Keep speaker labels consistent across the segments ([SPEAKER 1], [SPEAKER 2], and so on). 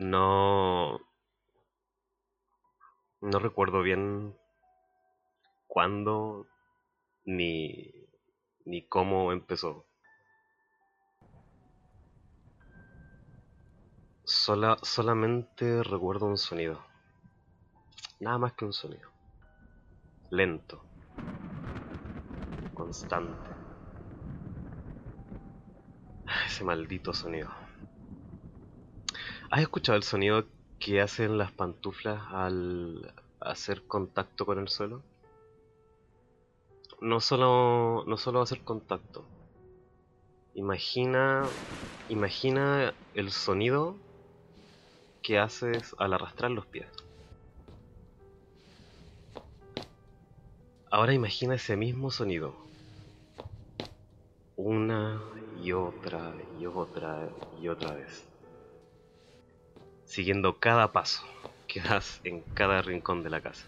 [SPEAKER 1] No. No recuerdo bien cuándo ni, ni cómo empezó. Sola, solamente recuerdo un sonido. Nada más que un sonido. Lento. Constante. Ese maldito sonido. ¿Has escuchado el sonido que hacen las pantuflas al hacer contacto con el suelo? No solo, no solo hacer contacto. Imagina, imagina el sonido que haces al arrastrar los pies. Ahora imagina ese mismo sonido. Una y otra y otra y otra vez. Siguiendo cada paso que das en cada rincón de la casa.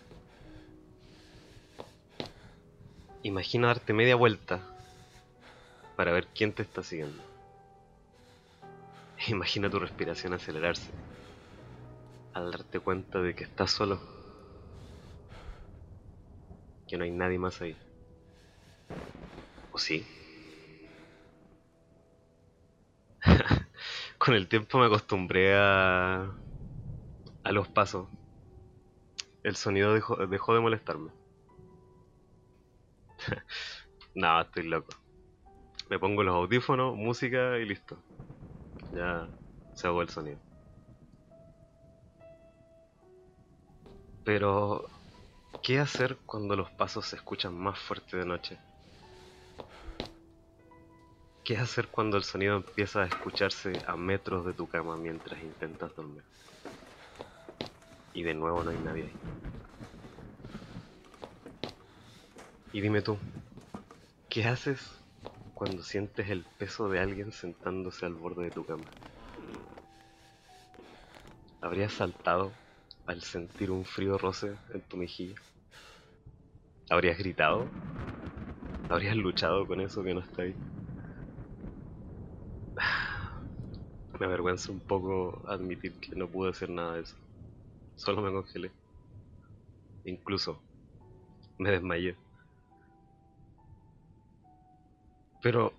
[SPEAKER 1] Imagina darte media vuelta para ver quién te está siguiendo. Imagina tu respiración acelerarse al darte cuenta de que estás solo. Que no hay nadie más ahí. ¿O sí? Con el tiempo me acostumbré a, a los pasos. El sonido dejó, dejó de molestarme. no, estoy loco. Me pongo los audífonos, música y listo. Ya se ahogó el sonido. Pero, ¿qué hacer cuando los pasos se escuchan más fuerte de noche? ¿Qué hacer cuando el sonido empieza a escucharse a metros de tu cama mientras intentas dormir? Y de nuevo no hay nadie ahí. Y dime tú, ¿qué haces cuando sientes el peso de alguien sentándose al borde de tu cama? ¿Habrías saltado al sentir un frío roce en tu mejilla? ¿Habrías gritado? ¿Habrías luchado con eso que no está ahí? Me avergüenza un poco admitir que no pude hacer nada de eso. Solo me congelé. Incluso me desmayé. Pero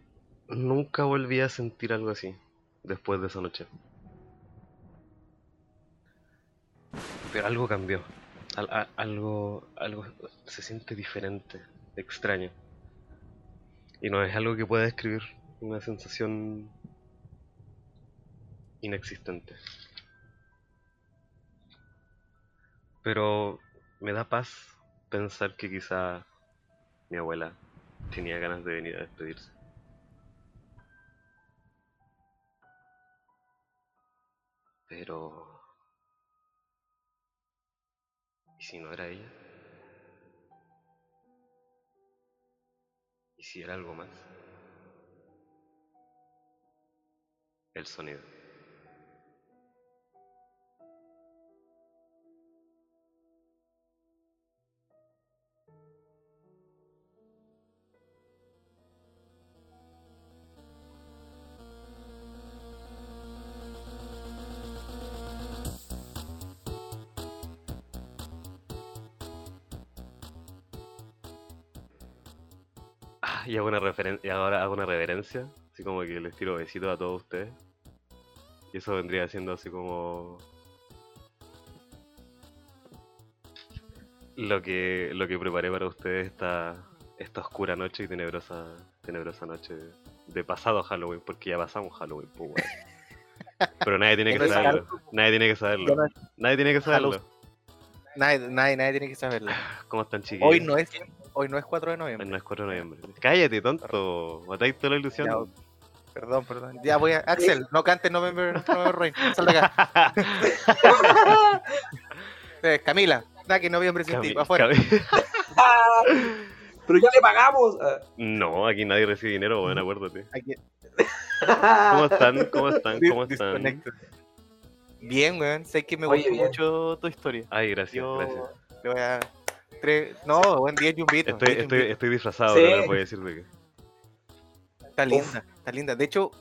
[SPEAKER 1] nunca volví a sentir algo así después de esa noche. Pero algo cambió. Algo, algo se siente diferente, extraño. Y no es algo que pueda describir. Una sensación inexistente. Pero me da paz pensar que quizá mi abuela tenía ganas de venir a despedirse. Pero... ¿Y si no era ella? ¿Y si era algo más? El sonido. y hago una referen- y ahora hago una reverencia, así como que les tiro besitos a todos ustedes. Y eso vendría siendo así como lo que lo que preparé para ustedes esta esta oscura noche y tenebrosa tenebrosa noche de pasado Halloween, porque ya pasamos Halloween, pues. Pero nadie tiene que saberlo. Nadie tiene que saberlo. Nadie tiene que saberlo.
[SPEAKER 2] Nadie, nadie, nadie tiene que saberlo.
[SPEAKER 1] ¿Cómo están chiquillos?
[SPEAKER 2] Hoy no es, hoy no es 4 de noviembre.
[SPEAKER 1] No es 4 de noviembre. Cállate, tonto. Matáis toda la ilusión.
[SPEAKER 2] Ya, Perdón, perdón. Ya voy a. Axel, no cantes November, November Rain. Sal de acá. Eh, Camila, da que noviembre sin ti. Afuera.
[SPEAKER 3] Pero ya le pagamos.
[SPEAKER 1] No, aquí nadie recibe dinero, bueno, acuérdate.
[SPEAKER 2] Aquí-
[SPEAKER 1] ¿Cómo están? ¿Cómo están? ¿Cómo están?
[SPEAKER 2] Bien, weón. Sé que me
[SPEAKER 3] Oye,
[SPEAKER 2] gustó
[SPEAKER 3] bien.
[SPEAKER 2] mucho tu historia.
[SPEAKER 1] Ay, gracias,
[SPEAKER 2] Yo
[SPEAKER 1] gracias.
[SPEAKER 2] te voy a. Tres... No, buen 10 yumbitos.
[SPEAKER 1] Estoy,
[SPEAKER 2] 10
[SPEAKER 1] estoy, estoy disfrazado,
[SPEAKER 3] Sí.
[SPEAKER 1] no voy a decir de qué.
[SPEAKER 2] Está linda, está linda. De hecho,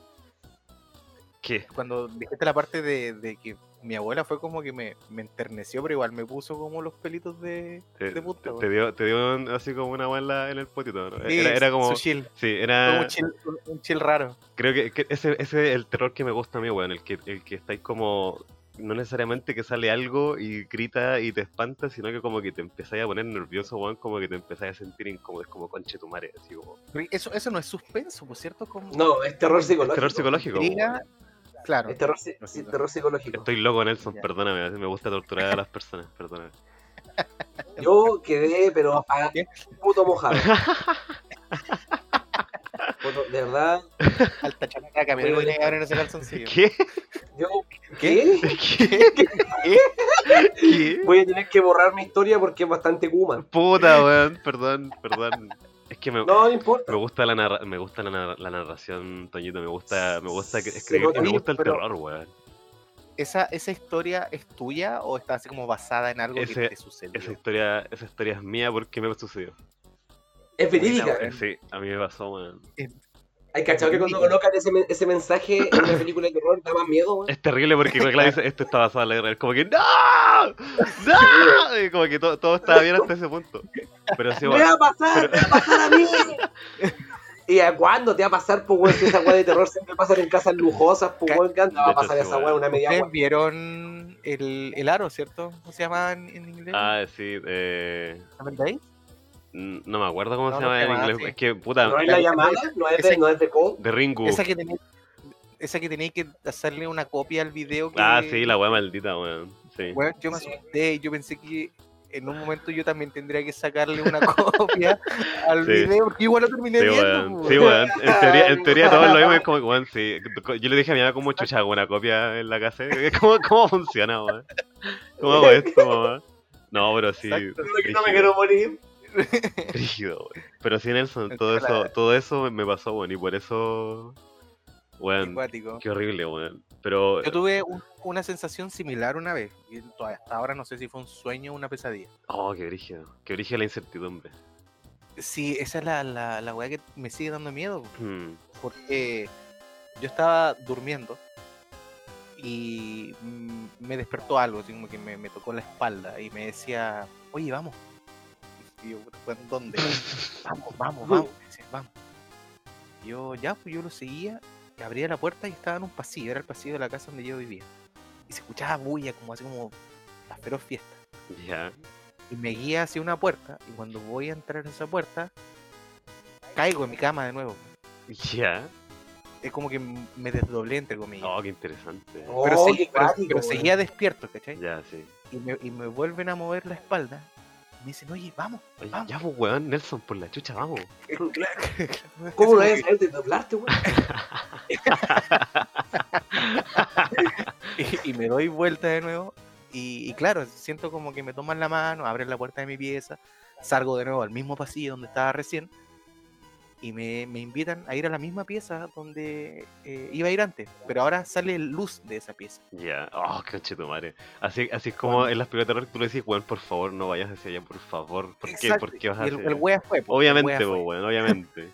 [SPEAKER 1] ¿Qué?
[SPEAKER 2] cuando dijiste la parte de, de que mi abuela fue como que me, me enterneció, pero igual me puso como los pelitos de,
[SPEAKER 1] Te,
[SPEAKER 2] de punta.
[SPEAKER 1] te- te dio, te dio un- así como una buena en el potito, ¿no?
[SPEAKER 2] Sí,
[SPEAKER 1] Era, era como.
[SPEAKER 2] su chill.
[SPEAKER 1] Sí, era.
[SPEAKER 2] un chill, un- un chill raro.
[SPEAKER 1] Creo que, que ese, ese es el terror que me gusta a mí, weón. El que, el que estáis como. No necesariamente que sale algo y grita y te espanta, sino que como que te empezáis a poner nervioso, weón. Como que te empezáis a sentir incómodo. Es como conche tu madre, así como.
[SPEAKER 2] Eso, eso no es suspenso, por cierto. Como
[SPEAKER 3] No, es terror psicológico.
[SPEAKER 1] Terror psicológico.
[SPEAKER 2] claro.
[SPEAKER 3] Es terror, psicológico.
[SPEAKER 1] Estoy loco, Nelson,
[SPEAKER 2] Ya.
[SPEAKER 1] perdóname. Me gusta torturar a las personas, perdóname.
[SPEAKER 3] Yo quedé, pero a puto mojado. De verdad,
[SPEAKER 2] Alta chalaca, pero voy a llegar en ese calzoncillo.
[SPEAKER 1] ¿Qué?
[SPEAKER 3] yo. ¿Qué?
[SPEAKER 1] ¿Qué? ¿Qué?
[SPEAKER 3] Voy a tener que borrar mi historia porque es bastante kuma.
[SPEAKER 1] Puta, weón, perdón, perdón. Es que me,
[SPEAKER 3] No, no importa.
[SPEAKER 1] me gusta la narra- me gusta la, narra- la narración, Toñito, me gusta, me gusta que- escribir y me gusta el
[SPEAKER 2] pero-
[SPEAKER 1] terror, weón.
[SPEAKER 2] ¿Esa, ¿Esa historia es tuya o está así como basada en algo
[SPEAKER 1] Ese-
[SPEAKER 2] que te sucedió?
[SPEAKER 1] Esa historia, esa historia es mía porque me sucedió.
[SPEAKER 3] Es verídica.
[SPEAKER 1] Sí, a mí me pasó, weón.
[SPEAKER 3] Hay cachado que cuando colocan ese, men- ese mensaje en una película de terror da más miedo, weón.
[SPEAKER 1] Es terrible porque claro, dice, esto está basado en la guerra. Es como que ¡No! ¡No! Y como que todo, todo estaba bien hasta ese punto. Pero sí,
[SPEAKER 3] ¡Me va a pasar! ¡Me va a pasar a mí! ¿Y a cuándo te va a pasar, pues, weón? Si esa weá de terror siempre pasa en casas lujosas, pues, weón. ¿Qué anda va a
[SPEAKER 1] hecho,
[SPEAKER 3] pasar esa
[SPEAKER 1] weón.
[SPEAKER 3] weá una media
[SPEAKER 2] Ustedes vieron el, el aro, ¿cierto? ¿Cómo se llama en, en inglés?
[SPEAKER 1] Ah, sí, eh,
[SPEAKER 2] ¿Saben de ahí?
[SPEAKER 1] n- no me acuerdo cómo
[SPEAKER 2] No,
[SPEAKER 1] se
[SPEAKER 2] no
[SPEAKER 1] llama en inglés.
[SPEAKER 2] así.
[SPEAKER 1] Es que, puta,
[SPEAKER 3] ¿No es la llamada? ¿No es de,
[SPEAKER 2] Ese-
[SPEAKER 3] no es de Code?
[SPEAKER 1] de Ringu.
[SPEAKER 2] Esa que tenéis esa que tenéis que hacerle una copia al video que...
[SPEAKER 1] Ah, sí, la weá maldita, weón. Sí.
[SPEAKER 2] Bueno, yo me asusté, yo pensé que en un momento yo también tendría que sacarle una copia al
[SPEAKER 1] Sí.
[SPEAKER 2] video, porque igual lo terminé
[SPEAKER 1] Sí,
[SPEAKER 2] viendo.
[SPEAKER 1] weón.
[SPEAKER 2] pues,
[SPEAKER 1] Sí, weón. En teoría, en teoría todos lo vimos como, weón, sí. Yo le dije a mi mamá cómo chucha una copia en la casa. ¿Cómo, cómo funciona, weón? ¿Cómo hago esto, mamá? No, pero sí.
[SPEAKER 2] Exacto.
[SPEAKER 3] No me quiero morir.
[SPEAKER 1] Rígido. Pero sí, Nelson, todo eso, todo eso me pasó, weón. Y por eso. Weón,
[SPEAKER 2] acuático.
[SPEAKER 1] qué horrible, weón. Pero.
[SPEAKER 2] Yo tuve un- una sensación similar una vez, y todavía hasta ahora no sé si fue un sueño o una pesadilla.
[SPEAKER 1] Oh, qué brígido. Qué brígido la incertidumbre.
[SPEAKER 2] Sí, esa es la, la, la weá que me sigue dando miedo,
[SPEAKER 1] Hmm.
[SPEAKER 2] porque yo estaba durmiendo y me despertó algo, así como que me, me tocó la espalda y me decía, oye, vamos. Y yo, "¿Bueno, ¿dónde? vamos, vamos, vamos. Me decía, vamos. Y yo, ya, pues yo lo seguía, y abría la puerta y estaba en un pasillo, era el pasillo de la casa donde yo vivía. Y se escuchaba bulla, como así como la feroz fiesta.
[SPEAKER 1] Ya.
[SPEAKER 2] Y me guía hacia una puerta, y cuando voy a entrar a esa puerta, caigo en mi cama de nuevo.
[SPEAKER 1] Ya.
[SPEAKER 2] Es como que me desdoblé, entre comillas.
[SPEAKER 1] Oh, qué interesante.
[SPEAKER 3] Oh,
[SPEAKER 2] pero, segui-
[SPEAKER 3] qué
[SPEAKER 2] pero-
[SPEAKER 3] cuático,
[SPEAKER 2] pero
[SPEAKER 3] weón.
[SPEAKER 2] seguía despierto, ¿cachai?
[SPEAKER 1] Ya, sí.
[SPEAKER 2] Y me, y me vuelven a mover la espalda. Me dicen, oye, vamos.
[SPEAKER 1] Oye,
[SPEAKER 2] Vamos.
[SPEAKER 1] ya, pues, weón, Nelson, por la chucha, vamos.
[SPEAKER 3] ¿Cómo no
[SPEAKER 2] Es
[SPEAKER 3] debes saber de doblarte, weón?
[SPEAKER 2] y, y me doy vuelta de nuevo. Y, y claro, siento como que me toman la mano, abren la puerta de mi pieza, salgo de nuevo al mismo pasillo donde estaba recién. Y me, me invitan a ir a la misma pieza donde eh, iba a ir antes. Pero ahora sale luz de esa pieza.
[SPEAKER 1] Ya, oh, coche tu madre. Así, así es como en las películas de terror tú le decís, weón, por favor, no vayas hacia allá, por favor. ¿Por qué?
[SPEAKER 2] Exacto,
[SPEAKER 1] ¿Por qué vas a
[SPEAKER 2] el,
[SPEAKER 1] hacer
[SPEAKER 2] el wea fue. po, el
[SPEAKER 1] Obviamente,
[SPEAKER 2] wea
[SPEAKER 1] po,
[SPEAKER 2] fue.
[SPEAKER 1] weón, obviamente.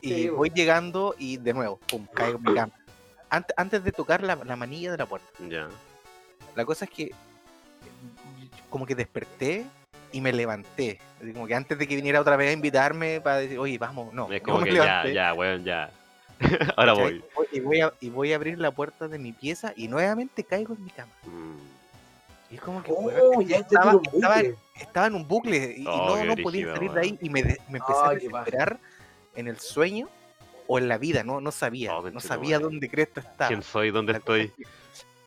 [SPEAKER 2] Y
[SPEAKER 3] Sí,
[SPEAKER 2] voy llegando y de nuevo, pum, caigo en mi cama. Ante- antes de tocar la, la manilla de la puerta.
[SPEAKER 1] ya.
[SPEAKER 2] La cosa es que como que desperté y me levanté. Así como que antes de que viniera otra vez a invitarme para decir, oye, vamos, no.
[SPEAKER 1] es como que ya, ya, weón, ya. Ahora voy.
[SPEAKER 2] Y voy, a, y voy a abrir la puerta de mi pieza y nuevamente caigo en mi cama.
[SPEAKER 1] Mm,
[SPEAKER 2] Y es como que
[SPEAKER 3] Oh,
[SPEAKER 2] weón,
[SPEAKER 3] ya
[SPEAKER 2] estaba, estaba- en un bucle y, y
[SPEAKER 1] Oh,
[SPEAKER 2] no, no podía salir de ahí y me, de- me empecé a desesperar en el sueño o en la vida, no, no sabía,
[SPEAKER 1] Oh,
[SPEAKER 2] no sabía dónde Cristo estaba.
[SPEAKER 1] ¿Quién soy? ¿Dónde
[SPEAKER 2] La
[SPEAKER 1] estoy?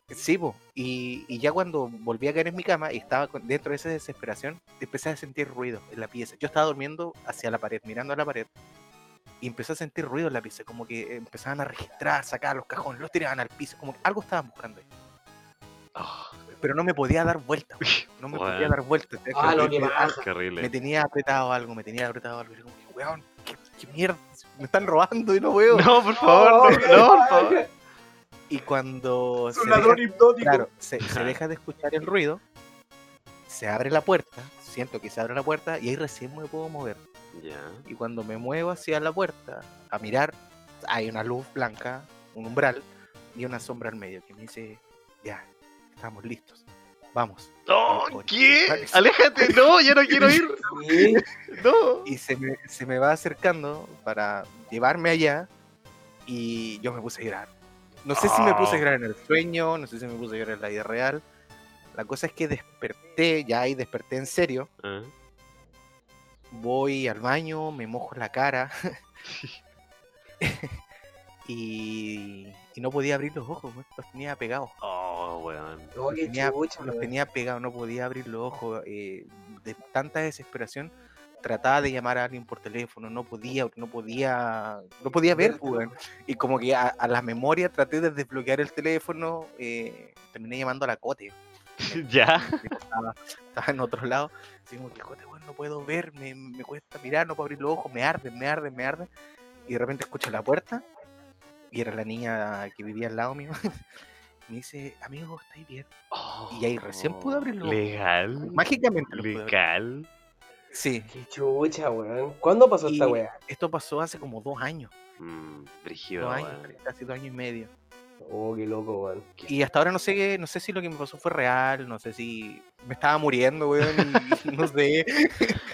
[SPEAKER 2] Sí, po. Y, y ya cuando volví a caer en mi cama y estaba con- dentro de esa desesperación, empecé a sentir ruido en la pieza. Yo estaba durmiendo hacia la pared, mirando a la pared, y empecé a sentir ruido en la pieza, como que empezaban a registrar, sacar los cajones, los tiraban al piso, como que algo estaban buscando ahí.
[SPEAKER 1] Oh,
[SPEAKER 2] Pero no me podía dar vuelta, no me podía dar vuelta.
[SPEAKER 3] Ah, lo que
[SPEAKER 2] me-
[SPEAKER 3] pasa.
[SPEAKER 2] tenía apretado algo, me tenía apretado algo. y era como que, weón, ¿qué, qué mierda? Me están robando y no veo.
[SPEAKER 1] No, por favor, no, no, por favor.
[SPEAKER 2] Y cuando se
[SPEAKER 3] ladrón
[SPEAKER 2] deja-
[SPEAKER 3] hipnótico.
[SPEAKER 2] Claro, se, se deja de escuchar el ruido, se abre la puerta, siento que se abre la puerta y ahí recién me puedo mover. Y cuando me muevo hacia la puerta a mirar, hay una luz blanca, un umbral y una sombra al medio que me dice, ya, estamos listos. Vamos. Con-
[SPEAKER 1] ¿Qué?
[SPEAKER 2] Vale.
[SPEAKER 1] ¡Aléjate! ¡No! ¡Ya no quiero ir! ¡No!
[SPEAKER 2] Y se me, se me va acercando para llevarme allá y yo me puse a llorar. No sé si me puse a
[SPEAKER 1] Oh.
[SPEAKER 2] llorar en el sueño, no sé si me puse a llorar en la vida real. La cosa es que desperté ya ahí desperté en serio.
[SPEAKER 1] Ah.
[SPEAKER 2] Voy al baño, me mojo la cara y, y no podía abrir los ojos, los tenía pegados.
[SPEAKER 1] ¡Oh, weón!
[SPEAKER 3] Oh, qué
[SPEAKER 2] tenía, los tenía pegados, no podía abrir los ojos. eh, de tanta desesperación, trataba de llamar a alguien por teléfono, no podía, no podía, no podía ver, pues. Y como que a, a la memoria traté de desbloquear el teléfono, eh, terminé llamando a la Cote.
[SPEAKER 1] ¿Ya?
[SPEAKER 2] Estaba, estaba en otro lado. Así como que, Cote, weón, no puedo ver, me, me cuesta mirar, no puedo abrir los ojos, me arde, me arde, me arde. Y de repente escucho la puerta y era la niña que vivía al lado mío. Me dice, amigo, ¿estáis bien? Y ahí recién pude abrir los ojos.
[SPEAKER 1] ¿Legal?
[SPEAKER 2] Mágicamente lo.
[SPEAKER 1] ¿Legal?
[SPEAKER 2] Sí,
[SPEAKER 3] Qué chucha, weón. ¿Cuándo pasó esta weá?
[SPEAKER 2] esto pasó hace como dos años,
[SPEAKER 1] Mmm, brígido,
[SPEAKER 2] dos años,
[SPEAKER 1] weón.
[SPEAKER 2] casi dos años y medio.
[SPEAKER 3] Oh, qué loco, weón.
[SPEAKER 2] Y hasta ahora no sé qué, no sé si lo que me pasó fue real, no sé si me estaba muriendo, weón, y no sé.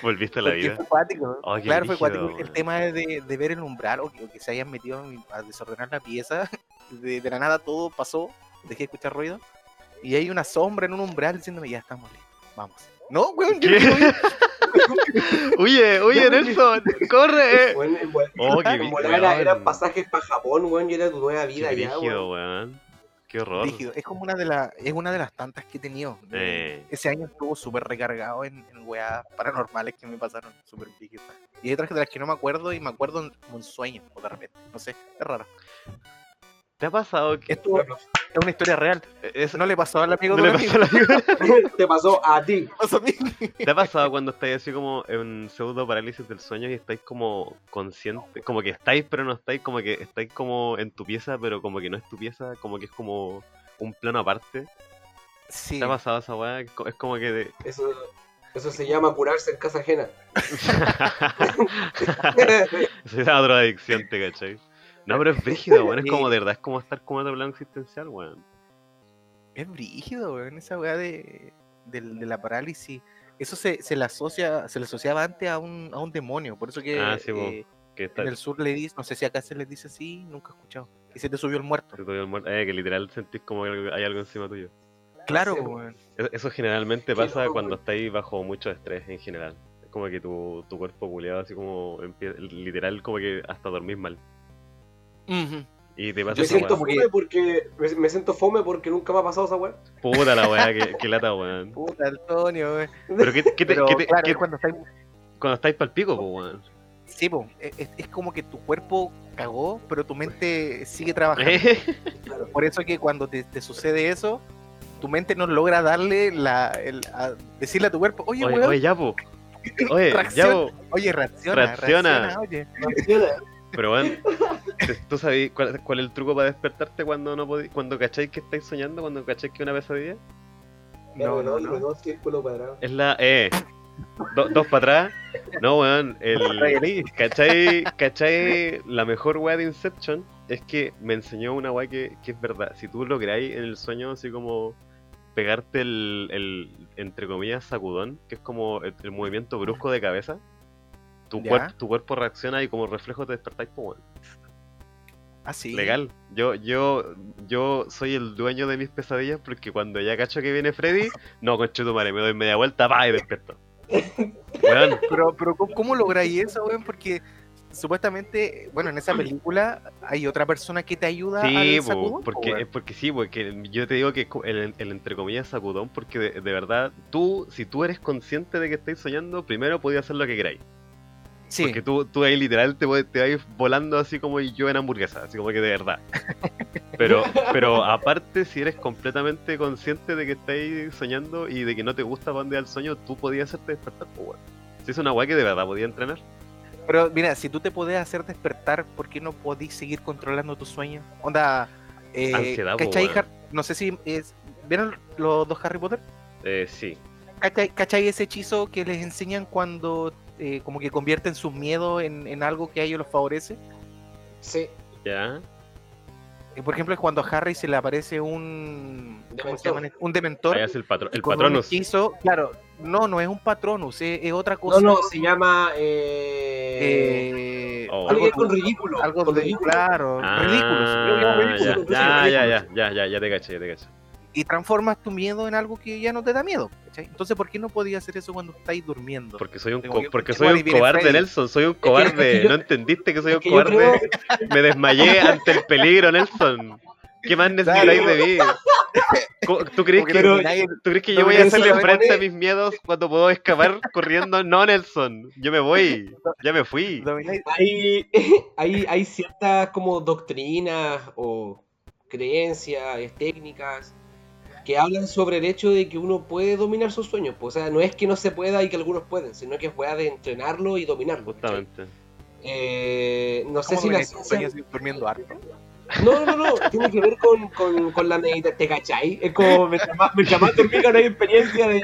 [SPEAKER 1] Volviste a la vida.
[SPEAKER 2] Fue cuático.
[SPEAKER 1] Oh,
[SPEAKER 2] claro, fue cuático el
[SPEAKER 1] weón.
[SPEAKER 2] tema de, de ver el umbral o que, o que se hayan metido a mi- a desordenar la pieza. De, de la nada todo pasó, dejé de escuchar ruido. Y hay una sombra en un umbral diciéndome, ya estamos listos, vamos. No, weón, yo
[SPEAKER 1] ¿Qué?
[SPEAKER 2] no quiero ir.
[SPEAKER 1] Oye, oye, Nelson, corre.
[SPEAKER 3] Weón, en volar-
[SPEAKER 1] Oh, qué
[SPEAKER 3] volar era- eran pasajes para Japón, weón, y era tu nueva
[SPEAKER 1] Qué
[SPEAKER 3] vida ya,
[SPEAKER 1] brígido,
[SPEAKER 3] weón.
[SPEAKER 1] weón. Qué horror.
[SPEAKER 2] Rígido. Es como una de las, es una de las tantas que he tenido.
[SPEAKER 1] Eh.
[SPEAKER 2] Ese año estuvo súper recargado en, en weas paranormales que me pasaron, súper brígidas. Y hay otras de las que no me acuerdo y me acuerdo en, como en sueños o de repente. No sé, es raro.
[SPEAKER 1] ¿Te ha pasado que
[SPEAKER 2] Esto es una historia real.
[SPEAKER 1] eso
[SPEAKER 2] No le pasó al amigo
[SPEAKER 1] no
[SPEAKER 2] de
[SPEAKER 1] le pasó a
[SPEAKER 2] amigo,
[SPEAKER 1] la amiga?
[SPEAKER 3] Te pasó a ti.
[SPEAKER 2] me pasó a mí.
[SPEAKER 1] ¿Te ha pasado cuando estáis así como en pseudo parálisis del sueño y estáis como conscientes? Como que estáis pero no estáis, como que estáis como en tu pieza pero como que no es tu pieza, como que es como un plano aparte.
[SPEAKER 2] Sí.
[SPEAKER 1] ¿Te ha pasado esa weá? Es co- es como que de...
[SPEAKER 3] Eso, eso se llama curarse en casa ajena.
[SPEAKER 1] Eso es otra adicción, ¿te cachai? No, pero es brígido, weón. Es como de verdad, es como estar como en otro plano existencial, weón.
[SPEAKER 2] Es brígido, weón, esa weá de, de la parálisis. Eso se, se le asocia, se le asociaba antes a un, a un demonio. Por eso que
[SPEAKER 1] Ah, sí,
[SPEAKER 2] eh,
[SPEAKER 1] Que está,
[SPEAKER 2] en el sur le dice, no sé si acá se les dice así, nunca he escuchado. Y se te subió el muerto.
[SPEAKER 1] se te dio el muerto. Eh, que literal sentís como que hay algo encima tuyo.
[SPEAKER 2] Claro, weón.
[SPEAKER 1] Eso, eso generalmente pasa
[SPEAKER 3] loco,
[SPEAKER 1] cuando estáis bajo mucho estrés en general. Es como que tu, tu cuerpo culeado así como literal como que hasta dormís mal.
[SPEAKER 2] Ujú.
[SPEAKER 1] Y te pasa
[SPEAKER 3] Me siento fome porque me, me siento fome porque nunca me ha pasado esa weá.
[SPEAKER 1] Puta la weá, que, que lata weón.
[SPEAKER 2] Puta, Antonio, weón.
[SPEAKER 1] Pero qué, qué te,
[SPEAKER 2] Pero
[SPEAKER 1] qué te-
[SPEAKER 2] claro,
[SPEAKER 1] qué-
[SPEAKER 2] es cuando estáis...
[SPEAKER 1] cuando estáis pa'l pico, pues weón.
[SPEAKER 2] Sí, po, es, es- es como que tu cuerpo cagó, pero tu mente sigue trabajando.
[SPEAKER 1] Eh,
[SPEAKER 2] Por eso que cuando te, te sucede eso, tu mente no logra darle la... El, a decirle a tu cuerpo, oye,
[SPEAKER 1] Oye,
[SPEAKER 2] weón,
[SPEAKER 1] oye, ya, po. Oye, ya,
[SPEAKER 2] Reacciona.
[SPEAKER 1] po.
[SPEAKER 2] oye, reacciona,
[SPEAKER 1] Reacciona.
[SPEAKER 2] reacciona, oye.
[SPEAKER 1] Pero weón, ¿te- ¿tú sabes cuál, cuál es el truco para despertarte cuando no podí, cuando cacháis que estáis soñando, cuando cacháis que es una pesadilla?
[SPEAKER 2] No, no, no.
[SPEAKER 3] no, círculo cuadrado.
[SPEAKER 1] Es la E. Do- dos para atrás. No, weón. El, ¿cachai, ¿Cachai? La mejor weá de Inception es que me enseñó una weá que, que es verdad. Si tú lográis en el sueño así como pegarte el, el entre comillas, sacudón, que es como el, el movimiento brusco de cabeza, tu, cuerp- tu cuerpo reacciona y como reflejo te despertáis, pues weón.
[SPEAKER 2] Ah, sí.
[SPEAKER 1] Legal. Yo, yo, yo soy el dueño de mis pesadillas porque cuando ya cacho que viene Freddy, no, concho tu madre, me doy media vuelta, pa, y despierto. Weón,
[SPEAKER 2] Pero, pero ¿cómo, cómo lográis eso, weón? Porque supuestamente, bueno, en esa película hay otra persona que te ayuda
[SPEAKER 1] Sí,
[SPEAKER 2] al sacudón, po,
[SPEAKER 1] porque, porque sí, porque yo te digo que el, el entre comillas sacudón, porque de, de verdad, tú, si tú eres consciente de que estáis soñando, primero podías hacer lo que queráis.
[SPEAKER 2] Sí,
[SPEAKER 1] Porque tú, tú ahí literal te, te vas volando así como yo en hamburguesa, así como que de verdad. Pero, pero aparte, si eres completamente consciente de que estáis soñando y de que no te gusta dónde va el sueño, tú podías hacerte despertar, pues. Si es una weá que de verdad podía entrenar.
[SPEAKER 2] pero mira, si tú te podés hacer despertar, ¿por qué no podís seguir controlando tus sueños? Onda, eh, No sé si es... ¿Vieron los dos Harry Potter?
[SPEAKER 1] Eh, sí.
[SPEAKER 2] ¿Cachai, cachai ese hechizo que les enseñan cuando eh, como que convierten sus miedos en, en algo que a ellos los favorece?
[SPEAKER 3] Sí.
[SPEAKER 1] Ya.
[SPEAKER 2] eh, por ejemplo, es cuando a Harry se le aparece un. ¿Cómo se
[SPEAKER 3] Dementor.
[SPEAKER 2] llama? Un dementor.
[SPEAKER 1] Ahí es el, patro, el patronus.
[SPEAKER 2] hechizo, claro, no, no es un patronus, es, es otra
[SPEAKER 3] No,
[SPEAKER 2] cosa.
[SPEAKER 3] no, se llama. Eh,
[SPEAKER 2] Eh,
[SPEAKER 1] Oh.
[SPEAKER 3] algo con ridículo.
[SPEAKER 2] algo
[SPEAKER 3] con
[SPEAKER 2] de-
[SPEAKER 3] ridículo.
[SPEAKER 2] claro,
[SPEAKER 1] Ah,
[SPEAKER 2] ridículos. creo que es ridículo.
[SPEAKER 1] ya,
[SPEAKER 3] ridículo,
[SPEAKER 1] ya,
[SPEAKER 3] ridículo.
[SPEAKER 1] ya, ya, ya, ya, ya te caché, ya te caché.
[SPEAKER 2] Y transformas tu miedo en algo que ya no te da miedo. ¿cachai? Entonces, ¿por qué no podías hacer eso cuando estáis durmiendo?
[SPEAKER 1] Porque soy un, co-
[SPEAKER 2] que-
[SPEAKER 1] porque soy un cobarde,
[SPEAKER 2] Freddy.
[SPEAKER 1] Nelson, soy un cobarde.
[SPEAKER 3] es que yo-
[SPEAKER 1] ¿No entendiste que soy un
[SPEAKER 3] que
[SPEAKER 1] cobarde?
[SPEAKER 3] creo-
[SPEAKER 1] Me desmayé ante el peligro, Nelson. ¿Qué más necesitáis de mí? ¿Tú crees que,
[SPEAKER 2] no
[SPEAKER 1] ¿tú crees que
[SPEAKER 3] no
[SPEAKER 1] yo voy a hacerle frente a mis miedos cuando puedo escapar corriendo? No, Nelson. Yo me voy. Ya me fui.
[SPEAKER 3] hay, hay, hay ciertas como doctrinas o creencias, técnicas que hablan sobre el hecho de que uno puede dominar sus sueños. Pues, o sea, no es que no se pueda y que algunos pueden, sino que es weá de entrenarlo y dominarlo.
[SPEAKER 1] Justamente.
[SPEAKER 3] Eh, no sé
[SPEAKER 2] ¿Cómo
[SPEAKER 3] si la ciencia...
[SPEAKER 2] sueños durmiendo harto?
[SPEAKER 3] No, no, no, tiene que ver con, con, con la meditación, ¿te cachai? Es como mientras más, mientras más dormí con una experiencia de...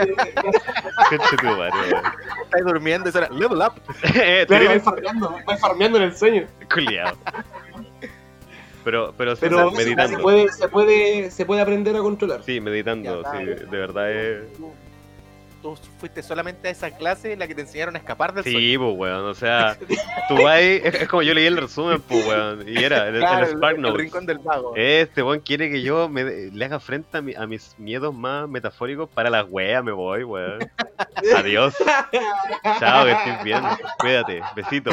[SPEAKER 2] Estáis durmiendo y suena level up.
[SPEAKER 1] Eh,
[SPEAKER 3] Claro, vais farmeando, vais farmeando en el sueño.
[SPEAKER 1] Culiao. Pero, pero, sí,
[SPEAKER 3] Pero
[SPEAKER 1] o sea,
[SPEAKER 3] se
[SPEAKER 1] meditando.
[SPEAKER 3] puede, se, puede, se puede aprender a controlar.
[SPEAKER 1] Sí, meditando,
[SPEAKER 2] Ya,
[SPEAKER 1] sí, de verdad es...
[SPEAKER 2] Tú, fuiste solamente a esa clase en la que te enseñaron a escapar del sueño.
[SPEAKER 1] Sí, pues, weón, o sea, tú vas ahí, es, es como yo leí el resumen, pues, weón, y era, en el, en
[SPEAKER 2] Claro,
[SPEAKER 1] el
[SPEAKER 2] el,
[SPEAKER 1] Spark
[SPEAKER 2] el
[SPEAKER 1] Notes.
[SPEAKER 2] rincón del mago.
[SPEAKER 1] Este weón quiere que yo me, le haga frente a, mi- a mis miedos más metafóricos para las weas, me voy, weón. Adiós. Chao, que estés bien. Cuídate. Besito.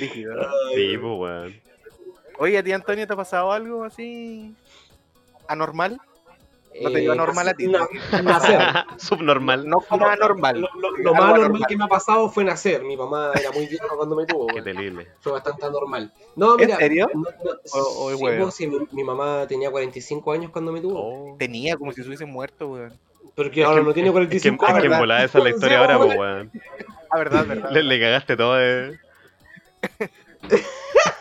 [SPEAKER 2] Rígido.
[SPEAKER 1] Sí, pues, weón.
[SPEAKER 2] Oye, ¿a ti, Antonio, te ha pasado algo así anormal? No te lleva normal a ti.
[SPEAKER 3] Eh, na- nacer.
[SPEAKER 1] Subnormal.
[SPEAKER 2] No como anormal.
[SPEAKER 3] Lo, lo- lo más anormal
[SPEAKER 2] anormal.
[SPEAKER 3] que me ha pasado fue nacer. Mi mamá era muy vieja cuando me tuvo.
[SPEAKER 1] Qué
[SPEAKER 3] weón.
[SPEAKER 1] terrible.
[SPEAKER 3] Fue bastante anormal. No,
[SPEAKER 2] ¿En
[SPEAKER 3] mira,
[SPEAKER 2] serio?
[SPEAKER 3] no- no-
[SPEAKER 2] O- o es
[SPEAKER 3] sí,
[SPEAKER 2] huevo?
[SPEAKER 3] pues, sí, mi, mi mamá tenía 45 años cuando me tuvo.
[SPEAKER 1] Oh.
[SPEAKER 2] Tenía como si se hubiese muerto, weón.
[SPEAKER 3] Porque ahora no tiene
[SPEAKER 1] Es que,
[SPEAKER 3] 45
[SPEAKER 1] es que en
[SPEAKER 3] años.
[SPEAKER 1] volada esa es la historia ahora, pues, weón.
[SPEAKER 2] Ah, verdad, verdad.
[SPEAKER 1] Le, le cagaste todo, eh.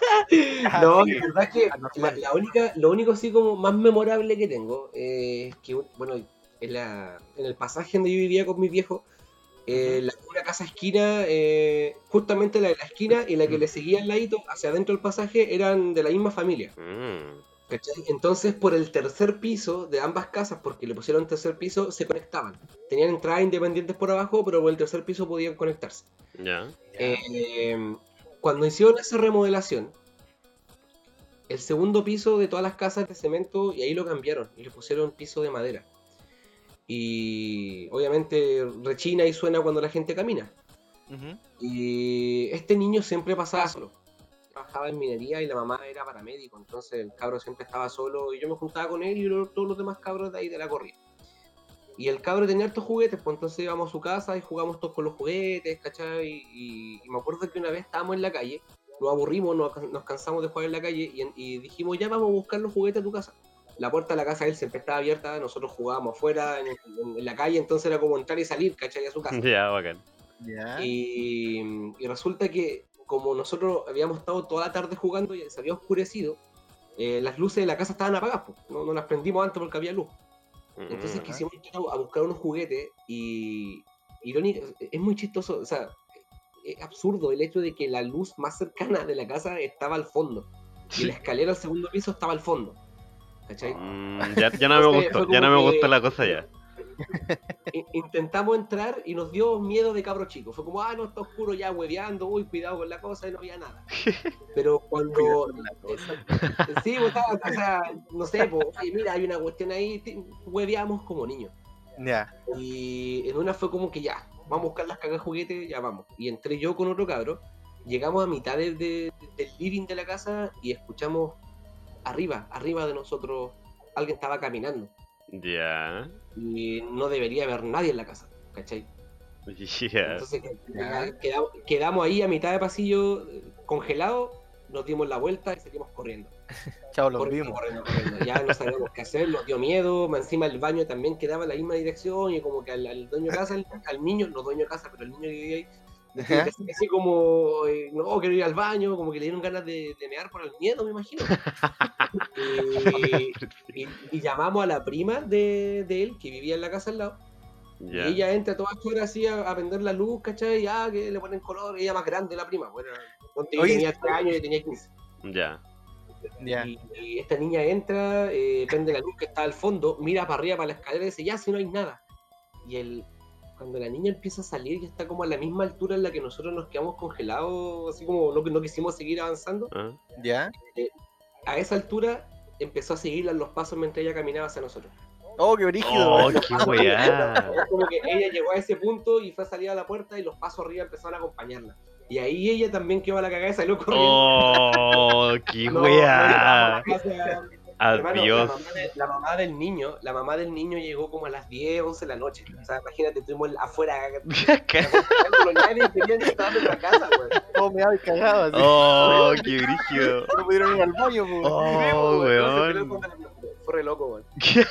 [SPEAKER 2] Ah,
[SPEAKER 3] No,
[SPEAKER 2] sí.
[SPEAKER 3] la verdad es que la,
[SPEAKER 2] Anormal.
[SPEAKER 3] la única, lo único así como más memorable que tengo eh, es que, bueno, en, la, en el pasaje donde yo vivía con mis viejos, eh, la, una casa esquina, eh, justamente la de la esquina y la que le seguía al ladito, hacia adentro del pasaje, eran de la misma familia.
[SPEAKER 1] Mm.
[SPEAKER 3] Entonces, por el tercer piso de ambas casas, porque le pusieron tercer piso, se conectaban. Tenían entradas independientes por abajo, pero por el tercer piso podían conectarse.
[SPEAKER 1] Ya.
[SPEAKER 3] Eh, cuando hicieron esa remodelación, el segundo piso de todas las casas de cemento, y ahí lo cambiaron, y le pusieron piso de madera. Y obviamente rechina y suena cuando la gente camina. Y este niño siempre pasaba solo. Trabajaba en minería y la mamá era paramédico, entonces el cabro siempre estaba solo y yo me juntaba con él y todos los demás cabros de ahí de la corrida. Y el cabro tenía hartos juguetes, pues entonces íbamos a su casa y jugamos todos con los juguetes, ¿cachai? Y, y me acuerdo que una vez estábamos en la calle, nos aburrimos, nos, nos cansamos de jugar en la calle y, y dijimos, ya vamos a buscar los juguetes a tu casa. La puerta de la casa de él siempre estaba abierta, nosotros jugábamos afuera, en, en- en la calle, entonces era como entrar y salir, ¿cachai? A su casa.
[SPEAKER 1] Ya, bacán.
[SPEAKER 2] Ya.
[SPEAKER 3] Y, y resulta que como nosotros habíamos estado toda la tarde jugando y se había oscurecido, eh, las luces de la casa estaban apagadas, pues. no, no las prendimos antes porque había luz. Entonces quisimos ir a, buscar unos juguetes y irónico, es muy chistoso, o sea, es absurdo el hecho de que la luz más cercana de la casa estaba al fondo y la escalera al segundo piso estaba al fondo. ¿Cachai?
[SPEAKER 1] Mm, ya, ya no me gustó, ya no me gustó la cosa ya.
[SPEAKER 3] Intentamos entrar y nos dio miedo de cabro chico. Fue como, ah, no, está oscuro ya, hueveando, uy, cuidado con la cosa, y no había nada. Pero cuando. Sí, pues, o sea, no sé, pues, oye, mira, hay una cuestión ahí, hueveamos como niños.
[SPEAKER 2] Ya.
[SPEAKER 3] Y en una fue como que ya, vamos a buscar las cagas de juguete, ya vamos. Y entré yo con otro cabro, llegamos a mitad de- de- del living de la casa y escuchamos arriba, arriba de nosotros, alguien estaba caminando.
[SPEAKER 1] Ya.
[SPEAKER 3] Y no debería haber nadie en la casa, ¿cachai?
[SPEAKER 1] Ya.
[SPEAKER 3] Entonces quedamos, quedamos ahí a mitad de pasillo, congelados, nos dimos la vuelta y seguimos corriendo.
[SPEAKER 2] Chao, los
[SPEAKER 3] Corriendo,
[SPEAKER 2] vimos.
[SPEAKER 3] corriendo, corriendo. Ya no sabíamos qué hacer, nos dio miedo, encima el baño también quedaba en la misma dirección y como que al, al dueño de casa, al, al niño, no dueño de casa, pero el niño que vivía ahí. Así, así como, eh, no, quiero ir al baño, como que le dieron ganas de, de mear por el miedo, me imagino. y, y- y llamamos a la prima de, de él, que vivía en la casa al lado,
[SPEAKER 1] Ya.
[SPEAKER 3] y ella entra a todas horas así a, a prender la luz, ¿cachai? Y ah, que le ponen color, ella más grande la prima, bueno, yo tenía 3 años y tenía 15.
[SPEAKER 1] Ya.
[SPEAKER 2] Ya.
[SPEAKER 3] Y, y esta niña entra, eh, prende la luz que está al fondo, mira para arriba, para la escalera y dice, ya, si no hay nada. Y el, cuando la niña empieza a salir y está como a la misma altura en la que nosotros nos quedamos congelados, así como no, no quisimos seguir avanzando,
[SPEAKER 1] ¿Ah?
[SPEAKER 2] ¿Ya?
[SPEAKER 3] a esa altura empezó a seguirla en los pasos mientras ella caminaba hacia nosotros.
[SPEAKER 2] Oh, qué brígido.
[SPEAKER 1] Oh, qué weá.
[SPEAKER 3] Como que ella llegó a ese punto y fue a salir a la puerta y los pasos arriba empezaron a acompañarla. Y ahí ella también quedó a la cagada y salió corriendo.
[SPEAKER 1] Oh, qué
[SPEAKER 3] No,
[SPEAKER 1] weá.
[SPEAKER 3] no, Hermano,
[SPEAKER 1] Adiós.
[SPEAKER 3] La mamá, de- la mamá del niño, la mamá del niño llegó como a las 10, 11 de la noche. O sea, imagínate, estuvimos afuera. Nadie quería entrar en la casa, güey.
[SPEAKER 2] Oh, me había cagado así.
[SPEAKER 1] Oh, qué brígido.
[SPEAKER 2] No pudieron ir al baño, po.
[SPEAKER 1] Oh, weón.
[SPEAKER 3] Fue re loco, güey.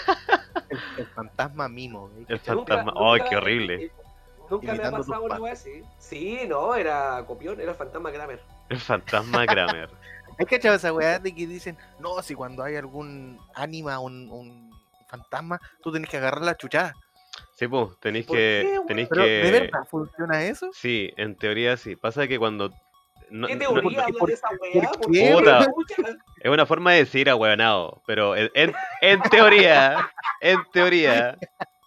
[SPEAKER 2] El, el fantasma mimo. güey.
[SPEAKER 1] El fantasma. Oh, qué horrible.
[SPEAKER 3] Nunca me ha pasado wea así. Sí, no, era copión, era el fantasma Kramer.
[SPEAKER 1] El fantasma Kramer.
[SPEAKER 2] ¿Has cachado esa weá de que dicen, no, si cuando hay algún ánima, un, un fantasma, tú tenés que agarrar la chuchada?
[SPEAKER 1] Sí, pues, tenéis
[SPEAKER 3] ¿Por
[SPEAKER 1] que. Tenéis
[SPEAKER 2] Pero, ¿de
[SPEAKER 1] que.
[SPEAKER 2] verdad funciona eso?
[SPEAKER 1] Sí, en teoría sí. Pasa que cuando. no-
[SPEAKER 3] ¿Qué
[SPEAKER 1] no-
[SPEAKER 3] teoría
[SPEAKER 2] ¿por qué-
[SPEAKER 3] habla
[SPEAKER 2] por-
[SPEAKER 3] de esa weá?
[SPEAKER 2] por
[SPEAKER 1] es una forma de decir ahueonado. Pero en, en, en teoría. En teoría.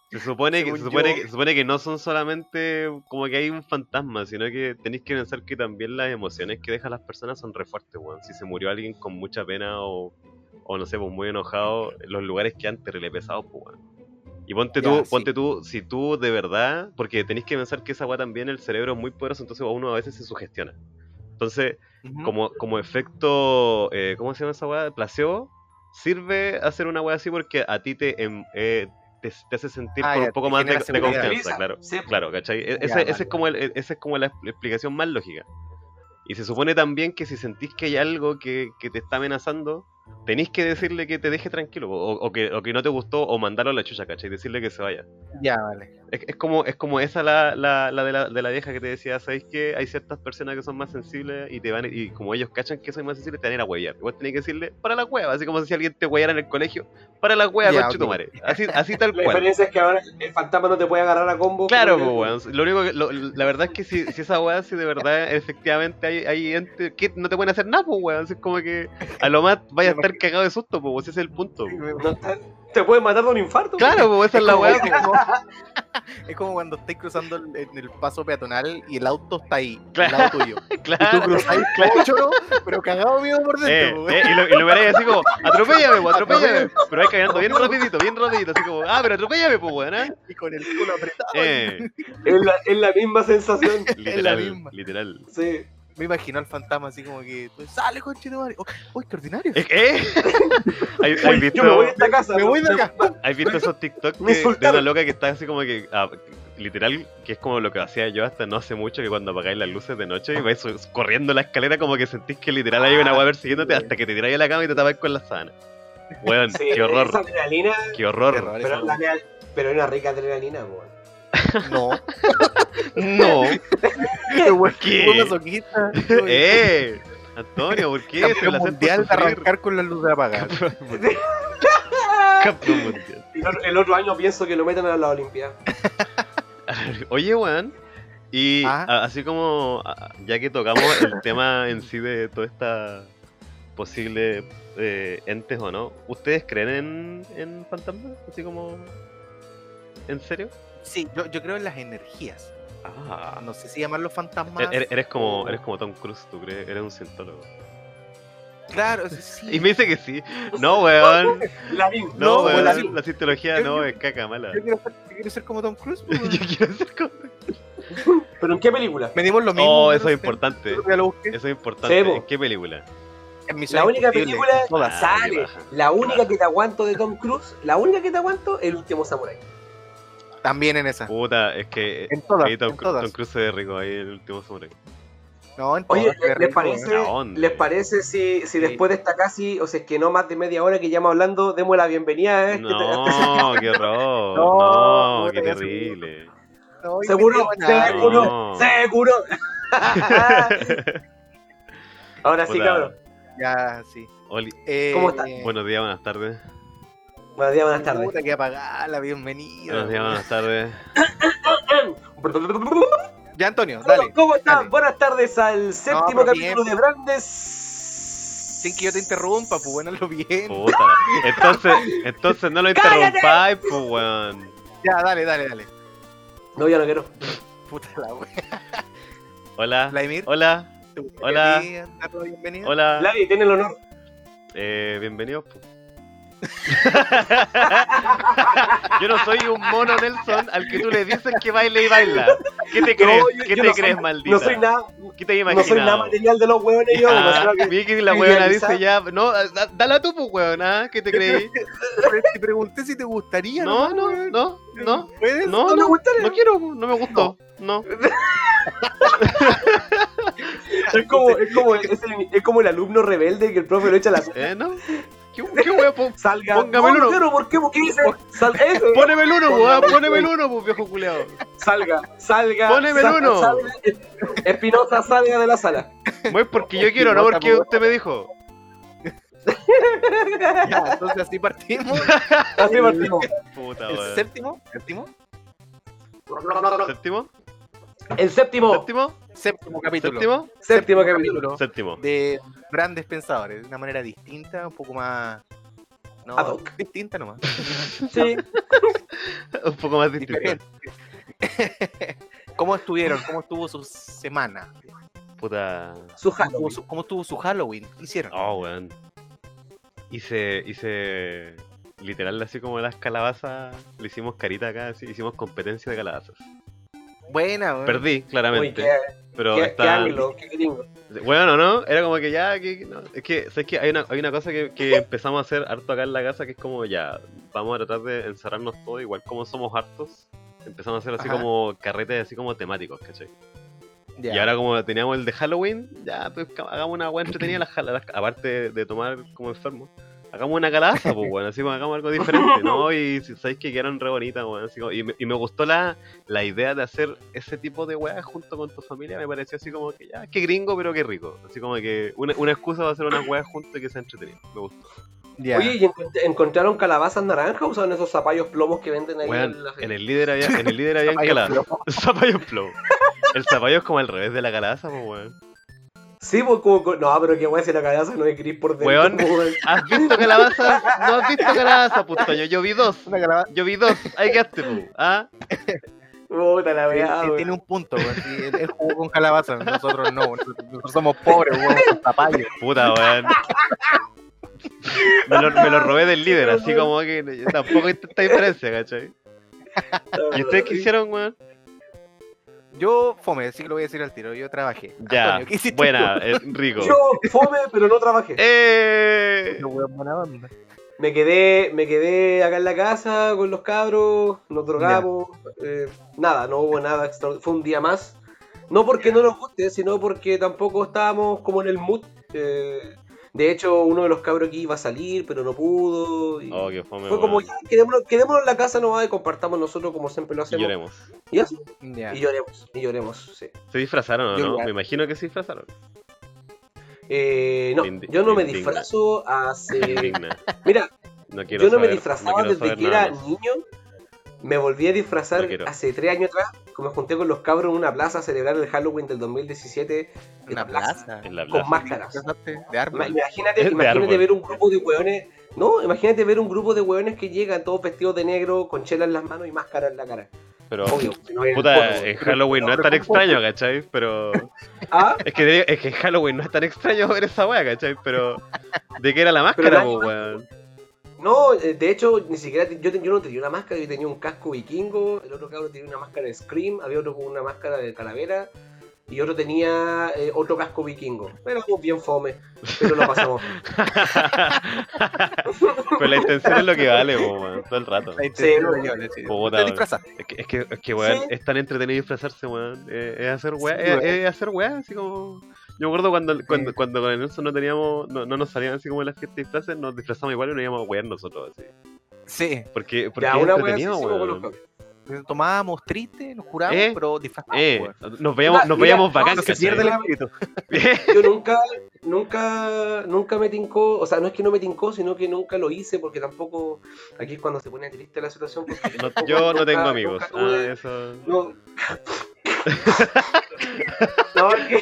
[SPEAKER 1] Se supone, que, se, supone que, se supone que no son solamente como que hay un fantasma, sino que tenéis que pensar que también las emociones que dejan las personas son re fuertes, weón. Si se murió alguien con mucha pena o, o no sé, pues muy enojado, los lugares quedan terrible pesados, pues, weón. Y ponte
[SPEAKER 2] Ya,
[SPEAKER 1] tú,
[SPEAKER 2] sí.
[SPEAKER 1] ponte tú, si tú de verdad, porque tenéis que pensar que esa weá también el cerebro es muy poderoso, entonces uno a veces se sugestiona. Entonces, como, como efecto, eh, ¿cómo se llama esa weá? Placebo, sirve hacer una weá así porque a ti te, em- eh, te, te hace sentir
[SPEAKER 2] Ah,
[SPEAKER 1] con
[SPEAKER 2] ya,
[SPEAKER 1] un poco más de, confianza, claro.
[SPEAKER 3] Sí.
[SPEAKER 1] Claro, ¿cachai? E-
[SPEAKER 2] Ya,
[SPEAKER 1] Ese,
[SPEAKER 2] vale,
[SPEAKER 1] ese es como el, esa es como la expl- explicación más lógica. Y se supone también que si sentís que hay algo que, que te está amenazando, tenéis que decirle que te deje tranquilo, o, o que, o que no te gustó, o mandarlo a la chucha, ¿cachai? Decirle que se vaya.
[SPEAKER 2] Ya, vale.
[SPEAKER 1] Es, es como, es como esa la, la, la, de la de la vieja que te decía, ¿sabéis que hay ciertas personas que son más sensibles y te van y como ellos cachan que soy más sensible, te van a ir a huevear? Igual tenés que decirle, para la hueva, así como si alguien te hueara en el colegio, para la hueva,
[SPEAKER 2] Ya,
[SPEAKER 1] conche tu
[SPEAKER 2] ok.
[SPEAKER 1] madre. Así, así tal
[SPEAKER 3] La
[SPEAKER 1] cual.
[SPEAKER 3] diferencia es que ahora el fantasma no te puede agarrar a combo.
[SPEAKER 1] Claro, pues, weón. Lo único que, lo- la verdad es que si, si esa weá, si de verdad efectivamente hay, hay ente que no te pueden hacer nada, pues weón. Así es como que a lo más vaya estar cagado de susto, pues ese es el punto.
[SPEAKER 3] No te puede matar de un infarto.
[SPEAKER 1] Claro, pues esa es la
[SPEAKER 2] como-
[SPEAKER 1] weá.
[SPEAKER 2] es como- Es como cuando estáis cruzando el- en el paso peatonal y el auto está ahí,
[SPEAKER 1] Claro.
[SPEAKER 2] al lado tuyo. Y tú
[SPEAKER 1] Claro.
[SPEAKER 2] cruzáis como choro, pero cagado miedo por
[SPEAKER 1] Eh,
[SPEAKER 2] dentro. po,
[SPEAKER 1] eh, y lo, y lo veréis así como, atropéllame, pues, atropéllame. Pero ahí cagando bien rapidito, bien rapidito, así como, ah, pero atropéllame, pues, weón, ¿eh?
[SPEAKER 2] Y con el culo apretado.
[SPEAKER 1] Eh,
[SPEAKER 3] Es la, es la misma sensación.
[SPEAKER 1] literal,
[SPEAKER 2] misma.
[SPEAKER 1] literal.
[SPEAKER 3] Sí.
[SPEAKER 2] Me imagino al fantasma así como que, sale conche de madre. Oh, uy, qué ordinario.
[SPEAKER 1] Eh. ¿Hay, hay
[SPEAKER 3] Uy,
[SPEAKER 1] visto,
[SPEAKER 3] Yo me voy de esta casa.
[SPEAKER 2] Me voy de acá.
[SPEAKER 1] ¿Has visto esos TikTok que- de una loca que está así como que, ah, literal, que es como lo que hacía yo hasta no hace mucho, que cuando apagáis las luces de noche y vais corriendo la escalera como que sentís que literal hay una weá persiguiéndote hasta que te tiráis a la cama y te tapáis con la sábana. Weón,
[SPEAKER 3] Sí,
[SPEAKER 1] qué horror,
[SPEAKER 3] Esa adrenalina.
[SPEAKER 1] qué horror.
[SPEAKER 2] Qué horror.
[SPEAKER 3] Pero, la real- pero hay una rica adrenalina, weón.
[SPEAKER 2] No.
[SPEAKER 1] No,
[SPEAKER 2] Qué buen
[SPEAKER 1] ¿Qué?
[SPEAKER 2] masoquista.
[SPEAKER 1] eh, Antonio, ¿por qué? Se
[SPEAKER 2] Campeón
[SPEAKER 1] la por
[SPEAKER 2] mundial de arrancar con apagadas.
[SPEAKER 1] Campeón mundial.
[SPEAKER 3] Y el otro- año pienso que lo metan a la Olimpiada.
[SPEAKER 1] Oye, weón. Y
[SPEAKER 2] Ah.
[SPEAKER 1] así como, ya que tocamos el tema en sí de toda esta posible eh, entes o no, ¿ustedes creen en, en fantasmas? Así como, ¿en serio?
[SPEAKER 2] Sí, yo, yo creo en las energías.
[SPEAKER 1] Ah,
[SPEAKER 2] No sé si llamarlos fantasmas.
[SPEAKER 1] eres, eres como,
[SPEAKER 2] o-
[SPEAKER 1] eres como Tom Cruise, tú crees, eres un cientólogo.
[SPEAKER 2] Claro, sí.
[SPEAKER 1] Y me dice que sí. No, weón.
[SPEAKER 3] La.
[SPEAKER 1] No,
[SPEAKER 2] No,
[SPEAKER 1] weón.
[SPEAKER 2] la-
[SPEAKER 1] La, cientología
[SPEAKER 2] yo-
[SPEAKER 1] no
[SPEAKER 2] yo-
[SPEAKER 1] es caca mala.
[SPEAKER 2] Yo quiero ser, yo quiero ser como Tom Cruise.
[SPEAKER 1] Yo quiero ser como...
[SPEAKER 3] ¿Pero en qué película?
[SPEAKER 2] Medimos lo mismo.
[SPEAKER 1] Oh, eso es importante. Eso es importante. ¿En qué película?
[SPEAKER 3] La única película.
[SPEAKER 1] Ah,
[SPEAKER 3] sale. La única que te aguanto de Tom Cruise, la única que te aguanto, el último samurai.
[SPEAKER 2] También en esa.
[SPEAKER 1] Puta, es que...
[SPEAKER 2] En todas.
[SPEAKER 1] Tom,
[SPEAKER 2] en todas.
[SPEAKER 1] Tom Cruise se ve rico ahí en el último samurai.
[SPEAKER 2] No, en
[SPEAKER 3] Oye, ¿les
[SPEAKER 2] rico,
[SPEAKER 3] parece. ¿les parece si, si
[SPEAKER 2] Sí.
[SPEAKER 3] después de esta casi, o sea, es que no más de media hora que llevamos hablando, demos la bienvenida este, este
[SPEAKER 1] No, qué horror.
[SPEAKER 2] No,
[SPEAKER 1] No, qué terrible.
[SPEAKER 2] No,
[SPEAKER 3] Seguro, seguro,
[SPEAKER 1] No.
[SPEAKER 3] seguro. Ahora sí, cabrón.
[SPEAKER 2] Ya, sí.
[SPEAKER 1] Oli-
[SPEAKER 2] Eh,
[SPEAKER 3] ¿Cómo está?
[SPEAKER 1] Buenos días, buenas tardes.
[SPEAKER 3] Buenos días, buenas tardes.
[SPEAKER 2] Puta, que apagada la bienvenida.
[SPEAKER 1] Buenos días, buenas tardes.
[SPEAKER 2] Ya, Antonio, dale.
[SPEAKER 3] ¿Cómo están?
[SPEAKER 2] dale.
[SPEAKER 3] Buenas tardes al séptimo capítulo
[SPEAKER 2] bien.
[SPEAKER 3] de
[SPEAKER 2] sin que yo te interrumpa, pues bueno, lo bien.
[SPEAKER 1] Puta. Entonces, entonces no lo interrumpáis, pues weón.
[SPEAKER 2] Ya, dale, dale, dale.
[SPEAKER 3] No, ya no quiero.
[SPEAKER 2] Puta la wea.
[SPEAKER 1] Hola.
[SPEAKER 2] Vladimir.
[SPEAKER 1] Hola.
[SPEAKER 2] ¿te gustaría
[SPEAKER 1] Hola.
[SPEAKER 2] a ti darnos la bienvenida?
[SPEAKER 1] Hola.
[SPEAKER 3] Vladi, tiene el honor.
[SPEAKER 1] Eh, bienvenidos. po. yo no soy un mono Nelson al que tú le dices que baile y baila. ¿Qué te crees?
[SPEAKER 3] yo-
[SPEAKER 1] ¿Qué
[SPEAKER 3] yo
[SPEAKER 1] te
[SPEAKER 3] no
[SPEAKER 1] crees,
[SPEAKER 3] soy-
[SPEAKER 1] maldita?
[SPEAKER 3] No soy nada,
[SPEAKER 1] ¿Qué te
[SPEAKER 3] no soy nada material de los huevones yo.
[SPEAKER 1] Ah,
[SPEAKER 3] no que-
[SPEAKER 1] vi que la
[SPEAKER 3] idealizar.
[SPEAKER 1] dice ya, no, da- dala tú, pues ¿ah? ¿Qué te creí?
[SPEAKER 2] Pero te pregunté si te gustaría.
[SPEAKER 1] No, no, no, no,
[SPEAKER 2] ¿Puedes?
[SPEAKER 1] no,
[SPEAKER 3] No me
[SPEAKER 1] no,
[SPEAKER 3] gustaría.
[SPEAKER 1] no quiero, no me gustó, no.
[SPEAKER 3] Es como, es, como, es, el, es como el alumno rebelde que el profe lo echa a la
[SPEAKER 1] Eh, no. ¿Qué, qué weón? po-
[SPEAKER 3] Salga.
[SPEAKER 1] Póngame el uno.
[SPEAKER 3] ¿por qué? ¿Por qué dice? Sal, ese.
[SPEAKER 1] Póneme el uno,
[SPEAKER 3] el
[SPEAKER 1] póneme el
[SPEAKER 3] uno.
[SPEAKER 1] pues viejo culeado.
[SPEAKER 3] Salga, salga.
[SPEAKER 1] Poneme el
[SPEAKER 3] salga,
[SPEAKER 1] uno.
[SPEAKER 3] salga. Espinosa, salga de la sala.
[SPEAKER 1] Voy porque yo quiero, no porque usted me dijo.
[SPEAKER 2] Ya, entonces así partimos.
[SPEAKER 3] Así partimos.
[SPEAKER 1] Puta,
[SPEAKER 2] El séptimo, séptimo,
[SPEAKER 1] ¿Séptimo?
[SPEAKER 3] El séptimo.
[SPEAKER 1] ¿Séptimo?
[SPEAKER 2] Séptimo capítulo.
[SPEAKER 1] ¿Séptimo?
[SPEAKER 3] Séptimo capítulo.
[SPEAKER 1] Séptimo.
[SPEAKER 2] de grandes pensadores, de una manera distinta, un poco más. No,
[SPEAKER 3] Ad hoc.
[SPEAKER 2] distinta nomás.
[SPEAKER 3] Sí.
[SPEAKER 1] Un poco más.
[SPEAKER 2] Diferente. ¿Cómo estuvieron? ¿Cómo estuvo su semana?
[SPEAKER 1] Puta.
[SPEAKER 3] Su
[SPEAKER 2] ¿Cómo su, cómo estuvo su Halloween? ¿Qué hicieron?
[SPEAKER 1] Oh, weón. Hice, hice literal así como las calabazas, le hicimos carita acá, así, hicimos competencia de calabazas.
[SPEAKER 2] Buena, weón.
[SPEAKER 1] Perdí,
[SPEAKER 3] Uy,
[SPEAKER 1] claramente,
[SPEAKER 3] qué,
[SPEAKER 1] pero
[SPEAKER 3] qué, qué
[SPEAKER 1] está...
[SPEAKER 3] ángulo, qué gringo.
[SPEAKER 1] Bueno, ¿no? Era como que ya, que, no, es que, ¿sabes qué? Hay una, hay una cosa que, que empezamos a hacer harto acá en la casa que es como ya, vamos a tratar de encerrarnos todos, igual como somos hartos, empezamos a hacer así
[SPEAKER 2] Ajá.
[SPEAKER 1] como carretes así como temáticos, ¿cachai?
[SPEAKER 2] Ya.
[SPEAKER 1] Y ahora como teníamos el de Halloween, ya pues hagamos una weá entretenida, las las- aparte de, de tomar como enfermo. Hagamos una calabaza, pues bueno, así como hagamos algo diferente, ¿no? Y si sabéis que quedaron re bonitas, weón. así como- y, me, y me gustó la, la idea de hacer ese tipo de weas junto con tu familia, me pareció así como que ya, qué gringo, pero qué rico. Así como que una, una excusa para hacer unas weas juntos y que sea entretenido. Me gustó.
[SPEAKER 2] Ya.
[SPEAKER 3] Oye, ¿y encont- encontraron calabazas naranjas o son esos zapallos plomos que venden ahí en la
[SPEAKER 1] en el líder había, en el líder había
[SPEAKER 2] Zapallo
[SPEAKER 1] calabaza.
[SPEAKER 2] flojo.
[SPEAKER 1] Zapallo flow. El zapallo es como al revés de la calabaza, pues weón.
[SPEAKER 3] Sí, pues como. co- No, pero qué weón si la calabaza no es gris por dentro.
[SPEAKER 1] Weón.
[SPEAKER 3] pues, weón.
[SPEAKER 1] ¿Has visto calabaza? ¿No has visto calabaza, putoño? Yo vi dos.
[SPEAKER 2] Una calabaza.
[SPEAKER 1] Yo vi dos. Ahí quedaste, pu. ¿Ah?
[SPEAKER 3] Puta la
[SPEAKER 2] Tiene,
[SPEAKER 3] weá,
[SPEAKER 2] tiene un punto, weón. Sí, él, él jugó con calabaza, nosotros no. Nosotros, nosotros somos pobres, weón, zapallo.
[SPEAKER 1] Puta, weón. Me lo, me lo robé del líder, así como que tampoco hay tanta diferencia, ¿cachai? ¿Y ustedes qué hicieron, weón?
[SPEAKER 2] Yo, fome, sí que lo voy a decir al tiro. Yo trabajé.
[SPEAKER 1] Ya,
[SPEAKER 2] Antonio, ¿qué hiciste
[SPEAKER 1] buena, eh, rico.
[SPEAKER 3] Yo fome, pero no trabajé.
[SPEAKER 1] ¡Eh!
[SPEAKER 2] No, weón, buena onda.
[SPEAKER 3] Me quedé, me quedé acá en la casa con los cabros, nos drogamos, eh, nada, no hubo nada extra, fue un día más. No porque no nos guste, sino porque tampoco estábamos como en el mood. eh, de hecho, uno de los cabros aquí iba a salir, pero no pudo. y
[SPEAKER 1] Oh, qué fome,
[SPEAKER 3] fue como, ya, quedémonos, quedémonos en la casa nomás y compartamos nosotros como siempre lo
[SPEAKER 1] Y
[SPEAKER 3] hacemos.
[SPEAKER 1] lloremos.
[SPEAKER 3] Y así,
[SPEAKER 2] Ya.
[SPEAKER 3] y lloremos, y lloremos, sí.
[SPEAKER 1] ¿Se disfrazaron o
[SPEAKER 2] Yo
[SPEAKER 1] no? Me imagino que se disfrazaron.
[SPEAKER 3] Eh, no,
[SPEAKER 1] Indi-
[SPEAKER 3] yo no me
[SPEAKER 1] indigna.
[SPEAKER 3] disfrazo hace...
[SPEAKER 1] Indigna.
[SPEAKER 3] Mira,
[SPEAKER 1] No
[SPEAKER 3] Yo no me disfrazaba desde que era
[SPEAKER 1] más.
[SPEAKER 3] niño. Me volví a disfrazar
[SPEAKER 1] No
[SPEAKER 3] hace tres años atrás. Como me junté con los cabros en una plaza a celebrar el Halloween del 2017. en la plaza,
[SPEAKER 2] plaza.
[SPEAKER 1] En la
[SPEAKER 3] Con
[SPEAKER 1] plaza.
[SPEAKER 3] máscaras.
[SPEAKER 2] De árbol.
[SPEAKER 3] Imagínate,
[SPEAKER 1] Es de
[SPEAKER 3] imagínate
[SPEAKER 1] árbol.
[SPEAKER 3] ver un grupo de hueones. No, imagínate ver un grupo de hueones que llegan todos vestidos de negro, con chela en las manos y máscara en la cara.
[SPEAKER 1] Pero,
[SPEAKER 3] Obvio, no
[SPEAKER 1] puta, en
[SPEAKER 3] weón.
[SPEAKER 1] Halloween no es tan extraño, ¿cachai? Pero.
[SPEAKER 3] Ah,
[SPEAKER 1] Es que, es que en Halloween no es tan extraño ver esa wea, ¿cachai? Pero. ¿De qué era la máscara, weón?
[SPEAKER 3] No, eh, de hecho, ni siquiera yo, yo no tenía una máscara, yo tenía un casco vikingo, el otro cabrón tenía una máscara de Scream, había otro con una máscara de calavera y otro tenía eh, otro casco vikingo. Éramos bien fome, pero lo pasamos.
[SPEAKER 1] Pero la intención es lo que vale, todo el rato.
[SPEAKER 2] La intención
[SPEAKER 3] Sí,
[SPEAKER 2] de yo, le decía,
[SPEAKER 1] Puta,
[SPEAKER 2] ¿Te
[SPEAKER 1] weón.
[SPEAKER 2] disfrazaste?
[SPEAKER 1] Es que, es que, es que weón,
[SPEAKER 3] Sí.
[SPEAKER 1] es tan entretenido disfrazarse, weón. Eh, es hacer weá,
[SPEAKER 2] Sí,
[SPEAKER 1] es,
[SPEAKER 2] weón.
[SPEAKER 1] es hacer weá, así como. Yo me acuerdo cuando, cuando, cuando con el Nelson no teníamos, no, no nos salían así como las fiestas de disfraces, nos disfrazamos igual y nos íbamos a wear nosotros, así.
[SPEAKER 2] Sí.
[SPEAKER 1] Porque, porque
[SPEAKER 3] Ya, una
[SPEAKER 1] entretenido, weón.
[SPEAKER 2] Tomábamos triste, nos curamos,
[SPEAKER 1] Eh,
[SPEAKER 2] pero disfrazados.
[SPEAKER 1] Eh, nos veíamos, nos veíamos
[SPEAKER 3] no,
[SPEAKER 2] Se pierde el espíritu.
[SPEAKER 3] Yo nunca, nunca, nunca me tincó, o sea, no es que no me tincó, sino que nunca lo hice porque tampoco, aquí es cuando se pone triste la situación.
[SPEAKER 1] No- yo no tengo amigos.
[SPEAKER 3] nunca tuve-
[SPEAKER 1] Ah, eso.
[SPEAKER 3] No. no, es que...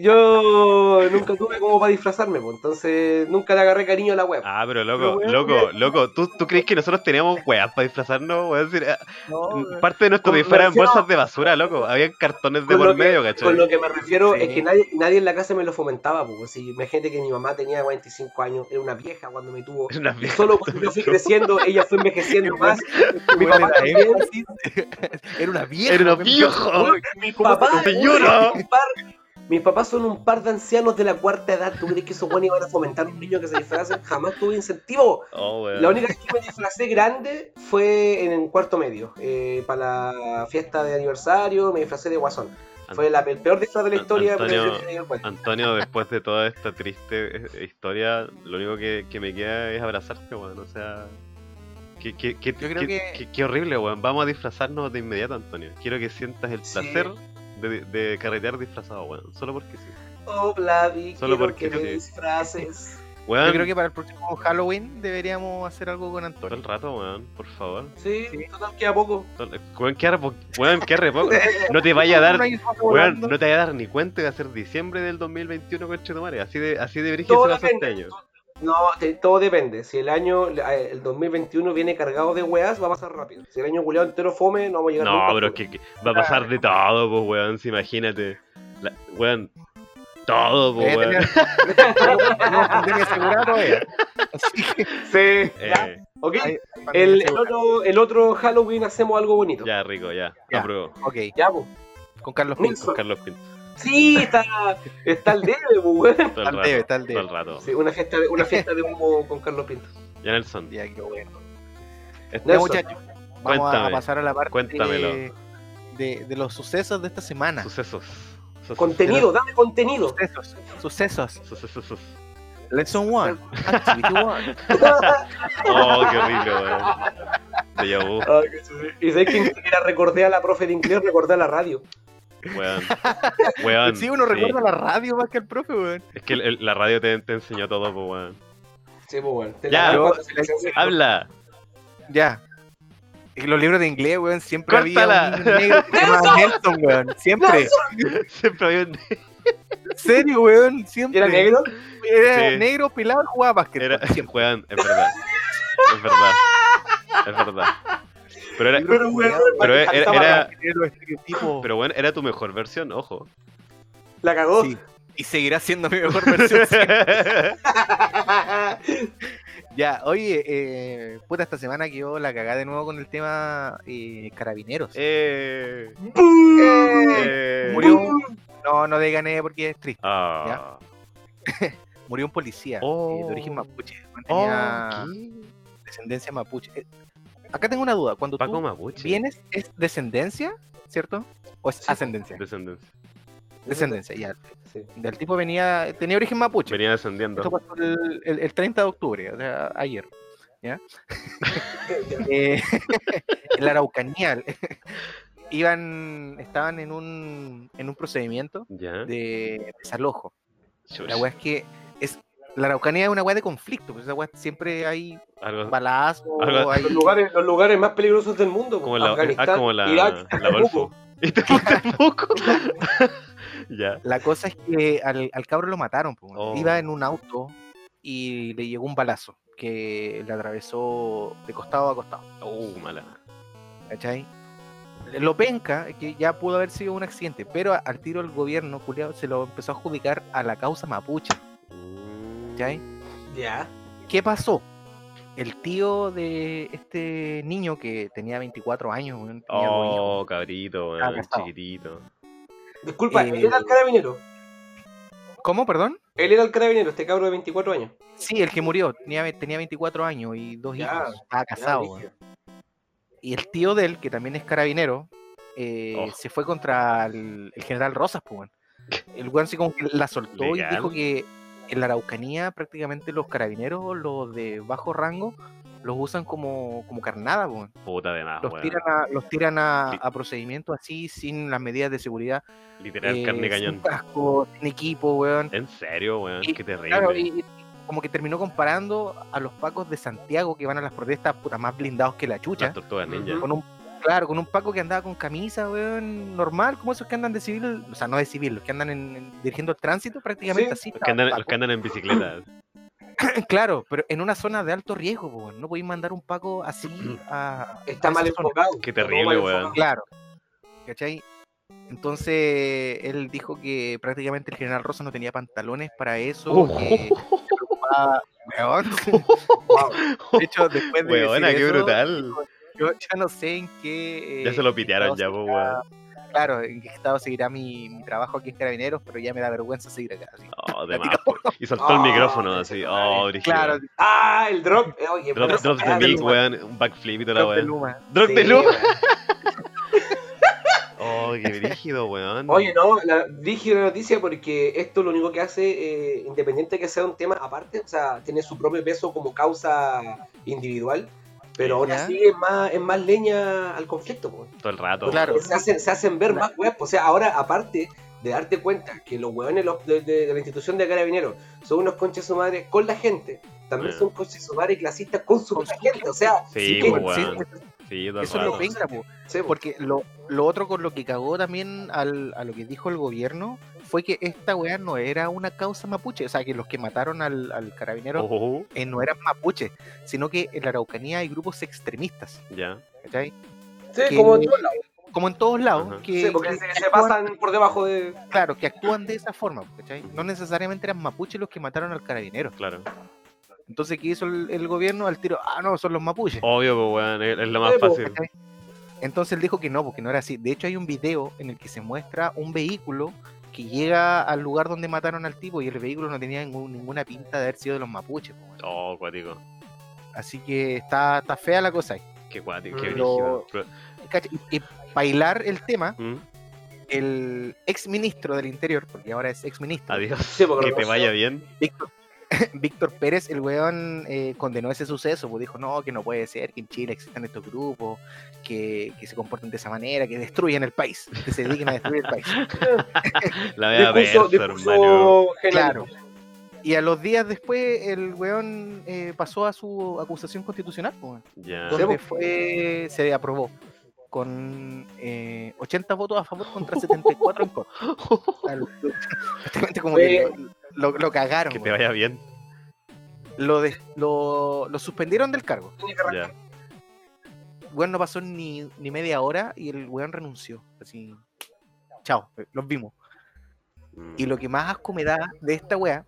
[SPEAKER 3] yo nunca tuve como para disfrazarme, pues, entonces nunca le agarré cariño a la web.
[SPEAKER 1] Ah, pero loco, loco, loco, ¿tú, ¿tú crees que nosotros teníamos weas para disfrazarnos? Weón? Si, eh,
[SPEAKER 2] No,
[SPEAKER 1] parte de nuestro
[SPEAKER 3] Con-
[SPEAKER 1] disfraz eran bolsas de basura, loco. Habían cartones de
[SPEAKER 3] Con
[SPEAKER 1] por medio,
[SPEAKER 3] con
[SPEAKER 1] ¿cachai?
[SPEAKER 3] lo que me refiero
[SPEAKER 2] Sí.
[SPEAKER 3] es que nadie, nadie en la casa me lo fomentaba, pues. Si imagínate que mi mamá tenía 45 años, era una vieja cuando me tuvo.
[SPEAKER 1] Era una vieja.
[SPEAKER 3] solo cuando yo fui creciendo, ella fue envejeciendo más. Mi papá
[SPEAKER 2] era
[SPEAKER 3] también.
[SPEAKER 2] Era una vieja.
[SPEAKER 1] Era una vieja.
[SPEAKER 3] Mi papá,
[SPEAKER 1] señora?
[SPEAKER 3] Mis papás son un par de ancianos de la cuarta edad. ¿Tú crees que esos buenos iban a fomentar a un niño que se disfrace? Jamás tuve incentivo.
[SPEAKER 1] Oh.
[SPEAKER 3] La única vez que me disfracé grande fue en el cuarto medio. eh, para la fiesta de aniversario me disfracé de guasón. Fue la, el peor disfraz de la historia.
[SPEAKER 1] Antonio- después de toda esta triste eh, historia, lo único que, que me queda es abrazarte, weón. O sea, qué, qué, qué,
[SPEAKER 2] Yo creo
[SPEAKER 1] qué-
[SPEAKER 2] que-
[SPEAKER 1] qué- qué horrible, weón. Vamos a disfrazarnos de inmediato, Antonio. Quiero que sientas el
[SPEAKER 3] Sí.
[SPEAKER 1] De, de carretear disfrazado, weón. Solo porque sí.
[SPEAKER 3] Oh, Vladi,
[SPEAKER 1] Solo porque
[SPEAKER 3] que me
[SPEAKER 1] sí.
[SPEAKER 3] disfraces.
[SPEAKER 1] Weón,
[SPEAKER 2] Yo creo que para el próximo Halloween deberíamos hacer algo con
[SPEAKER 1] todo
[SPEAKER 2] Antonio.
[SPEAKER 1] el rato, weón, por favor.
[SPEAKER 3] Sí,
[SPEAKER 2] Sí.
[SPEAKER 3] total, queda poco.
[SPEAKER 1] Todo el- Weón, arre, po- weón, arre poco. No te vaya a dar, weón, no te vaya a dar ni cuenta de hacer diciembre del 2021 con Chetumare. Así de, así de brígido
[SPEAKER 3] Todo
[SPEAKER 1] se va a hacer este año.
[SPEAKER 3] No, te- todo depende. Si el año, eh, el 2021 viene cargado de weas, va a pasar rápido. Si el año culiado entero fome, no vamos a llegar
[SPEAKER 1] No,
[SPEAKER 3] a
[SPEAKER 1] pero es que, que va a pasar de todo, pues, weón, si imagínate. La- weón, todo, pues, weón.
[SPEAKER 3] Sí,
[SPEAKER 1] Eh,
[SPEAKER 3] ok. El, el otro, el otro Halloween hacemos algo bonito.
[SPEAKER 1] ya, rico, ya,
[SPEAKER 2] Ya.
[SPEAKER 1] apruebo.
[SPEAKER 2] Ok,
[SPEAKER 3] Ya, pues.
[SPEAKER 2] con Carlos Pinto.
[SPEAKER 1] Con Carlos Pinto.
[SPEAKER 3] Sí, está, está el debe, pues, weón.
[SPEAKER 2] Está
[SPEAKER 1] rato.
[SPEAKER 2] debe, está el
[SPEAKER 1] todo
[SPEAKER 2] debe.
[SPEAKER 1] el rato.
[SPEAKER 3] Sí, una fiesta, de, una fiesta de humo con Carlos Pinto.
[SPEAKER 1] Ya, Nelson.
[SPEAKER 2] Ya, qué bueno.
[SPEAKER 1] este-
[SPEAKER 2] muchachos, vamos a pasar a la parte de, de, de los sucesos de esta semana.
[SPEAKER 1] Sucesos. Sucesos.
[SPEAKER 3] Contenido, dame contenido.
[SPEAKER 2] Sucesos, sucesos.
[SPEAKER 1] Sucesos.
[SPEAKER 2] Lesson 1, Activity 1.
[SPEAKER 1] Oh, qué horrible, weón.
[SPEAKER 3] Que sí. Y sabes que ni siquiera recordé a la profe de inglés, recordé a la radio.
[SPEAKER 1] Weón. Weón.
[SPEAKER 2] Sí, uno recuerda la radio más que el profe, weón.
[SPEAKER 1] Es que el- el- la radio te, te enseñó todo, pues, weón.
[SPEAKER 3] Sí, pues, weón. Te
[SPEAKER 1] Ya,
[SPEAKER 2] yo-
[SPEAKER 3] se
[SPEAKER 1] Habla.
[SPEAKER 2] Ya. En los libros de inglés, weón, siempre
[SPEAKER 1] Córtala.
[SPEAKER 2] había un negro que llamaba Nelson, weón. Siempre.
[SPEAKER 1] Siempre había un...
[SPEAKER 2] En serio, weón. Siempre.
[SPEAKER 3] ¿Era negro?
[SPEAKER 2] Era
[SPEAKER 1] Sí.
[SPEAKER 2] negro, pelado, jugaba básquet.
[SPEAKER 1] Era...
[SPEAKER 2] Siempre.
[SPEAKER 1] Weón, es verdad. Es verdad. Es verdad. Pero era...
[SPEAKER 3] Pero, weón,
[SPEAKER 1] Pero era-. Pero bueno, era tu mejor versión, ojo.
[SPEAKER 3] La cagó.
[SPEAKER 2] Sí. Y seguirá siendo mi mejor versión. ya, oye, eh, puta, esta semana quedó la cagada de nuevo con el tema eh, carabineros.
[SPEAKER 1] eh...
[SPEAKER 2] Eh,
[SPEAKER 1] eh,
[SPEAKER 2] murió. No, no de gané porque es triste.
[SPEAKER 1] Ah.
[SPEAKER 2] Murió un policía
[SPEAKER 1] Oh.
[SPEAKER 2] eh, de origen mapuche.
[SPEAKER 1] Oh,
[SPEAKER 2] Tenía
[SPEAKER 1] ¿qué?
[SPEAKER 2] descendencia mapuche. Acá tengo una duda. Cuando
[SPEAKER 1] Paco
[SPEAKER 2] tú vienes, ¿es descendencia, cierto? ¿O es
[SPEAKER 3] Sí.
[SPEAKER 2] ascendencia?
[SPEAKER 1] Descendencia.
[SPEAKER 2] Descendencia, ya.
[SPEAKER 3] Sí.
[SPEAKER 2] Del tipo venía, tenía origen mapuche.
[SPEAKER 1] Venía descendiendo.
[SPEAKER 2] Esto pasó el, el- el 30 de octubre, o sea, ayer. ¿Ya? Eh, en la Araucanía. iban, estaban en un, en un procedimiento
[SPEAKER 1] Ya.
[SPEAKER 2] de desalojo. La weá es que es, la Araucanía es una weá de conflicto, pues esa weá siempre hay balazos, hay...
[SPEAKER 3] Los lugares, los lugares más peligrosos del mundo.
[SPEAKER 1] como la,
[SPEAKER 3] Afganistán,
[SPEAKER 1] ah, como la,
[SPEAKER 3] Irak,
[SPEAKER 1] la Golfo. ¿Y te tampoco? ya.
[SPEAKER 2] La cosa es que al, al cabro lo mataron, pues, weón.
[SPEAKER 1] Oh.
[SPEAKER 2] iba en un auto y le llegó un balazo que le atravesó de costado a costado.
[SPEAKER 1] Uh, mala.
[SPEAKER 2] ¿Cachai? Lo penca, es que ya pudo haber sido un accidente, pero al tiro el gobierno, culiao, se lo empezó a adjudicar a la causa mapuche.
[SPEAKER 1] Mm.
[SPEAKER 2] ¿Cachai?
[SPEAKER 3] Ya.
[SPEAKER 2] ¿Qué pasó? El tío de este niño que tenía 24 años, tenía.
[SPEAKER 1] Oh, cabrito,
[SPEAKER 2] Ah,
[SPEAKER 1] chiquitito.
[SPEAKER 3] Disculpa,
[SPEAKER 2] Eh,
[SPEAKER 3] él era el carabinero.
[SPEAKER 2] ¿Cómo, perdón?
[SPEAKER 3] Él era el carabinero, este cabro de 24 años.
[SPEAKER 2] Sí, el que murió, tenía, tenía 24 años y dos
[SPEAKER 3] Ya,
[SPEAKER 2] hijos, estaba
[SPEAKER 3] Ya,
[SPEAKER 2] casado. Y el tío de él, que también es carabinero, eh,
[SPEAKER 1] Oh.
[SPEAKER 2] se fue contra el, el general Rosas, pues. El weón así como que la soltó y dijo que en la Araucanía prácticamente los carabineros, los de bajo rango, los usan como, como carnada, weón.
[SPEAKER 1] Puta de más,
[SPEAKER 2] Los tiran, a, los tiran a, a procedimientos así, sin las medidas de seguridad.
[SPEAKER 1] Literal
[SPEAKER 2] eh,
[SPEAKER 1] carne
[SPEAKER 2] sin
[SPEAKER 1] cañón.
[SPEAKER 2] casco, sin equipo, weón.
[SPEAKER 1] En serio, weón, qué terrible.
[SPEAKER 2] Claro, y, y como que terminó comparando a los pacos de Santiago que van a las protestas puta, más blindados que la chucha
[SPEAKER 1] Las tortugas ninja.
[SPEAKER 2] con un, Claro, con un Paco que andaba con camisa, weón, normal, como esos que andan de civil, o sea, no de civil, los que andan en- en- dirigiendo el tránsito prácticamente
[SPEAKER 3] Sí,
[SPEAKER 2] así.
[SPEAKER 1] Los que andan,
[SPEAKER 2] estaba
[SPEAKER 1] los que andan en bicicleta.
[SPEAKER 2] Claro, pero en una zona de alto riesgo, weón. no podéis mandar un Paco así a.
[SPEAKER 3] Está
[SPEAKER 2] a
[SPEAKER 3] mal enfocado.
[SPEAKER 1] Qué terrible, weón.
[SPEAKER 2] Claro. ¿Cachai? Entonces, él dijo que prácticamente el general Rosa no tenía pantalones para eso.
[SPEAKER 1] Oh.
[SPEAKER 2] que se preocupaba- Weón.
[SPEAKER 3] Wow.
[SPEAKER 2] De hecho, después de.
[SPEAKER 1] Weona,
[SPEAKER 2] decir
[SPEAKER 1] qué
[SPEAKER 2] eso,
[SPEAKER 1] brutal.
[SPEAKER 2] Yo ya no sé en qué.
[SPEAKER 1] Ya
[SPEAKER 2] eh,
[SPEAKER 1] se lo pitearon
[SPEAKER 2] estado
[SPEAKER 1] ya, weón.
[SPEAKER 2] Claro, en qué estado seguirá mi, mi trabajo aquí en Carabineros, pero ya me da vergüenza seguir acá. así.
[SPEAKER 1] Oh, de más. Y soltó el micrófono así. Oh, brígido.
[SPEAKER 2] Claro,
[SPEAKER 3] Ah, el drop. Eh, Oye,
[SPEAKER 1] Drop, drops de mic,
[SPEAKER 3] Luma.
[SPEAKER 1] weón. Un backflip y toda la
[SPEAKER 2] Drop de
[SPEAKER 1] weón.
[SPEAKER 2] Luma.
[SPEAKER 1] Drop de
[SPEAKER 3] Sí, weón.
[SPEAKER 1] Oh, qué brígido, weón.
[SPEAKER 3] Oye, no, la, la noticia porque esto lo único que hace, eh, independiente de que sea un tema aparte, o sea, tiene su propio peso como causa individual, pero aún
[SPEAKER 2] Ya.
[SPEAKER 3] así es más, es más leña al conflicto. po.
[SPEAKER 1] Todo el rato.
[SPEAKER 2] Claro.
[SPEAKER 3] Se, hacen, se hacen ver más weas. O sea, ahora, aparte de darte cuenta que los weones los- de, de- de la institución de carabineros son unos conches su madre con la gente, también
[SPEAKER 1] Ah.
[SPEAKER 3] son conches su madre clasistas con su gente. O sea,
[SPEAKER 1] Sí,
[SPEAKER 2] sí,
[SPEAKER 1] weón. Sí, el
[SPEAKER 2] Eso es lo
[SPEAKER 3] sí, po.
[SPEAKER 2] Porque lo, lo otro con lo que cagó también al, a lo que dijo el gobierno fue que esta weá no era una causa mapuche. O sea, que los que mataron al, al carabinero
[SPEAKER 1] Oh,
[SPEAKER 2] eh, no eran mapuches, sino que en la Araucanía hay grupos extremistas.
[SPEAKER 1] ya.
[SPEAKER 2] ¿cachai?
[SPEAKER 3] Sí,
[SPEAKER 2] que-
[SPEAKER 3] como en todos lados.
[SPEAKER 2] Como en todos lados, que,
[SPEAKER 3] Sí, porque
[SPEAKER 2] que
[SPEAKER 3] se,
[SPEAKER 2] actúan-
[SPEAKER 3] pasan por debajo de.
[SPEAKER 2] claro, que actúan de esa forma, ¿cachai? No necesariamente eran mapuches los que mataron al carabinero.
[SPEAKER 1] Claro.
[SPEAKER 2] Entonces, ¿qué hizo el, el gobierno al tiro? Ah, no, son los mapuches.
[SPEAKER 1] Obvio, pues, weón. Es, es lo más
[SPEAKER 3] Sí, po.
[SPEAKER 1] fácil.
[SPEAKER 2] ¿cachai? Entonces él dijo que no, porque no era así. De hecho, hay un video en el que se muestra un vehículo que llega al lugar donde mataron al tipo y el vehículo no tenía ningún- ninguna pinta de haber sido de los mapuches.
[SPEAKER 1] Oh, cuático.
[SPEAKER 2] Así que está, está fea la cosa ahí.
[SPEAKER 1] Qué cuático, qué.
[SPEAKER 2] Y, y bailar el tema,
[SPEAKER 1] ¿Mm?
[SPEAKER 2] el ex ministro del Interior, porque ahora es ex ministro,
[SPEAKER 1] Adiós.
[SPEAKER 3] Sí, porque
[SPEAKER 1] que te vaya bien.
[SPEAKER 2] Víctor, Víctor Pérez, el weón, eh, condenó ese suceso, pues dijo, no, que no puede ser, que en Chile existan estos grupos, que, que se comporten de esa manera, que destruyan el país, que se dediquen a destruir el país.
[SPEAKER 1] La vea
[SPEAKER 3] Discurso, discurso.
[SPEAKER 2] Claro. Y a los días después, el weón eh, pasó a su acusación constitucional, pues, weón,
[SPEAKER 1] Ya.
[SPEAKER 2] donde
[SPEAKER 3] pues.
[SPEAKER 2] fue, se aprobó con eh, 80 votos a favor contra 74 en contra. Como que lo, lo- cagaron.
[SPEAKER 1] Que te vaya bien.
[SPEAKER 2] Lo, des- lo, lo suspendieron del cargo.
[SPEAKER 1] Ya.
[SPEAKER 2] Weón no pasó ni, ni media hora y el weón renunció. Así. Chao, eh, los vimos.
[SPEAKER 1] Mm.
[SPEAKER 2] Y lo que más asco me da de esta weá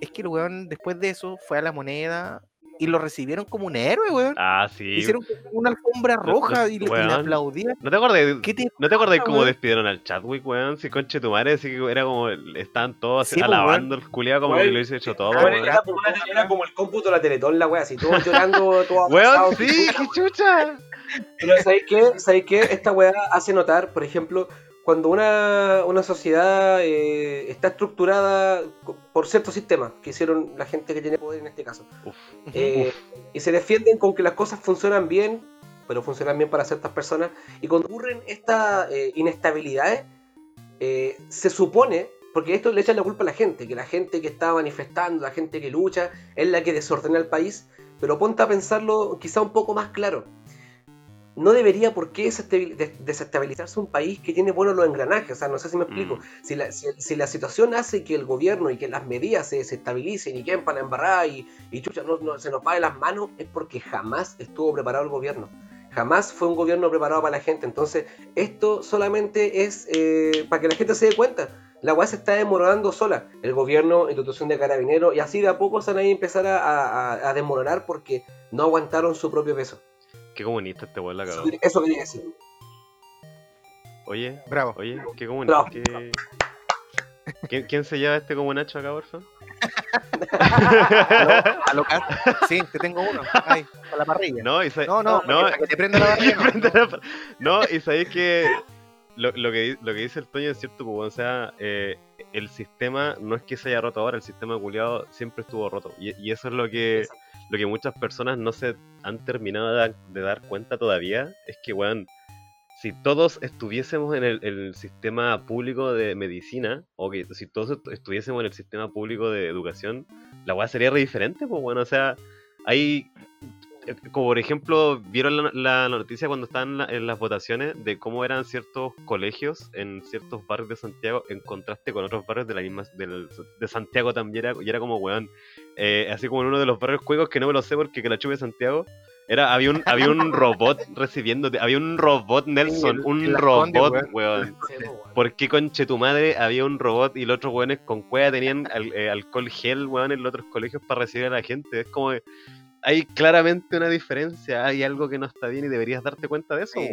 [SPEAKER 2] es que el weón después de eso fue a la moneda y lo recibieron como un héroe, weón.
[SPEAKER 1] Ah, sí.
[SPEAKER 2] Hicieron como una alfombra
[SPEAKER 1] no,
[SPEAKER 2] roja y, le, y le
[SPEAKER 1] weón.
[SPEAKER 2] aplaudían.
[SPEAKER 1] ¿No te acuerdas?
[SPEAKER 2] ¿Qué te
[SPEAKER 1] ¿No te acuerdas
[SPEAKER 2] pasa,
[SPEAKER 1] cómo
[SPEAKER 2] weón?
[SPEAKER 1] despidieron al Chadwick, weón? Si conche tu madre, así que era como, estaban todos
[SPEAKER 2] Sí, pues,
[SPEAKER 1] alabando el culiado como
[SPEAKER 3] Weón.
[SPEAKER 1] que lo hizo hecho todo,
[SPEAKER 3] Bueno,
[SPEAKER 1] weón.
[SPEAKER 3] era, como una- era como el cómputo de la Teletón, la wea, así, todos llorando, todos
[SPEAKER 1] Weón, sí, qué chucha.
[SPEAKER 3] Pero ¿sabéis qué? ¿Sabéis qué? Esta weá hace notar, por ejemplo, cuando una, una sociedad eh, está estructurada por ciertos sistemas que hicieron la gente que tiene poder en este caso,
[SPEAKER 1] Uf,
[SPEAKER 3] eh, y se defienden con que las cosas funcionan bien, pero funcionan bien para ciertas personas, y cuando ocurren estas eh, inestabilidades, eh, se supone, porque esto le echan la culpa a la gente, que la gente que está manifestando, la gente que lucha, es la que desordena el país, pero ponte a pensarlo quizá un poco más claro. No debería por qué desestabil- des- desestabilizarse un país que tiene buenos los engranajes, o sea, no sé si me explico.
[SPEAKER 1] Mm.
[SPEAKER 3] Si, la, si, si la situación hace que el gobierno y que las medidas se desestabilicen y queden para la embarrada y, y chucha, no, no- se nos de las manos, es porque jamás estuvo preparado el gobierno. Jamás fue un gobierno preparado para la gente. Entonces, esto solamente es eh, para que la gente se dé cuenta. La weá se está desmoronando sola. El gobierno, institución de carabineros, y así de a poco se van a empezar a, a- a desmoronar porque no aguantaron su propio peso.
[SPEAKER 1] Qué comunista este weón la
[SPEAKER 3] Eso,
[SPEAKER 1] cagó.
[SPEAKER 3] eso quería decir.
[SPEAKER 1] Oye,
[SPEAKER 2] Bravo.
[SPEAKER 1] oye, qué comunista.
[SPEAKER 3] Bravo.
[SPEAKER 1] qué- ¿Quién, quién se lleva este como Nacho acá?
[SPEAKER 2] ¿Aló? ¿Aló, Cas? Sí, te tengo uno. Ay, para la parrilla.
[SPEAKER 1] No, y sa-
[SPEAKER 2] No, no,
[SPEAKER 1] no,
[SPEAKER 2] para que te prenda la parrilla. no.
[SPEAKER 1] No, y sabéis que lo, lo que di- lo que dice el Toño es cierto, pues, o sea, eh, el sistema no es que se haya roto ahora, el sistema culiado siempre estuvo roto. Y, eso es lo que, lo que muchas personas no se han terminado de, dar cuenta todavía, es que, weón, si todos estuviésemos en el, el sistema público de medicina, o que si todos estu- estuviésemos en el sistema público de educación, la weá sería re diferente, pues, bueno, o sea, hay como por ejemplo, vieron la, la noticia cuando estaban en, la- en las votaciones de cómo eran ciertos colegios en ciertos barrios de Santiago en contraste con otros barrios de la misma de Santiago también era, y era como weón. eh, así como en uno de los barrios juegos que no me lo sé porque que la chuve Santiago. Era, había un, había un robot recibiendo, había un robot Nelson,
[SPEAKER 2] el-
[SPEAKER 1] un
[SPEAKER 2] el
[SPEAKER 1] robot,
[SPEAKER 2] weón.
[SPEAKER 3] po, weón.
[SPEAKER 1] ¿Por qué conche tu madre había un robot y los otros weones con cueva tenían al- eh, alcohol gel, weón, en los otros colegios para recibir a la gente? Es como hay claramente una diferencia, hay algo que no está bien y deberías darte cuenta de eso,
[SPEAKER 2] Sí.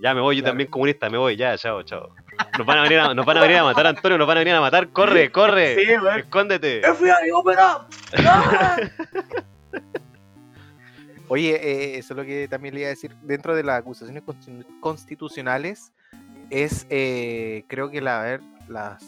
[SPEAKER 1] Ya me voy, yo
[SPEAKER 2] Claro.
[SPEAKER 1] también comunista, me voy, ya, chao, chao. Nos van a venir a, nos van a, venir a matar, Antonio, nos van a venir a matar, corre, corre,
[SPEAKER 3] Sí,
[SPEAKER 1] escóndete.
[SPEAKER 3] FBI, open up. ¡Ah!
[SPEAKER 2] Oye, eh, eso es lo que también le iba a decir. Dentro de las acusaciones constitu- constitucionales, es, eh, creo que la, a ver, las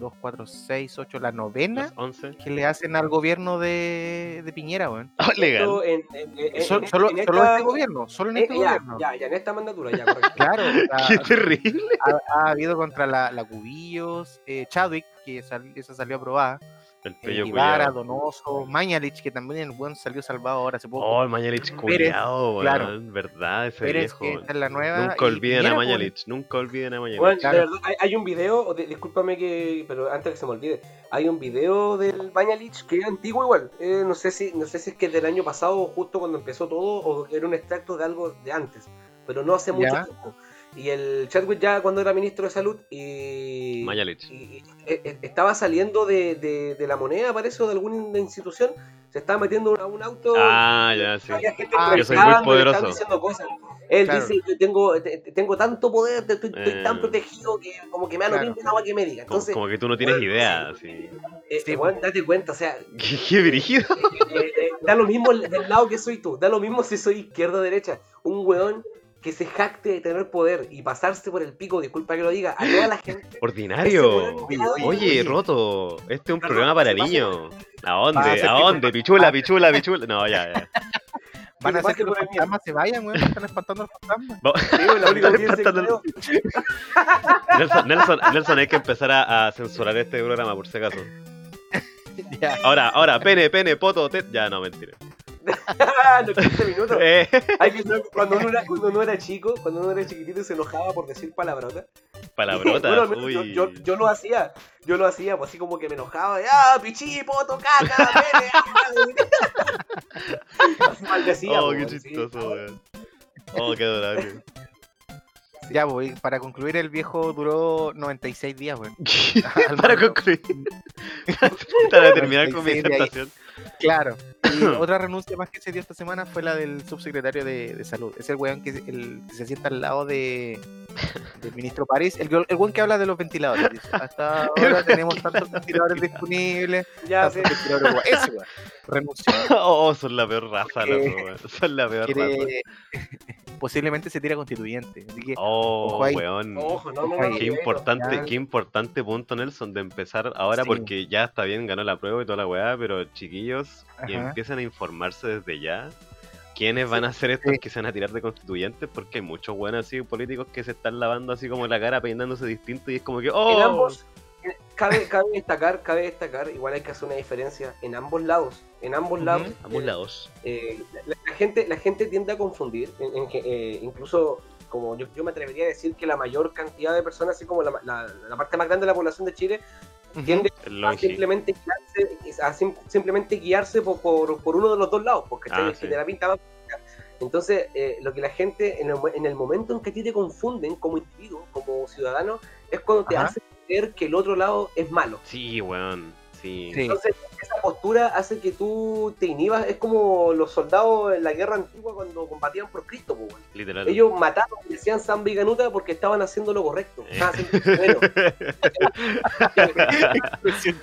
[SPEAKER 2] 2, 4, 6, 8, la novena
[SPEAKER 1] Las 11.
[SPEAKER 2] que le hacen al gobierno de, de Piñera, weón.
[SPEAKER 1] Oh, legal.
[SPEAKER 3] Esto en- en- en- en-
[SPEAKER 2] solo,
[SPEAKER 3] en
[SPEAKER 2] solo
[SPEAKER 3] esta-
[SPEAKER 2] este gobierno, solo en
[SPEAKER 3] eh,
[SPEAKER 2] este
[SPEAKER 3] ya,
[SPEAKER 2] gobierno.
[SPEAKER 3] ya, ya, en esta mandatura, ya, correcto.
[SPEAKER 2] Claro, sea,
[SPEAKER 1] Qué terrible.
[SPEAKER 2] ha, ha habido contra la, la Cubillos, eh, Chadwick, que sal- esa salió aprobada,
[SPEAKER 1] El pello
[SPEAKER 2] Guevara. Donoso, Mañalich, que también el buen salió salvado ahora hace poco.
[SPEAKER 1] Oh, el Mañalich weón.
[SPEAKER 2] claro.
[SPEAKER 1] Verdad, ese
[SPEAKER 2] Pérez,
[SPEAKER 1] viejo.
[SPEAKER 2] es la nueva.
[SPEAKER 1] Nunca olviden a Mañalich, nunca olviden a Mañalich.
[SPEAKER 3] Bueno,
[SPEAKER 2] Claro.
[SPEAKER 3] de verdad, hay, hay un video, o de- discúlpame que, pero antes que se me olvide, hay un video del Bañalich que es antiguo igual. Eh, no sé si, no sé si es que es del año pasado, justo cuando empezó todo, o era un extracto de algo de antes, pero no hace mucho
[SPEAKER 2] Ya.
[SPEAKER 3] tiempo. Y el Chadwick ya cuando era ministro de salud y,
[SPEAKER 1] Mañalich.
[SPEAKER 3] y- estaba saliendo de, de- de la moneda, parece, o de alguna institución, se estaba metiendo a un auto.
[SPEAKER 1] Ah, ya, sí.
[SPEAKER 3] Gente
[SPEAKER 2] Ah,
[SPEAKER 1] yo soy muy poderoso.
[SPEAKER 3] diciendo cosas. Él
[SPEAKER 2] Claro.
[SPEAKER 3] dice, yo tengo, te- te- tengo tanto poder, te- estoy, estoy
[SPEAKER 1] Eh.
[SPEAKER 3] tan protegido que como que me da lo mismo agua que me diga.
[SPEAKER 1] Como,
[SPEAKER 3] Entonces,
[SPEAKER 1] como que tú no tienes
[SPEAKER 3] bueno,
[SPEAKER 1] idea, así.
[SPEAKER 3] eh,
[SPEAKER 2] Sí,
[SPEAKER 3] weón, date cuenta, o sea,
[SPEAKER 1] Qué, qué brígido.
[SPEAKER 3] eh, eh, da lo mismo el- del lado que soy tú, da lo mismo si soy izquierda o derecha. Un weón que se jacte de tener poder y pasarse por el pico, disculpa que lo diga, a toda la gente.
[SPEAKER 1] Ordinario. Oye,
[SPEAKER 2] oye.
[SPEAKER 1] roto. Este es un programa para niños. ¿A dónde? ¿A dónde? Pichula, pichula, pichula. No, ya, ya.
[SPEAKER 2] Van a hacer que los fantasmas se vayan, weón. Están espantando a los fantasmas.
[SPEAKER 3] Sí, la única
[SPEAKER 1] espantando-. Nelson, Nelson, Nelson, hay que empezar a, a censurar este programa, por si acaso.
[SPEAKER 2] Ya.
[SPEAKER 1] Ahora, ahora, pene, pene, poto, tet. Ya, no, mentira.
[SPEAKER 3] Los 15 minutos.
[SPEAKER 1] Eh,
[SPEAKER 3] Hay que saber, cuando uno, era, cuando uno era chico, cuando uno era chiquitito se enojaba por decir palabrotas.
[SPEAKER 1] palabrotas.
[SPEAKER 3] Bueno, al menos yo,
[SPEAKER 1] uy.
[SPEAKER 3] yo, yo lo hacía, yo lo hacía, pues así como que me enojaba, ¡ah, pichí, poto, caca, pene! ah". Maldecía,
[SPEAKER 1] Oh,
[SPEAKER 3] pues,
[SPEAKER 1] qué chistoso, weón. Oh, qué adorable.
[SPEAKER 2] Ya, voy. Para concluir, el viejo duró 96 días, weón.
[SPEAKER 1] Para concluir. Para terminar con mi disertación.
[SPEAKER 2] Claro. Y otra renuncia más que se dio esta semana fue la del subsecretario de, de salud. Es el weón que, el, que se sienta al lado de, del ministro París. El, el weón que habla de los ventiladores. dice, Hasta ahora tenemos tantos ventiladores disponibles.
[SPEAKER 3] Ya, sí.
[SPEAKER 2] tantos ventiladores guay". Ese weón renunció.
[SPEAKER 1] Oh, son la peor raza, weón. Son la peor raza.
[SPEAKER 2] Posiblemente se tira constituyente. Así que
[SPEAKER 1] Oh,
[SPEAKER 2] Ojo ahí.
[SPEAKER 1] weón.
[SPEAKER 3] Ojo, no, no,
[SPEAKER 2] Ojo ahí.
[SPEAKER 3] no.
[SPEAKER 1] Qué
[SPEAKER 3] no,
[SPEAKER 1] importante,
[SPEAKER 2] ya.
[SPEAKER 1] qué importante punto, Nelson, de empezar ahora
[SPEAKER 2] Sí.
[SPEAKER 1] porque ya está bien, ganó la prueba y toda la weá, pero chiquillos,
[SPEAKER 2] Ajá.
[SPEAKER 1] empiezan a informarse desde ya. ¿Quiénes van a ser estos
[SPEAKER 2] Sí.
[SPEAKER 1] que se van a tirar de constituyentes? Porque hay muchos buenos así políticos que se están lavando así como la cara, peinándose distinto y es como que, ¡oh!
[SPEAKER 3] En ambos, cabe, cabe destacar, cabe destacar, igual hay que hacer una diferencia en ambos lados. En ambos
[SPEAKER 2] Ujú.
[SPEAKER 3] lados.
[SPEAKER 1] Ambos
[SPEAKER 3] eh,
[SPEAKER 1] lados.
[SPEAKER 3] eh, la, la gente, la gente tiende a confundir, en, en que, eh, incluso como yo, yo me atrevería a decir que la mayor cantidad de personas, así como la, la- la parte más grande de la población de Chile, tiende a simplemente guiarse, a sim- simplemente guiarse por, por, por uno de los dos lados, porque
[SPEAKER 1] Ah, sí.
[SPEAKER 3] te la pinta. Entonces, eh, lo que la gente, en el, en el momento en que a ti te confunden como individuo, como ciudadano, es cuando te hacen creer que el otro lado es malo.
[SPEAKER 1] Sí, weón. Sí.
[SPEAKER 3] Entonces, esa postura hace que tú te inhibas. Es como los soldados en la guerra antigua cuando combatían por Cristo. weón.
[SPEAKER 1] Literal.
[SPEAKER 3] Ellos mataban y decían San Viganuta porque estaban haciendo lo correcto.
[SPEAKER 1] Eh.
[SPEAKER 3] Estaban haciendo bueno.
[SPEAKER 2] Expresión.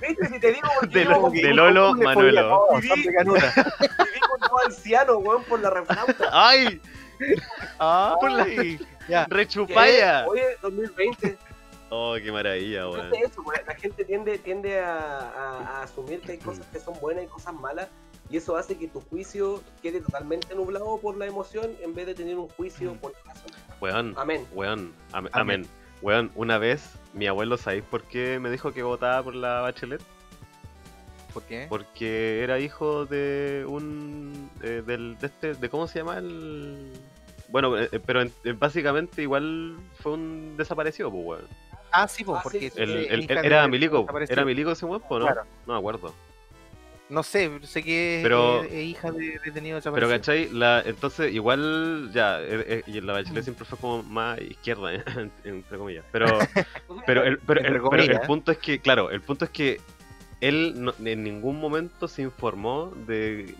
[SPEAKER 3] ¿Viste? Si te digo porque
[SPEAKER 1] De, Lo- de Lolo
[SPEAKER 2] ¿Cómo le
[SPEAKER 1] Manuelo.
[SPEAKER 2] Veganuta.
[SPEAKER 3] viví con dos ancianos, weón, por la reflauta.
[SPEAKER 1] ¡Ay!
[SPEAKER 2] Ay, ya.
[SPEAKER 1] ¡Rechupaya!
[SPEAKER 3] Oye, 2020.
[SPEAKER 1] Oh, qué maravilla, weón.
[SPEAKER 3] La gente tiende, tiende a, a- a asumir que hay cosas que son buenas y cosas malas, y eso hace que tu juicio quede totalmente nublado por la emoción en vez de tener un juicio
[SPEAKER 2] Mm.
[SPEAKER 3] por la razón.
[SPEAKER 1] Weón,
[SPEAKER 3] Amén.
[SPEAKER 1] weón. am-
[SPEAKER 2] Amén.
[SPEAKER 1] Amén. Weón, una vez mi abuelo, ¿sabéis por qué me dijo que votaba por la Bachelet?
[SPEAKER 2] ¿Por qué?
[SPEAKER 1] Porque era hijo de un. eh, del, de este. de ¿Cómo se llama el.? Bueno, eh, eh, pero en- eh, básicamente igual fue un desaparecido, pues, weón.
[SPEAKER 2] Ah, sí, pues,
[SPEAKER 3] Ah,
[SPEAKER 2] porque
[SPEAKER 3] sí, sí,
[SPEAKER 1] El-
[SPEAKER 3] sí,
[SPEAKER 1] el-
[SPEAKER 2] hija
[SPEAKER 1] el-
[SPEAKER 2] de-
[SPEAKER 1] era Milico, era Milico ese weón, ¿no?
[SPEAKER 2] Claro.
[SPEAKER 1] No me acuerdo.
[SPEAKER 2] No sé, sé que
[SPEAKER 1] Pero-
[SPEAKER 2] es, es hija de detenido
[SPEAKER 1] Pero
[SPEAKER 2] desaparecido.
[SPEAKER 1] ¿cachai? La, entonces igual ya, eh, eh, y la Bachelet siempre fue como más izquierda, entre comillas. Pero, pero, el, pero, el- pero punto es que, claro, el punto es que él no- en ningún momento se informó de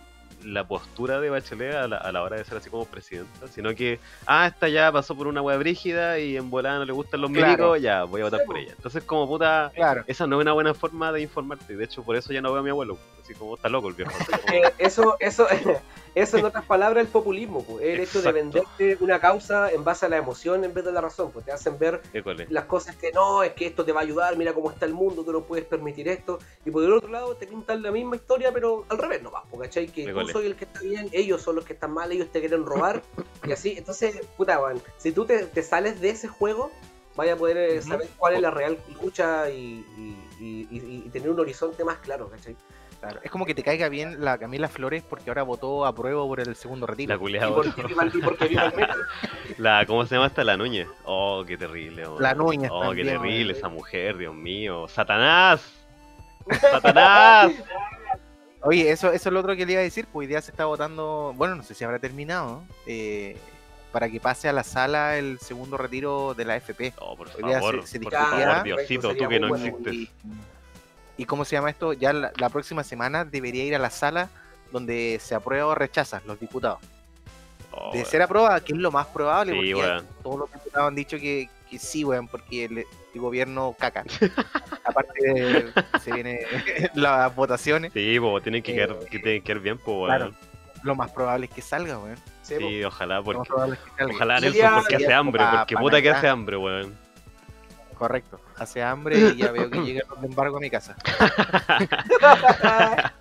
[SPEAKER 1] la postura de Bachelet a la, a la hora de ser así como presidenta, sino que, ah, esta ya pasó por una wea brígida y en volada no le gustan los
[SPEAKER 2] Claro.
[SPEAKER 1] milicos, ya, voy a votar
[SPEAKER 3] Sí,
[SPEAKER 1] por
[SPEAKER 3] po.
[SPEAKER 1] ella. Entonces como puta,
[SPEAKER 2] Claro.
[SPEAKER 1] esa no es una buena forma de informarte, de hecho por eso ya no veo a mi abuelo, así como está loco el viejo. como-
[SPEAKER 3] Eh, eso, eso, eso en otras palabras el populismo, pues. el hecho de
[SPEAKER 1] Exacto.
[SPEAKER 3] venderte una causa en base a la emoción en vez de la razón, pues te hacen ver
[SPEAKER 1] École.
[SPEAKER 3] las cosas que no, es que esto te va a ayudar, mira cómo está el mundo, tú no puedes permitir esto, y por el otro lado te pintan la misma historia, pero al revés no va, ¿cachai? Que tú. Soy el que está bien, ellos son los que están mal, ellos te quieren robar, y así, entonces, puta, weón, si tú te, te sales de ese juego, vaya a poder eh, saber cuál es la real lucha y, y- y- y- y tener un horizonte más claro, ¿cachai?
[SPEAKER 2] Claro. Es como que te caiga bien la Camila Flores porque ahora votó a prueba por el segundo retiro.
[SPEAKER 1] La
[SPEAKER 3] Y
[SPEAKER 1] culiada. La, ¿Cómo se llama esta? La Núñez. Oh, qué terrible.
[SPEAKER 2] La Núñez
[SPEAKER 1] Oh, qué terrible
[SPEAKER 3] eh.
[SPEAKER 1] esa mujer, Dios mío. ¡Satanás! ¡Satanás!
[SPEAKER 2] Oye, eso, eso es lo otro que le iba a decir, pues hoy día se está votando, bueno, no sé si habrá terminado, eh, para que pase a la sala el segundo retiro de la FP.
[SPEAKER 1] Oh, por favor,
[SPEAKER 2] se- se
[SPEAKER 1] por favor, Diosito, tú que no
[SPEAKER 3] Bueno,
[SPEAKER 1] existes.
[SPEAKER 2] Y, y cómo se llama esto, ya la, la próxima semana debería ir a la sala donde se aprueba o rechaza los diputados.
[SPEAKER 1] Oh,
[SPEAKER 2] de ser aprobada, que es lo más probable,
[SPEAKER 1] Sí,
[SPEAKER 2] porque todos los diputados han dicho que, que sí, weón, porque el, el gobierno caca. Aparte, de- se vienen las votaciones,
[SPEAKER 1] Sí, po, tienen que
[SPEAKER 2] Eh,
[SPEAKER 1] quedar, que tienen que quedar bien, pues,
[SPEAKER 2] claro, lo más probable es que salga, weón.
[SPEAKER 3] Sí,
[SPEAKER 1] Sí, ojalá, porque.
[SPEAKER 2] es que.
[SPEAKER 1] Ojalá Nelson, porque hace hambre, porque puta que hace hambre, weón.
[SPEAKER 2] Correcto. Hace hambre y ya veo que llega el embargo a mi casa.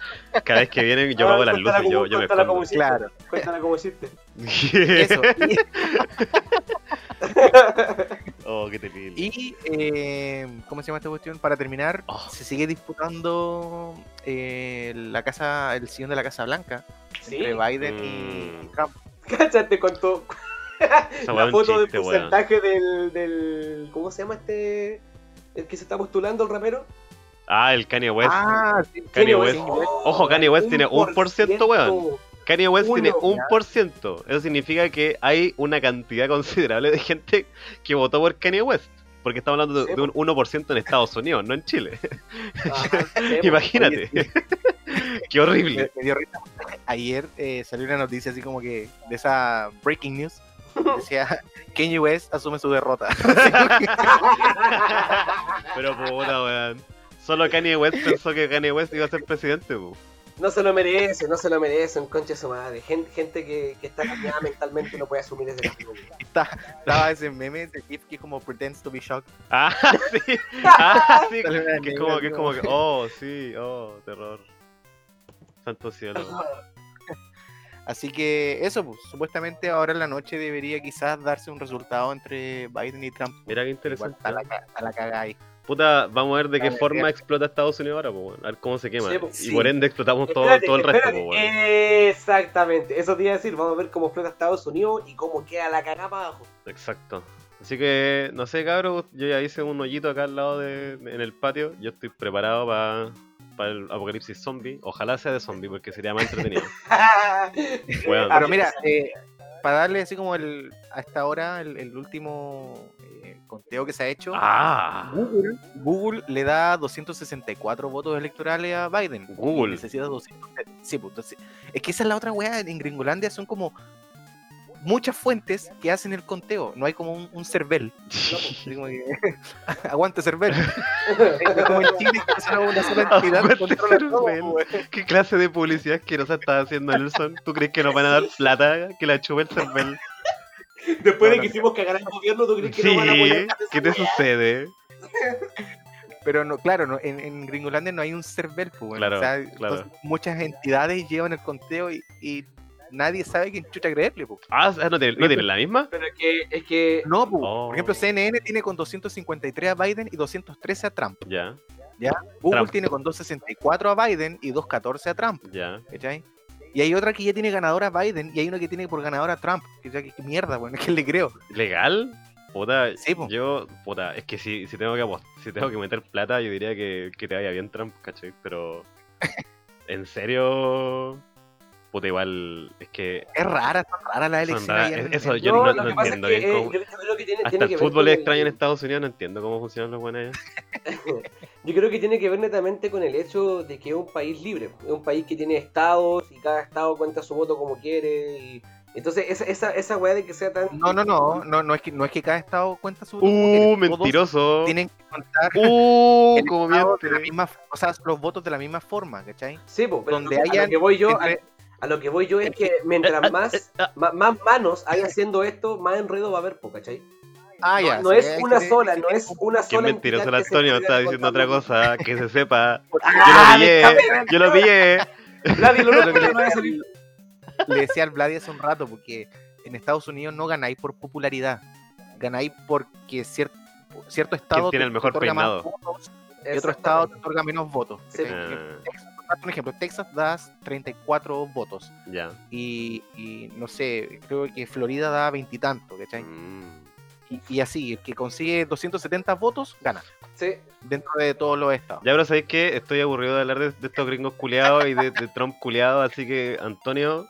[SPEAKER 1] Cada vez que vienen, yo
[SPEAKER 3] Ah,
[SPEAKER 1] apago las luces, yo,
[SPEAKER 3] cómo-
[SPEAKER 1] yo me
[SPEAKER 3] hiciste.
[SPEAKER 2] Claro.
[SPEAKER 3] Cuéntala cómo hiciste.
[SPEAKER 2] Eso. Y,
[SPEAKER 1] oh, qué terrible.
[SPEAKER 2] y, eh, ¿cómo se llama esta cuestión? Para terminar,
[SPEAKER 1] Oh.
[SPEAKER 2] se sigue disputando eh, la casa, el sillón de la Casa Blanca
[SPEAKER 3] Sí.
[SPEAKER 2] entre Biden y
[SPEAKER 1] Mm.
[SPEAKER 2] Trump.
[SPEAKER 3] Cáchate con tu. La foto
[SPEAKER 1] chiste,
[SPEAKER 3] del porcentaje del, del. ¿Cómo se llama este? El que se está postulando, el rapero.
[SPEAKER 1] Ah, el Kanye West.
[SPEAKER 2] Ah, sí,
[SPEAKER 1] Kanye
[SPEAKER 2] sí,
[SPEAKER 1] West. Ojo, Kanye West tiene un por ciento, weón. Kanye West
[SPEAKER 3] Uno,
[SPEAKER 1] tiene un por ciento. Eso significa que hay una cantidad considerable de gente que votó por Kanye West. Porque estamos hablando de, de un 1% en Estados Unidos, no en Chile.
[SPEAKER 3] Ajá, sí,
[SPEAKER 1] Imagínate. Qué horrible.
[SPEAKER 2] Me, me dio risa. Ayer eh, salió una noticia así como que de esa breaking news. Decía, Kanye West asume su derrota.
[SPEAKER 1] Pero puta, weón. Solo Kanye West pensó que Kanye West iba a ser presidente, pu.
[SPEAKER 3] No se lo merece, no se lo merecen, concha de su madre. Gente, gente que, que está dañada mentalmente no puede asumir ese.
[SPEAKER 2] Está- Estaba ese meme, ese gif que como pretends to be shocked.
[SPEAKER 1] Ah, sí. Ah, sí. Que es como que es como que, oh, sí, oh, terror. Santo cielo.
[SPEAKER 2] Así que eso, pues, supuestamente ahora en la noche debería quizás darse un resultado entre Biden y Trump.
[SPEAKER 1] Mira qué
[SPEAKER 2] Igual
[SPEAKER 1] interesante.
[SPEAKER 2] está la, ca- está la caga ahí.
[SPEAKER 1] Puta, vamos a ver de qué
[SPEAKER 2] Dale,
[SPEAKER 1] forma explota Estados Unidos ahora, pues, a ver cómo se quema.
[SPEAKER 3] Sí, pues,
[SPEAKER 1] y
[SPEAKER 2] sí.
[SPEAKER 1] por ende explotamos todo,
[SPEAKER 3] Espérate,
[SPEAKER 1] todo el resto, pues.
[SPEAKER 3] Exactamente, eso te iba a decir. Vamos a ver cómo explota Estados Unidos y cómo queda la cagada para abajo.
[SPEAKER 1] Exacto. Así que, no sé, cabros, yo ya hice un hoyito acá al lado de, en el patio. Yo estoy preparado para el apocalipsis zombie. Ojalá sea de zombie, porque sería más entretenido. Weón.
[SPEAKER 2] Pero mira, eh, para darle así como el, a esta hora el, el último eh, conteo que se ha hecho,
[SPEAKER 1] Ah,
[SPEAKER 2] Google, Google le da 264 votos electorales a Biden.
[SPEAKER 1] Google.
[SPEAKER 2] Necesita 200. Sí, pues, entonces- es que esa es la otra weá. En Gringolandia son como muchas fuentes que hacen el conteo. No hay como un, un CERVEL. Como que, Aguante CERVEL. Es como en Chile una, sola entidad.
[SPEAKER 1] ¿Qué clase de publicidad asquerosa está haciendo Nelson? ¿Tú crees que nos van a dar plata que la chupe el cervel?
[SPEAKER 3] Después
[SPEAKER 2] No,
[SPEAKER 3] de
[SPEAKER 2] no.
[SPEAKER 3] que hicimos cagar al gobierno, ¿tú crees que
[SPEAKER 1] Sí,
[SPEAKER 3] no van a apoyar?
[SPEAKER 1] ¿qué te sucede?
[SPEAKER 2] Pero no, claro, no, en, en Gringolandia no hay un CERVEL, pues.
[SPEAKER 1] Claro,
[SPEAKER 2] O sea,
[SPEAKER 1] claro.
[SPEAKER 2] entonces muchas entidades llevan el conteo y, y nadie sabe quién chucha creerle, po.
[SPEAKER 1] Ah, ¿no tiene, ¿no tiene la misma?
[SPEAKER 3] Pero es que, es que
[SPEAKER 2] No, po.
[SPEAKER 1] Oh.
[SPEAKER 2] por ejemplo, CNN tiene con 253 a Biden y 213 a Trump.
[SPEAKER 1] Ya,
[SPEAKER 2] Google
[SPEAKER 1] Trump.
[SPEAKER 2] tiene con 264 a Biden y 214 a Trump.
[SPEAKER 1] ya.
[SPEAKER 2] ¿cachai? Y hay otra que ya tiene ganadora a Biden y hay una que tiene por ganadora a Trump. Que, ya que, que mierda, bueno, es que le creo.
[SPEAKER 1] ¿Legal? Puta,
[SPEAKER 2] Sí, po.
[SPEAKER 1] yo, puta, es que si, si tengo que si tengo que meter plata, yo diría que, que te vaya bien Trump, ¿cachai? Pero, ¿en serio? Puta, igual, es que
[SPEAKER 2] Es rara, son raras las elecciones. en-
[SPEAKER 1] eso yo
[SPEAKER 3] no,
[SPEAKER 1] no-
[SPEAKER 3] es
[SPEAKER 1] entiendo
[SPEAKER 3] que
[SPEAKER 1] bien
[SPEAKER 3] eh,
[SPEAKER 1] cómo-
[SPEAKER 3] yo, yo creo que tiene,
[SPEAKER 1] hasta
[SPEAKER 3] tiene
[SPEAKER 1] el
[SPEAKER 3] que
[SPEAKER 1] fútbol es
[SPEAKER 3] el-
[SPEAKER 1] extraño en Estados Unidos, no entiendo cómo funcionan los buenos allá.
[SPEAKER 3] Yo creo que tiene que ver netamente con el hecho de que es un país libre, es un país que tiene estados y cada estado cuenta su voto como quiere. Y... Entonces, esa, esa, esa weá de que sea tan.
[SPEAKER 2] No, no, no, no, no es que no es que cada estado cuenta su como
[SPEAKER 1] ¡Uh, mentiroso!
[SPEAKER 2] Tienen que contar
[SPEAKER 1] ¡Uh, cómo
[SPEAKER 2] estado de la misma, o sea, los votos de la misma forma, ¿cachai?
[SPEAKER 3] Sí, pero
[SPEAKER 2] donde
[SPEAKER 3] lo que- a
[SPEAKER 2] hayan
[SPEAKER 3] lo que voy yo,
[SPEAKER 2] entre-
[SPEAKER 3] a lo que voy yo es que mientras más, ma- más manos hay haciendo esto, más enredo va a haber, ¿cachai?
[SPEAKER 2] Ah,
[SPEAKER 3] No,
[SPEAKER 2] ya.
[SPEAKER 3] no
[SPEAKER 2] sí,
[SPEAKER 3] es una
[SPEAKER 2] que-
[SPEAKER 3] sola, no es una
[SPEAKER 1] Qué
[SPEAKER 3] sola.
[SPEAKER 1] mentiroso el Antonio, estaba diciendo otra cosa, que se sepa. Yo
[SPEAKER 3] Ah,
[SPEAKER 1] lo pillé, yo lo pillé.
[SPEAKER 3] Nadie lo
[SPEAKER 2] que le-
[SPEAKER 3] no va a salir.
[SPEAKER 2] Le decía al Vladi hace un rato, porque en Estados Unidos no ganáis por popularidad, ganáis porque cier- cierto estado
[SPEAKER 1] tiene el mejor peinado?
[SPEAKER 2] votos y otro estado te otorga menos votos.
[SPEAKER 3] Sí.
[SPEAKER 1] Ah,
[SPEAKER 2] un ejemplo, Texas das 34 votos
[SPEAKER 1] ya.
[SPEAKER 2] y, y no sé, creo que Florida da veintitantos, ¿cachai?
[SPEAKER 1] Mm.
[SPEAKER 2] Y, y así, el que consigue 270 votos gana
[SPEAKER 3] Sí,
[SPEAKER 2] dentro de todos los estados.
[SPEAKER 1] Ya, pero ¿sabéis qué? Estoy aburrido de hablar de, de estos gringos culiados y de, de Trump culiado, así que, Antonio,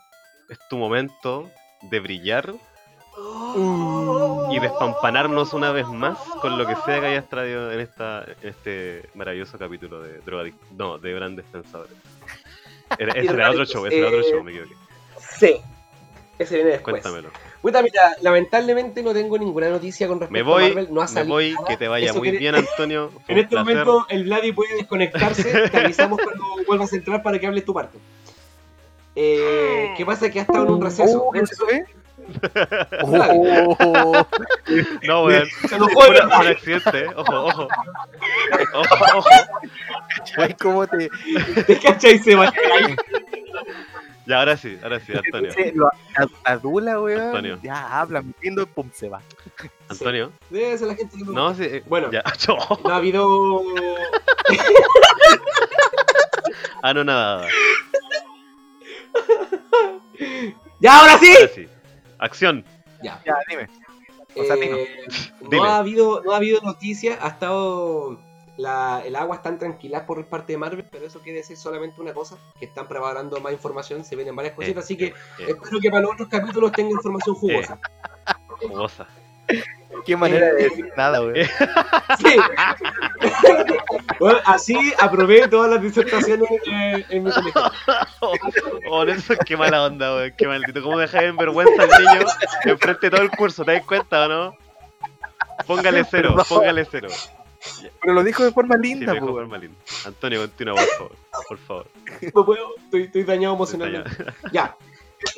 [SPEAKER 1] es tu momento de brillar y despampanarnos una vez más con lo que sea que hayas traído en, esta, en este maravilloso capítulo de Drogadic... No, de Grandes Pensadores. Era, ese era otro show, ese era otro show, me equivoqué.
[SPEAKER 3] Sí. Ese viene después.
[SPEAKER 1] Cuéntamelo.
[SPEAKER 3] Puta, mira, lamentablemente no tengo ninguna noticia con respecto
[SPEAKER 1] Me voy,
[SPEAKER 3] a Marvel. No ha
[SPEAKER 1] me
[SPEAKER 3] salido
[SPEAKER 1] voy,
[SPEAKER 3] nada.
[SPEAKER 1] que te vaya
[SPEAKER 3] Eso
[SPEAKER 1] muy
[SPEAKER 3] quiere-
[SPEAKER 1] bien, Antonio. Fue
[SPEAKER 3] En este
[SPEAKER 1] placer.
[SPEAKER 3] momento el Vladi puede desconectarse. Te avisamos cuando vuelvas a entrar para que hables tu parte. Eh, ¿Qué pasa? Que ha estado en un receso.
[SPEAKER 2] Oh. Oh,
[SPEAKER 1] No, weón. fue un accidente, eh. ojo, ojo. Ojo, ojo.
[SPEAKER 2] ay, ¿cómo te,
[SPEAKER 3] ¿Te cachai? Y se va.
[SPEAKER 1] Ya, ahora sí, ahora sí, Antonio.
[SPEAKER 2] lo ad- adula, weón?
[SPEAKER 1] Antonio.
[SPEAKER 2] Ya habla, metiendo pum, se va.
[SPEAKER 1] Antonio.
[SPEAKER 3] Debe ser la gente que me
[SPEAKER 1] No, sí. eh,
[SPEAKER 3] Bueno.
[SPEAKER 1] Ya.
[SPEAKER 3] No ha habido.
[SPEAKER 1] Ah, no, nada.
[SPEAKER 3] ¡Ya, ahora sí!
[SPEAKER 1] Ahora sí. Acción.
[SPEAKER 3] Ya.
[SPEAKER 2] Ya, dime. O sea, dime.
[SPEAKER 3] Eh,
[SPEAKER 1] Dime.
[SPEAKER 3] no, ha habido, no ha habido noticias, ha estado. La, el agua está tranquila por parte de Marvel, pero eso quiere decir solamente una cosa: que están preparando más información, se vienen varias cositas, así que
[SPEAKER 1] Eh, eh,
[SPEAKER 3] espero que para los otros capítulos tenga información jugosa.
[SPEAKER 1] jugosa.
[SPEAKER 2] Qué manera de decir nada, weón.
[SPEAKER 3] Sí. Bueno, así aprobé todas las disertaciones eh, en mi colegio.
[SPEAKER 1] Oh, eso qué mala onda, weón. Qué maldito. ¿Cómo dejas en vergüenza al niño enfrente de todo el curso? ¿Te das cuenta o no? Póngale cero,
[SPEAKER 2] Perdón.
[SPEAKER 1] póngale cero.
[SPEAKER 2] Pero lo dijo de forma
[SPEAKER 1] Sí,
[SPEAKER 2] linda,
[SPEAKER 1] dijo forma linda. Antonio, continúa, por favor. Por favor.
[SPEAKER 3] No puedo, estoy, estoy dañado emocionalmente. Ya.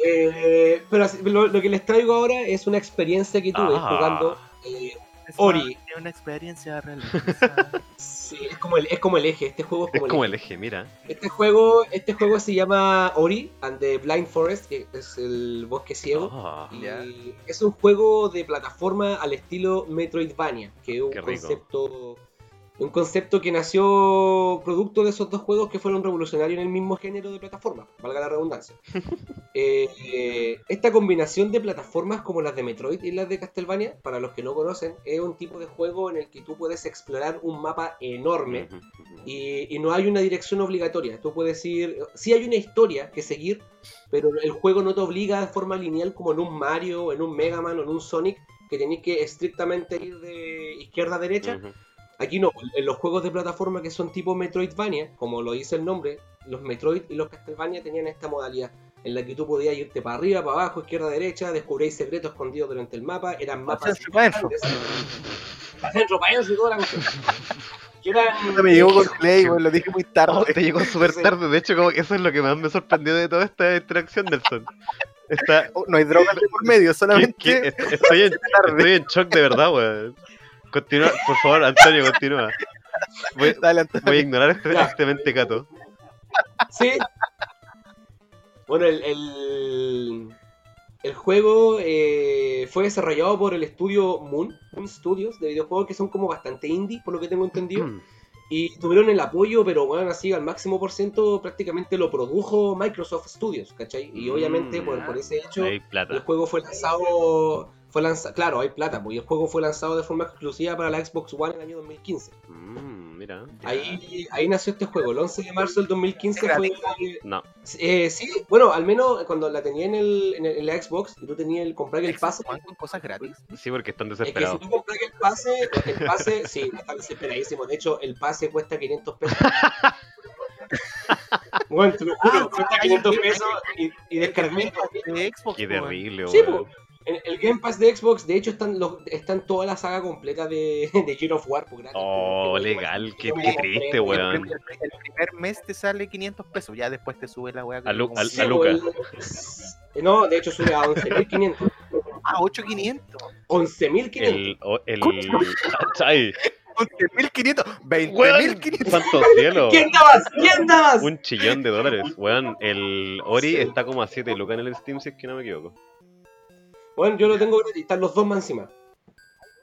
[SPEAKER 3] Eh, pero lo, lo que les traigo ahora es una experiencia que tuve
[SPEAKER 1] Ah.
[SPEAKER 3] jugando. eh, Ori.
[SPEAKER 2] Es una experiencia religiosa.
[SPEAKER 3] sí, es como, el, es como el eje. Este juego es
[SPEAKER 1] Es
[SPEAKER 3] como,
[SPEAKER 1] como
[SPEAKER 3] el
[SPEAKER 1] el
[SPEAKER 3] eje.
[SPEAKER 1] mira.
[SPEAKER 3] Este juego, este juego se llama Ori and the Blind Forest, que es el bosque ciego.
[SPEAKER 1] Ah,
[SPEAKER 3] Y es un juego de plataforma al estilo Metroidvania, que es un
[SPEAKER 1] Qué rico.
[SPEAKER 3] Un concepto que nació producto de esos dos juegos que fueron revolucionarios en el mismo género de plataforma, valga la redundancia. Eh, eh, esta combinación de plataformas como las de Metroid y las de Castlevania, para los que no conocen, es un tipo de juego en el que tú puedes explorar un mapa enorme y, y no hay una dirección obligatoria. Tú puedes ir. Sí hay una historia que seguir, pero el juego no te obliga de forma lineal como en un Mario, en un Mega Man o en un Sonic, que tenéis que estrictamente ir de izquierda a derecha. Aquí no, en los juegos de plataforma que son tipo Metroidvania, como lo dice el nombre, los Metroid y los Castlevania tenían esta modalidad en la que tú podías irte para arriba, para abajo, izquierda, derecha, descubrir secretos escondidos durante el mapa, eran mapas
[SPEAKER 2] centro, para
[SPEAKER 3] grandes. Para adentro y toda la cuestión. Eran-
[SPEAKER 2] Me llegó con Play, weón, lo dije muy
[SPEAKER 1] Oh,
[SPEAKER 2] tarde.
[SPEAKER 1] te llegó súper
[SPEAKER 3] Sí.
[SPEAKER 1] tarde. De hecho, como que eso es lo que más me sorprendió de toda esta interacción, Nelson. Está,
[SPEAKER 2] Oh, no hay droga por medio, solamente.
[SPEAKER 1] en, estoy en shock de verdad, weón. Continúa, por favor, Antonio, continúa. Voy,
[SPEAKER 2] Dale, Antonio.
[SPEAKER 1] voy a ignorar este, este mentecato.
[SPEAKER 3] Sí. Bueno, el, el, el juego eh, fue desarrollado por el estudio Moon, Moon Studios, de videojuegos que son como bastante indie, por lo que tengo entendido.
[SPEAKER 1] Mm.
[SPEAKER 3] Y tuvieron el apoyo, pero bueno, así al máximo por ciento prácticamente lo produjo Microsoft Studios, ¿cachai? Y obviamente
[SPEAKER 1] Mm,
[SPEAKER 3] por, por ese hecho el juego fue lanzado, fue lanzado, claro, hay plata, pues y el juego fue lanzado de forma exclusiva para la Xbox One en el año 2015.
[SPEAKER 1] Mm, mira.
[SPEAKER 3] Ahí, ahí nació este juego, el 11 de marzo del 2015
[SPEAKER 2] ¿Es
[SPEAKER 3] fue...
[SPEAKER 1] No.
[SPEAKER 3] Eh, sí, bueno, al menos cuando la tenía en, el, en, el- en la Xbox y tú tenías el comprar el pase,
[SPEAKER 2] con cosas gratis.
[SPEAKER 1] Sí, porque están
[SPEAKER 3] es que si
[SPEAKER 1] desesperados.
[SPEAKER 3] tú compras el pase, el pase, sí, está desesperadísimo. De hecho, el pase cuesta 500 pesos. Bueno, te lo juro, cuesta 500 pesos y, y descargué.
[SPEAKER 2] De Xbox,
[SPEAKER 1] Qué terrible,
[SPEAKER 3] Sí,
[SPEAKER 1] weón.
[SPEAKER 3] En el Game Pass de Xbox, de hecho, están, los, están toda la saga completa de, de Gear of War. por gratis.
[SPEAKER 1] Oh, legal, qué, qué triste,
[SPEAKER 2] El,
[SPEAKER 1] weón.
[SPEAKER 2] primer- el primer mes te sale 500 pesos, ya después te sube la weá.
[SPEAKER 1] A Lu-
[SPEAKER 3] Sí,
[SPEAKER 1] a Luca.
[SPEAKER 3] el- No, de hecho sube a 11.500.
[SPEAKER 2] Ah, 8500.
[SPEAKER 3] 11.500.
[SPEAKER 1] El. el ¡Ay!
[SPEAKER 2] 11.500.
[SPEAKER 1] Weón,
[SPEAKER 2] 20.500.
[SPEAKER 1] ¡Santo cielo!
[SPEAKER 3] ¿Quién da más? ¿Quién da más?
[SPEAKER 1] Un chillón de dólares. Weón, el Ori está como a 7 lucas en el Steam, si es que no me equivoco.
[SPEAKER 3] Bueno, yo lo tengo gratis, están los dos más encima.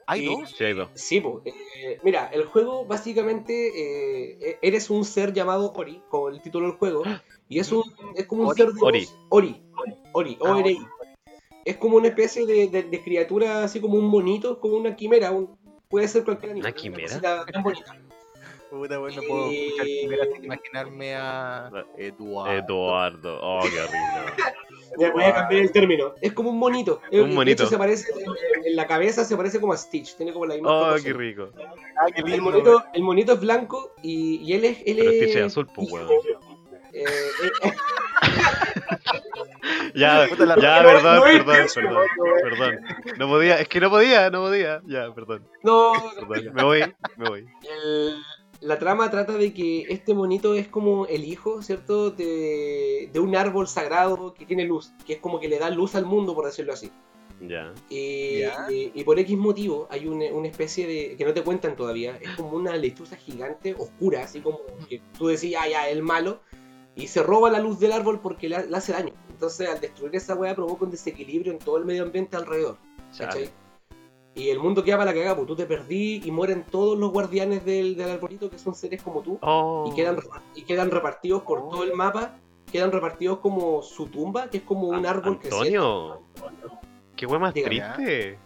[SPEAKER 2] Hay dos.
[SPEAKER 1] Sí, hay dos.
[SPEAKER 3] Sí. Eh, mira, el juego básicamente eh, eres un ser llamado Ori, como el título del juego, y es un es como un
[SPEAKER 2] Ori.
[SPEAKER 3] ser de
[SPEAKER 1] Ori.
[SPEAKER 3] Ori, Ori,
[SPEAKER 2] Ah,
[SPEAKER 3] O-R-I. Es como una especie de, de- de criatura, así como un monito, como una quimera, un- puede ser cualquier animal.
[SPEAKER 1] ¿Una quimera?
[SPEAKER 3] cosita bien bonita.
[SPEAKER 2] Puta, weón, no puedo escuchar primero sin imaginarme a Eduardo.
[SPEAKER 1] Eduardo. Oh, qué horrible.
[SPEAKER 3] Ya, voy a cambiar el término. Es como un monito.
[SPEAKER 1] Un monito.
[SPEAKER 3] se parece, en, la cabeza se parece como a Stitch, tiene como la misma
[SPEAKER 1] Oh,
[SPEAKER 3] proporción.
[SPEAKER 1] qué rico.
[SPEAKER 2] Ah, qué
[SPEAKER 3] El monito, el monito es blanco y, y él es. Él
[SPEAKER 1] Pero
[SPEAKER 3] es
[SPEAKER 1] Stitch es azul, pues, weón.
[SPEAKER 3] Eh, eh,
[SPEAKER 1] Ya, ya, perdón, perdón, perdón, perdón. No podía, es que no podía, no podía. Ya, perdón,
[SPEAKER 3] no,
[SPEAKER 1] perdón. Me voy, me voy.
[SPEAKER 3] el- la trama trata de que este monito es como el hijo, ¿cierto? De, de un árbol sagrado que tiene luz, que es como que le da luz al mundo, por decirlo así.
[SPEAKER 1] Ya.
[SPEAKER 3] Y,
[SPEAKER 2] Ya.
[SPEAKER 3] y- y por X motivo hay una, una especie de. que no te cuentan todavía, es como una lechuza gigante, oscura, así como que tú decías, ah, ya, el malo, y se roba la luz del árbol porque le, le hace daño. Entonces, al destruir esa weá, provoca un desequilibrio en todo el medio ambiente alrededor. ¿cachai? Y el mundo queda para la cagada, pues tú te perdí y mueren todos los guardianes del, del arbolito que son seres como tú
[SPEAKER 1] Oh.
[SPEAKER 3] y quedan, repar- y quedan repartidos por todo el mapa, quedan repartidos como su tumba, que es como un árbol creciente.
[SPEAKER 1] Antonio. Qué weá más
[SPEAKER 3] Dígame.
[SPEAKER 1] triste.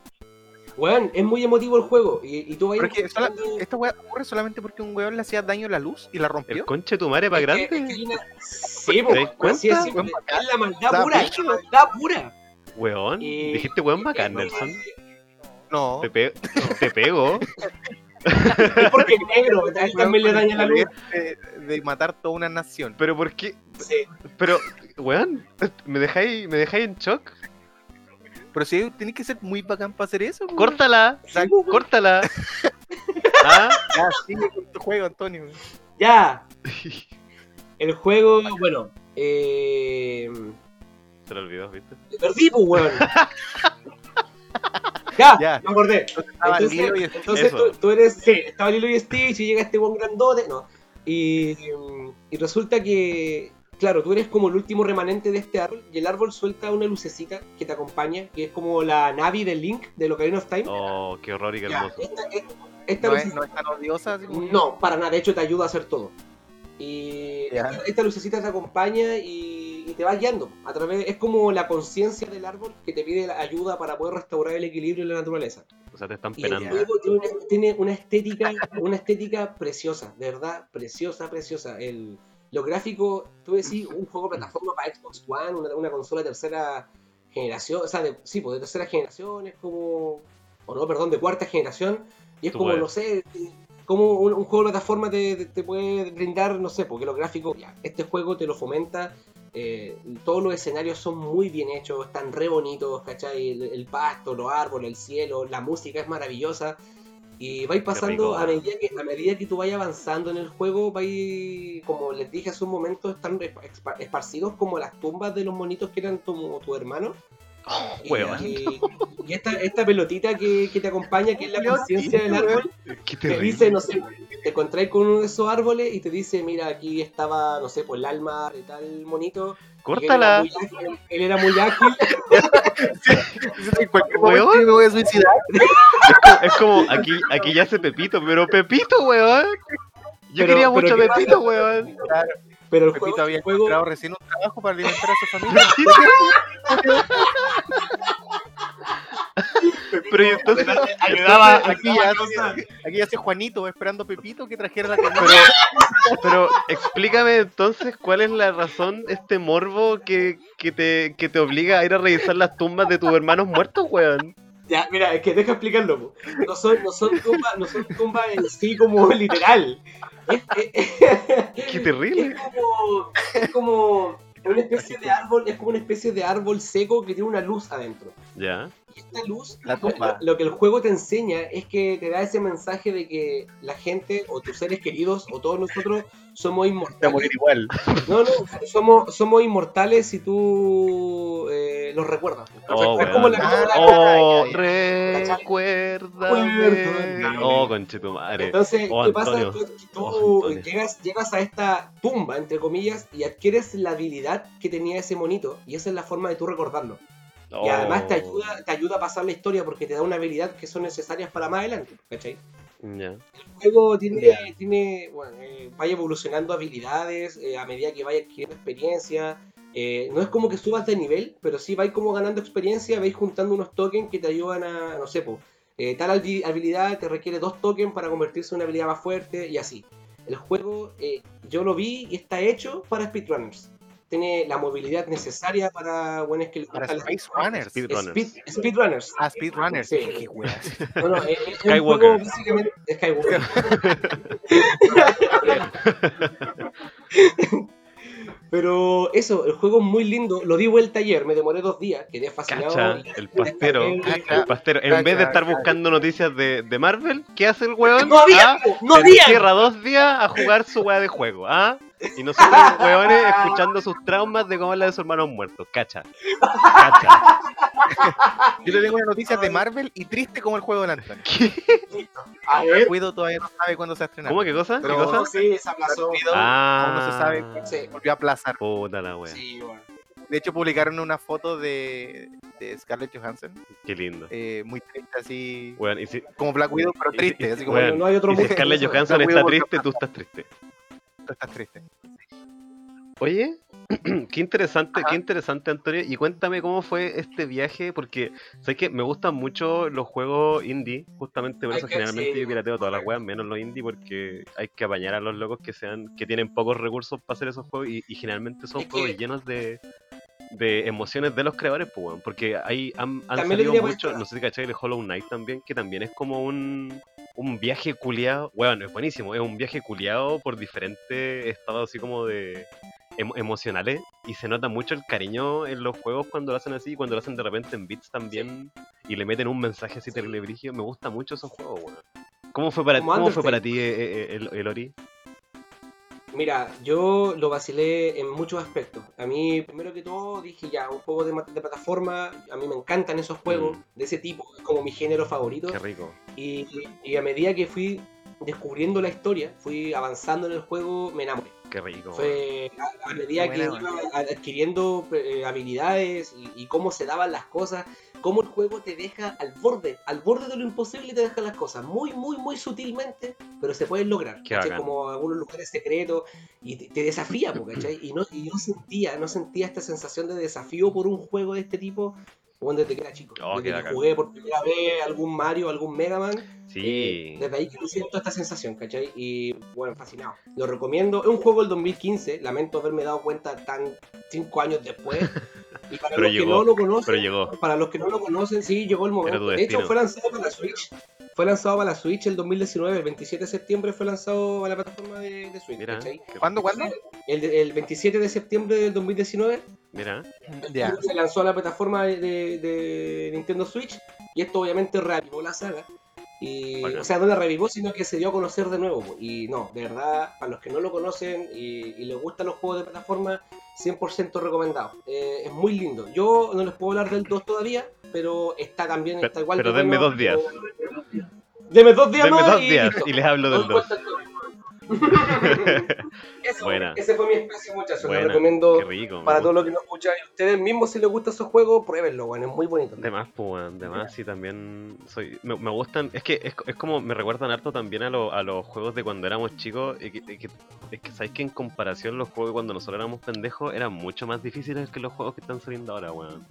[SPEAKER 3] Weón, es muy emotivo el juego y, y tú vas
[SPEAKER 2] Pero es que esta weá ocurre solamente porque un weón le hacía daño a la luz y la
[SPEAKER 1] El
[SPEAKER 2] rompió.
[SPEAKER 1] conche de tu madre para
[SPEAKER 3] Es que-
[SPEAKER 1] grande.
[SPEAKER 3] es que hay una- Sí, po,
[SPEAKER 1] ¿Te das
[SPEAKER 3] así es, la maldad pura, es la maldad pura.
[SPEAKER 1] Weón.
[SPEAKER 3] Y-
[SPEAKER 1] Dijiste weón bacán,
[SPEAKER 3] y-
[SPEAKER 1] Nelson.
[SPEAKER 2] No.
[SPEAKER 1] Te, pe- te pego.
[SPEAKER 3] Es porque es negro, a él también le daña la luz.
[SPEAKER 2] De, de matar toda una nación.
[SPEAKER 1] Pero ¿por qué?
[SPEAKER 3] Sí.
[SPEAKER 1] Pero, weón, ¿me dejáis, me dejáis en shock?
[SPEAKER 2] Pero si tenés que ser muy bacán para hacer eso. weón.
[SPEAKER 1] Córtala,
[SPEAKER 3] Sí,
[SPEAKER 1] córtala. ¿Ah?
[SPEAKER 2] Ya, sigue con tu juego, Antonio.
[SPEAKER 3] Ya, el juego, bueno, eh...
[SPEAKER 1] Se lo olvidó, ¿viste?
[SPEAKER 3] me perdí, pues, weón. Ya,
[SPEAKER 2] Ya.
[SPEAKER 3] me acordé. Entonces,
[SPEAKER 2] Lilo y
[SPEAKER 3] entonces tú, tú eres, sí, estaba Lilo y Stitch y llega este buen grandote, no. Y, y resulta que, claro, tú eres como el último remanente de este árbol y el árbol suelta una lucecita que te acompaña, que es como la Navi de Link de Ocarina of Time.
[SPEAKER 1] Oh, qué horror y qué
[SPEAKER 3] Ya,
[SPEAKER 1] hermoso.
[SPEAKER 3] esta, esta- esta
[SPEAKER 2] no, es,
[SPEAKER 3] lucecita-
[SPEAKER 2] no es tan odiosa.
[SPEAKER 3] no, para nada, de hecho te ayuda a hacer todo. Y
[SPEAKER 2] Ya.
[SPEAKER 3] esta, esta lucecita te acompaña y, y te va guiando a través, es como la conciencia del árbol que te pide la ayuda para poder restaurar el equilibrio en la naturaleza.
[SPEAKER 1] O sea, te están
[SPEAKER 3] Y el
[SPEAKER 1] penando.
[SPEAKER 3] juego tiene una, tiene una estética, una estética preciosa, de verdad, preciosa, preciosa. El, lo gráfico, tú decís, un juego de plataforma para Xbox One, una, una consola de tercera generación, o sea, de, sí, pues de tercera generación, es como, o no, perdón, de cuarta generación, y es
[SPEAKER 1] Tú
[SPEAKER 3] como, no sé, como un, un juego de plataforma te, te- te puede brindar, no sé, porque los gráficos, ya, este juego te lo fomenta, eh, todos los escenarios son muy bien hechos, están re bonitos, ¿cachai? El, el pasto, los árboles, el cielo, la música es maravillosa. Y vais pasando a medida que a medida que tú vayas avanzando en el juego, vais, como les dije hace un momento, están espa- esparcidos como las tumbas de los monitos que eran tu, tu hermano.
[SPEAKER 1] Oh,
[SPEAKER 3] Y,
[SPEAKER 1] weón.
[SPEAKER 3] y- y esta, esta pelotita que, que te acompaña, que es la conciencia del árbol,
[SPEAKER 1] Qué
[SPEAKER 3] te dice, no sé, te encontráis con uno de esos árboles y te dice, mira, aquí estaba, no sé, pues el alma de tal monito.
[SPEAKER 1] Córtala.
[SPEAKER 3] muy ágil, él era muy ágil.
[SPEAKER 1] Weón.
[SPEAKER 2] me voy a suicidar.
[SPEAKER 1] Es como, aquí, aquí ya hace Pepito, pero Pepito, weón. Yo
[SPEAKER 3] Pero-
[SPEAKER 1] quería mucho
[SPEAKER 3] ¿qué
[SPEAKER 1] Pepito, weón.
[SPEAKER 2] Claro,
[SPEAKER 3] Pero el
[SPEAKER 2] Pepito
[SPEAKER 3] juego,
[SPEAKER 2] había
[SPEAKER 3] el juego-
[SPEAKER 2] encontrado recién un trabajo para alimentar a su familia.
[SPEAKER 1] Pero y entonces,
[SPEAKER 3] ayudaba
[SPEAKER 2] Aquí ya, aquí ya hace Juanito esperando a Pepito que trajera la comida.
[SPEAKER 1] pero, pero explícame entonces cuál es la razón, este morbo que, que, te, que te obliga a ir a revisar las tumbas de tus hermanos muertos, weón.
[SPEAKER 3] Ya, mira, es que deja explicarlo. po. No son, no son tumbas, no son en sí como literal. Es, es-
[SPEAKER 1] Qué terrible.
[SPEAKER 3] es como, es como una especie de árbol, es como una especie de árbol seco que tiene una luz adentro.
[SPEAKER 1] Ya.
[SPEAKER 3] Esta luz,
[SPEAKER 2] La tumba.
[SPEAKER 3] lo, lo que el juego te enseña es que te da ese mensaje de que la gente o tus seres queridos o todos nosotros somos
[SPEAKER 2] Te va a
[SPEAKER 3] inmortales.
[SPEAKER 2] morir igual.
[SPEAKER 3] No, no, somos, somos inmortales si tú eh, los recuerdas.
[SPEAKER 1] Oh,
[SPEAKER 3] es como la película-
[SPEAKER 1] Oh. Recuérdame. Oh, conchetumare.
[SPEAKER 3] Entonces,
[SPEAKER 1] Oh,
[SPEAKER 3] ¿qué pasa?
[SPEAKER 1] Antonio.
[SPEAKER 3] Tú, tú
[SPEAKER 1] Oh,
[SPEAKER 3] llegas, llegas a esta tumba, entre comillas, y adquieres la habilidad que tenía ese monito, y esa es la forma de tú recordarlo. Y además te
[SPEAKER 1] Oh,
[SPEAKER 3] ayuda, te ayuda a pasar la historia porque te da una habilidad que son necesarias para más adelante, ¿cachai? El juego tiene, tiene bueno, eh, vaya evolucionando habilidades eh, a medida que vaya adquiriendo experiencia. Eh, no es como que subas de nivel, pero sí vais como ganando experiencia, vais juntando unos tokens que te ayudan a, no sé, po, eh, tal habi- habilidad te requiere dos tokens para convertirse en una habilidad más fuerte y así. El juego eh, yo lo vi y está hecho para speedrunners. Tiene la movilidad necesaria para buenos que les
[SPEAKER 2] Para Space Runners.
[SPEAKER 1] Speedrunners.
[SPEAKER 3] Speed- speedrunners.
[SPEAKER 2] Ah, Speedrunners.
[SPEAKER 3] Sí.
[SPEAKER 2] Qué.
[SPEAKER 3] No, no, es, es un
[SPEAKER 1] Skywalker.
[SPEAKER 3] juego básicamente Skywalker. Pero eso, el juego es muy lindo. Lo di vuelta ayer, me demoré dos días, quedé fascinado.
[SPEAKER 1] Cacha, el pastero. El pastero, en
[SPEAKER 2] Cacha,
[SPEAKER 1] vez de estar
[SPEAKER 2] cacha.
[SPEAKER 1] buscando noticias de, de Marvel, ¿qué hace el weón?
[SPEAKER 3] ¡No había!
[SPEAKER 1] Ah,
[SPEAKER 3] ¡No
[SPEAKER 1] se
[SPEAKER 3] había!
[SPEAKER 1] encierra dos días a jugar su weá de juego, ¿ah? Y nosotros, weones, escuchando sus traumas de cómo habla de sus hermanos muertos. Cacha. Cacha.
[SPEAKER 2] Yo le tengo una noticia de Marvel y triste como el juego del Antonio.
[SPEAKER 3] A ver,
[SPEAKER 2] Cuido todavía no sabe cuándo se va a estrenar.
[SPEAKER 1] ¿Cómo? ¿Qué cosa? ¿Qué cosa?
[SPEAKER 3] sí, se aplazó.
[SPEAKER 2] Cuido
[SPEAKER 1] Ah.
[SPEAKER 2] aún no se sabe cuándo
[SPEAKER 3] Sí.
[SPEAKER 2] se volvió a aplazar.
[SPEAKER 1] Puta la wea.
[SPEAKER 3] Sí, bueno.
[SPEAKER 2] De hecho, publicaron una foto de, de Scarlett Johansson,
[SPEAKER 1] Qué lindo.
[SPEAKER 2] eh, muy triste, así
[SPEAKER 1] Weón, y si,
[SPEAKER 2] como Black Widow, pero triste,
[SPEAKER 1] y-
[SPEAKER 2] así como
[SPEAKER 1] weón,
[SPEAKER 3] no hay otro
[SPEAKER 1] y si. Scarlett Johansson
[SPEAKER 2] Black
[SPEAKER 1] está
[SPEAKER 2] Widow
[SPEAKER 1] triste, tú estás triste.
[SPEAKER 2] Estás triste.
[SPEAKER 1] Oye, qué interesante,
[SPEAKER 2] Ajá.
[SPEAKER 1] qué interesante, Antonio. Y cuéntame cómo fue este viaje, porque sé que me gustan mucho los juegos indie, justamente por eso generalmente yo pirateo todas las weas, menos los indie, porque hay que apañar a los locos que sean, que tienen pocos recursos para hacer esos juegos y, y generalmente son
[SPEAKER 3] Es que-
[SPEAKER 1] juegos llenos de, de emociones de los creadores, pues, weón, porque hay, han, salido
[SPEAKER 3] para-
[SPEAKER 1] no sé si cachai de Hollow Knight también, que también es como un, un viaje culiado, weón, es buenísimo, es un viaje culiado por diferentes estados así como de emo- emocionales y se nota mucho el cariño en los juegos cuando lo hacen así, cuando lo hacen de repente en beats también y le meten un mensaje así terrible brígido. Me gusta mucho esos juegos, weón. ¿Cómo fue para, ¿cómo fue para ti eh, eh, el, el Ori?
[SPEAKER 3] Mira, yo lo vacilé en muchos aspectos. A mí, primero que todo, dije ya, un juego de, de plataforma. A mí me encantan esos juegos
[SPEAKER 1] Mm.
[SPEAKER 3] de ese tipo, es como mi género favorito.
[SPEAKER 1] Qué rico.
[SPEAKER 3] Y, y a medida que fui descubriendo la historia, fui avanzando en el juego, me enamoré.
[SPEAKER 1] Qué rico.
[SPEAKER 3] Fue a, a medida que iba adquiriendo eh, habilidades y, y cómo se daban las cosas, cómo el juego te deja al borde, al borde de lo imposible te deja las cosas, muy, muy, muy sutilmente, pero se pueden lograr, como algunos lugares secretos, y te, te desafía, ¿cachai? Y no, y no sentía, no sentía esta sensación de desafío por un juego de este tipo cuando desde que era chico.
[SPEAKER 1] Oh,
[SPEAKER 3] desde que jugué por primera vez algún Mario, algún Mega Man,
[SPEAKER 1] Sí.
[SPEAKER 3] eh, desde ahí que yo siento esta sensación, ¿cachai? Y bueno, fascinado. Lo recomiendo. Es un juego del 2015. Lamento haberme dado cuenta tan cinco años después. Y para
[SPEAKER 1] Pero
[SPEAKER 3] los
[SPEAKER 1] llegó,
[SPEAKER 3] que no lo conocen,
[SPEAKER 1] Pero llegó.
[SPEAKER 3] para los que no lo conocen, sí, llegó el momento. De hecho, fue lanzado para la Switch. Fue lanzado para la Switch el 2019. El 27 de septiembre fue lanzado para la plataforma de, de Switch,
[SPEAKER 1] Mira.
[SPEAKER 2] ¿Cuándo, cuándo?
[SPEAKER 3] El, el 27 de septiembre del 2019
[SPEAKER 1] Mira.
[SPEAKER 2] Ya.
[SPEAKER 3] se lanzó a la plataforma de, de- de Nintendo Switch y esto obviamente reavivó la saga. Y, o sea, no la revivó, sino que se dio a conocer de nuevo. Y no, de verdad, para los que no lo conocen y, y les gustan los juegos de plataforma, 100% recomendado. Eh, es muy lindo. Yo no les puedo hablar del 2 todavía, pero está también,
[SPEAKER 1] Pero-
[SPEAKER 3] está igual
[SPEAKER 1] pero
[SPEAKER 3] de
[SPEAKER 1] denme
[SPEAKER 3] bueno,
[SPEAKER 1] dos días.
[SPEAKER 3] pero- Deme dos días
[SPEAKER 1] Denme
[SPEAKER 3] más
[SPEAKER 1] dos
[SPEAKER 3] y
[SPEAKER 1] días
[SPEAKER 3] listo.
[SPEAKER 1] y les hablo del
[SPEAKER 3] Doy
[SPEAKER 1] 2.
[SPEAKER 3] Eso,
[SPEAKER 1] Buena.
[SPEAKER 3] Ese fue mi especie, muchachos. Lo
[SPEAKER 1] Buena,
[SPEAKER 3] recomiendo
[SPEAKER 1] Qué rico.
[SPEAKER 3] para todos los que nos escuchan. Y ustedes mismos, si les gusta esos juegos, pruébenlo, bueno, es muy bonito.
[SPEAKER 1] De más, pues, weón, de más, sí, también soy... Me, me gustan, es que es, es como, me recuerdan harto también a, lo- a los juegos de cuando éramos chicos, y que, y que- es que sabéis que en comparación los juegos de cuando nosotros éramos pendejos eran mucho más difíciles que los juegos que están saliendo ahora, weón.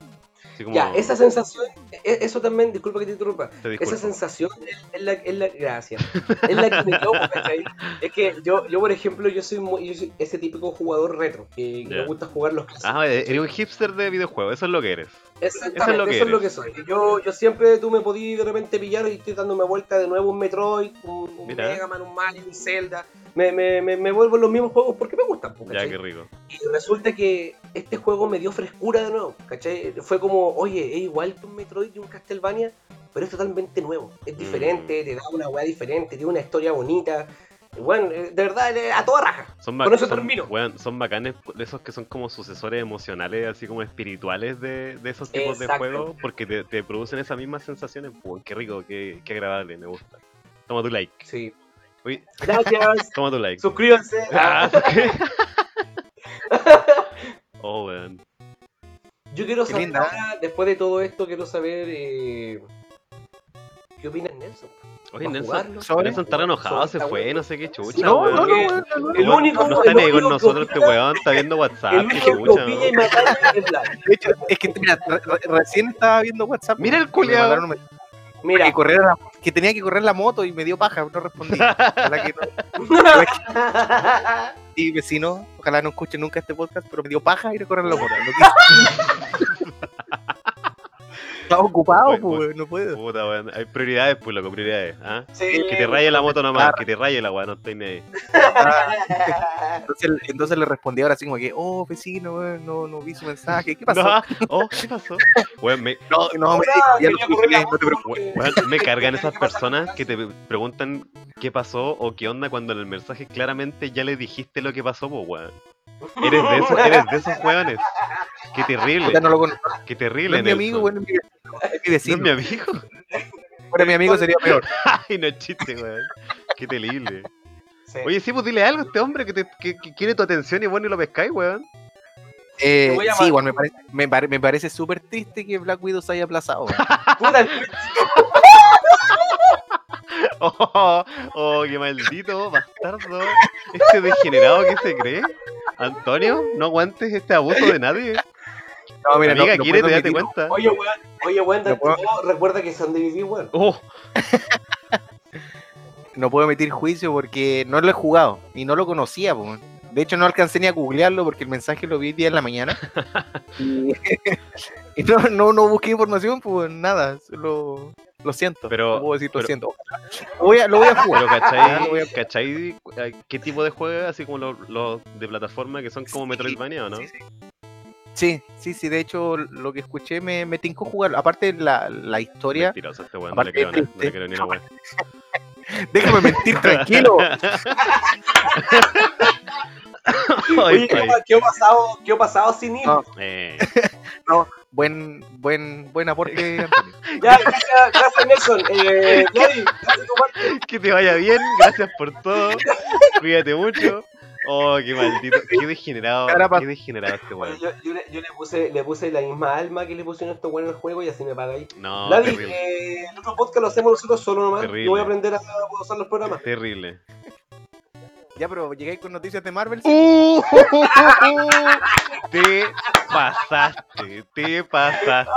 [SPEAKER 1] Como...
[SPEAKER 3] Ya, esa sensación, e- eso también, disculpa que te interrumpa,
[SPEAKER 1] te
[SPEAKER 3] esa sensación es, es la, es la, gracias, es la que me quedo, ¿cachai? Es que yo, yo, por ejemplo, yo soy, muy, yo soy ese típico jugador retro, que, que
[SPEAKER 1] Ya.
[SPEAKER 3] me gusta jugar los clásicos.
[SPEAKER 1] Ah, eres un hipster de videojuegos, eso es lo que eres.
[SPEAKER 3] Exactamente,
[SPEAKER 1] eso es lo que
[SPEAKER 3] eso es lo que soy. Yo, yo siempre, tú me podías de repente pillar y estoy dándome vuelta de nuevo un Metroid, un, un. Mega Man, un Mario, un Zelda. Me, me, me, me vuelvo en los mismos juegos porque me gustan,
[SPEAKER 1] Ya,
[SPEAKER 3] ¿cachai?
[SPEAKER 1] qué rico.
[SPEAKER 3] Y resulta que este juego me dio frescura de nuevo, ¿cachai? Fue como, oye, es igual que un Metroid y un Castlevania, pero es totalmente nuevo. Es diferente,
[SPEAKER 1] Mm.
[SPEAKER 3] te da una weá diferente, tiene una historia bonita. Bueno, eh, de verdad, eh, a toda raja.
[SPEAKER 1] Son,
[SPEAKER 3] Con eso
[SPEAKER 1] son,
[SPEAKER 3] termino.
[SPEAKER 1] weón, son bacanes de esos que son como sucesores emocionales, así como espirituales de, de esos tipos de juegos, porque te, te producen esas mismas sensaciones. Qué rico, qué, qué agradable, me gusta. Toma tu like.
[SPEAKER 3] Sí.
[SPEAKER 1] Uy,
[SPEAKER 3] Gracias.
[SPEAKER 1] toma tu like.
[SPEAKER 3] Suscríbanse.
[SPEAKER 1] Ah, ¿qué? oh, weón.
[SPEAKER 3] Yo quiero
[SPEAKER 2] Qué
[SPEAKER 3] saber
[SPEAKER 2] linda.
[SPEAKER 3] ahora, después de todo esto, quiero saber eh, qué opina Nelson.
[SPEAKER 1] Oye,
[SPEAKER 3] ¿Va a
[SPEAKER 1] Nelson, Nelson está enojado, se fue, no sé qué chucha.
[SPEAKER 2] No, no, no,
[SPEAKER 3] el único-
[SPEAKER 1] No está ahí con nosotros este weón, está viendo WhatsApp,
[SPEAKER 3] el único que y es Vlad.
[SPEAKER 2] De hecho, es que mira, re- re- recién estaba viendo WhatsApp.
[SPEAKER 1] Mira el
[SPEAKER 2] y mensaje
[SPEAKER 3] Mira,
[SPEAKER 2] Que, correr la- que tenía que correr la moto y me dio paja, no respondí. Ojalá que no- Sí, vecino, ojalá no escuche nunca este podcast, pero me dio paja ir a correr la moto. No quise. Estaba ocupado,
[SPEAKER 1] Voy,
[SPEAKER 2] pues,
[SPEAKER 1] voy.
[SPEAKER 2] weón, no puedo.
[SPEAKER 1] Puta, weón. Hay prioridades, pues, loco, prioridades. ¿ah?
[SPEAKER 3] Sí,
[SPEAKER 1] Que te raye la moto nomás,
[SPEAKER 2] Claro.
[SPEAKER 1] que te raye la weá, no estoy ni ahí.
[SPEAKER 2] Entonces, entonces le respondí ahora así como que, oh, vecino, weón, no, no vi su mensaje. ¿Qué pasó?
[SPEAKER 1] No, oh, ¿qué pasó? Weón, me,
[SPEAKER 2] No, no, me ya lo
[SPEAKER 3] la
[SPEAKER 2] no te preocupes.
[SPEAKER 1] weón, me cargan esas personas que te preguntan qué pasó o qué onda cuando en el mensaje claramente ya le dijiste lo que pasó, pues, weón. Eres de esos, eres de esos weones. Qué terrible,
[SPEAKER 2] Ya no lo conozco.
[SPEAKER 1] qué
[SPEAKER 2] No
[SPEAKER 1] terrible.
[SPEAKER 2] es mi amigo, weón, es mi vecino. Es mi
[SPEAKER 1] ¿No es
[SPEAKER 2] vecino.
[SPEAKER 1] mi amigo?
[SPEAKER 2] Fuera mi amigo sería peor.
[SPEAKER 1] Ay, no es chiste, weón. Qué terrible.
[SPEAKER 3] Sí.
[SPEAKER 1] Oye, sí, pues dile algo a este hombre que, te, que, que quiere tu atención y bueno, y lo pescáis, weón.
[SPEAKER 2] Eh, sí, igual me parece, me, pare- me parece súper triste que Black Widow se haya aplazado.
[SPEAKER 3] Puta,
[SPEAKER 1] Oh, oh, qué maldito bastardo. Este degenerado que se cree. Antonio, no aguantes este abuso de nadie.
[SPEAKER 2] No, mira, no,
[SPEAKER 1] Amiga,
[SPEAKER 2] no
[SPEAKER 1] quiere, date cuenta.
[SPEAKER 3] Oye, weón, oye, weón,
[SPEAKER 2] No puedo-
[SPEAKER 3] recuerda que son de vivir, weón.
[SPEAKER 1] Oh,
[SPEAKER 2] no puedo emitir juicio porque no lo he jugado y no lo conocía. po. De hecho, no alcancé ni a googlearlo porque el mensaje lo vi hoy día en la mañana. y y no, no, no busqué información, pues nada. Solo, lo siento.
[SPEAKER 1] Pero-
[SPEAKER 2] no puedo decir lo
[SPEAKER 1] pero-
[SPEAKER 2] siento. Lo voy a, lo voy a jugar.
[SPEAKER 1] pero
[SPEAKER 2] lo
[SPEAKER 1] ¿cachai,
[SPEAKER 2] a-
[SPEAKER 1] ¿cachai eh, qué tipo de juegos? Así como los, los de plataforma que son como
[SPEAKER 2] Sí,
[SPEAKER 1] Metroidvania, ¿o no?
[SPEAKER 2] Sí, sí. Sí, sí, sí, de hecho lo que escuché me, me tincó jugar. Aparte la, la historia,
[SPEAKER 1] Mentiroso este weón, no le
[SPEAKER 2] Aparte
[SPEAKER 1] creo,
[SPEAKER 2] de
[SPEAKER 1] nada, no le
[SPEAKER 2] triste.
[SPEAKER 1] creo ni una weá.
[SPEAKER 2] déjame mentir tranquilo.
[SPEAKER 3] Oye, ¿qué, qué ha pasado, qué ha pasado sin ir?
[SPEAKER 2] No.
[SPEAKER 1] Eh,
[SPEAKER 2] Buen, buen, buen aporte, Antonio.
[SPEAKER 3] Ya, gracias, gracias Nelson. Eh, Gladys,
[SPEAKER 1] que te vaya bien, gracias por todo. Cuídate mucho. Oh, qué maldito, qué degenerado, qué degenerado este weón.
[SPEAKER 3] yo, yo le, yo le puse, le puse la misma alma que le pusieron estos buenos al juego y así me pagáis.
[SPEAKER 1] No,
[SPEAKER 3] Gladys,
[SPEAKER 1] terrible,
[SPEAKER 3] eh, el otro podcast lo hacemos nosotros solo nomás.
[SPEAKER 1] Terrible.
[SPEAKER 3] Yo voy a aprender a usar los programas.
[SPEAKER 1] terrible.
[SPEAKER 2] Ya, pero llegáis con noticias de Marvel.
[SPEAKER 1] Uh, te pasaste, te pasaste.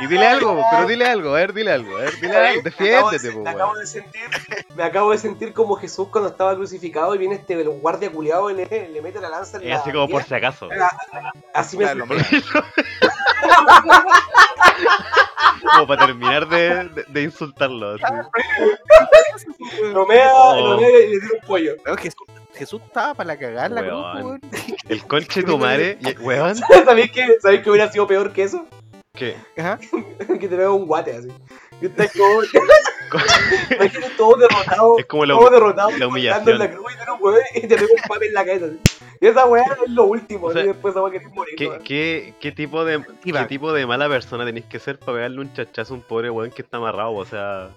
[SPEAKER 1] Y dile algo, pero dile algo, a ver, dile algo, a ver, dile algo, defiéndete, po,
[SPEAKER 3] me, acabo
[SPEAKER 1] weón.
[SPEAKER 3] de sentir, me acabo de sentir como Jesús cuando estaba crucificado y viene este guardia culiado y le, le mete la lanza en la
[SPEAKER 1] así como por si acaso.
[SPEAKER 3] Así me
[SPEAKER 2] Claro,
[SPEAKER 3] sentí.
[SPEAKER 1] Como para terminar de, de, de insultarlo. así.
[SPEAKER 3] Lo mea,
[SPEAKER 1] Oh.
[SPEAKER 3] lo mea y le tira un pollo.
[SPEAKER 2] No, Jesús, Jesús estaba para la cagar la cruz.
[SPEAKER 1] El conche de tu madre, weón.
[SPEAKER 3] ¿Sabéis que, ¿Sabéis que hubiera sido peor que eso?
[SPEAKER 1] ¿Qué?
[SPEAKER 2] Ajá.
[SPEAKER 3] que te vea un guate así. Que estás como. Imagínate todo derrotado.
[SPEAKER 1] Es como la,
[SPEAKER 3] todo derrotado.
[SPEAKER 1] la
[SPEAKER 3] en la
[SPEAKER 1] humillación.
[SPEAKER 3] cruz y te, un te pega un papel en la cabeza. así. Esa weá es lo último,
[SPEAKER 1] O sea,
[SPEAKER 3] y después esa weá que morir.
[SPEAKER 1] ¿Qué, qué, qué tipo de. ¿Qué tipo de mala persona tenéis que ser para pegarle un chachazo a un pobre weón que está amarrado? O sea,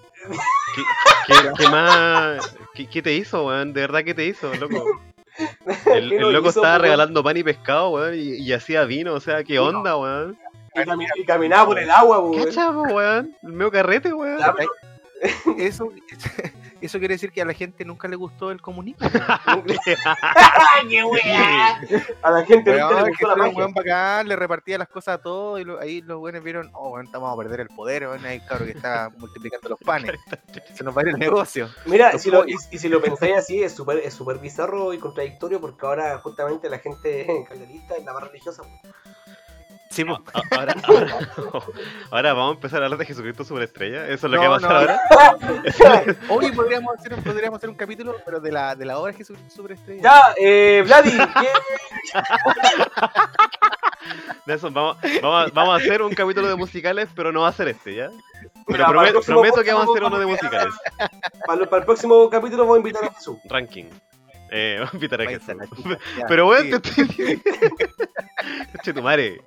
[SPEAKER 1] ¿qué, qué- qué más? ¿Qué, qué te hizo, weón? ¿De verdad qué te hizo, loco? El,
[SPEAKER 3] ¿Qué
[SPEAKER 1] el loco
[SPEAKER 3] hizo,
[SPEAKER 1] estaba
[SPEAKER 3] weón?
[SPEAKER 1] regalando pan y pescado, weón, y, y hacía vino, o sea, ¿qué onda, weón?
[SPEAKER 3] Y, cami- y caminaba por el agua, weón.
[SPEAKER 1] ¿Qué chavo, weón? El medio carrete, weón.
[SPEAKER 3] Ya, pero-
[SPEAKER 2] Eso, eso quiere decir que a la gente nunca le gustó el comunismo.
[SPEAKER 3] ¡Qué weá! A la gente nunca le gustó la
[SPEAKER 2] un
[SPEAKER 3] magia.
[SPEAKER 2] weón bacán, le repartía las cosas a todos y lo- ahí los buenos vieron, oh, weón, estamos a perder el poder, weón, ahí claro que está multiplicando los panes, se nos va a ir el negocio.
[SPEAKER 3] Mira, si lo, y, y si lo pensáis así, es súper es súper bizarro y contradictorio porque ahora justamente la gente calderista es la más religiosa.
[SPEAKER 2] Sí, po.
[SPEAKER 1] A- Ahora, ahora, ahora vamos a empezar a hablar de Jesucristo superestrella. ¿Eso es lo que va a pasar
[SPEAKER 2] no.
[SPEAKER 1] ahora?
[SPEAKER 2] Oye, podríamos hacer, un- podríamos hacer un capítulo, pero de la, de la obra de Jesucristo Superestrella.
[SPEAKER 3] Ya, eh, Vladi,
[SPEAKER 1] eso, vamos, vamos, a, vamos a hacer un capítulo de musicales, pero no va a ser este, ¿ya? Pero
[SPEAKER 3] Mira,
[SPEAKER 1] prometo, que vamos a hacer uno de musicales.
[SPEAKER 3] Para, lo- para el próximo capítulo voy a invitar a Jesús.
[SPEAKER 1] Ranking. Eh, vamos a invitar a Jesús. Pero bueno,
[SPEAKER 2] sigue.
[SPEAKER 1] te estoy diciendo. Che, tu madre.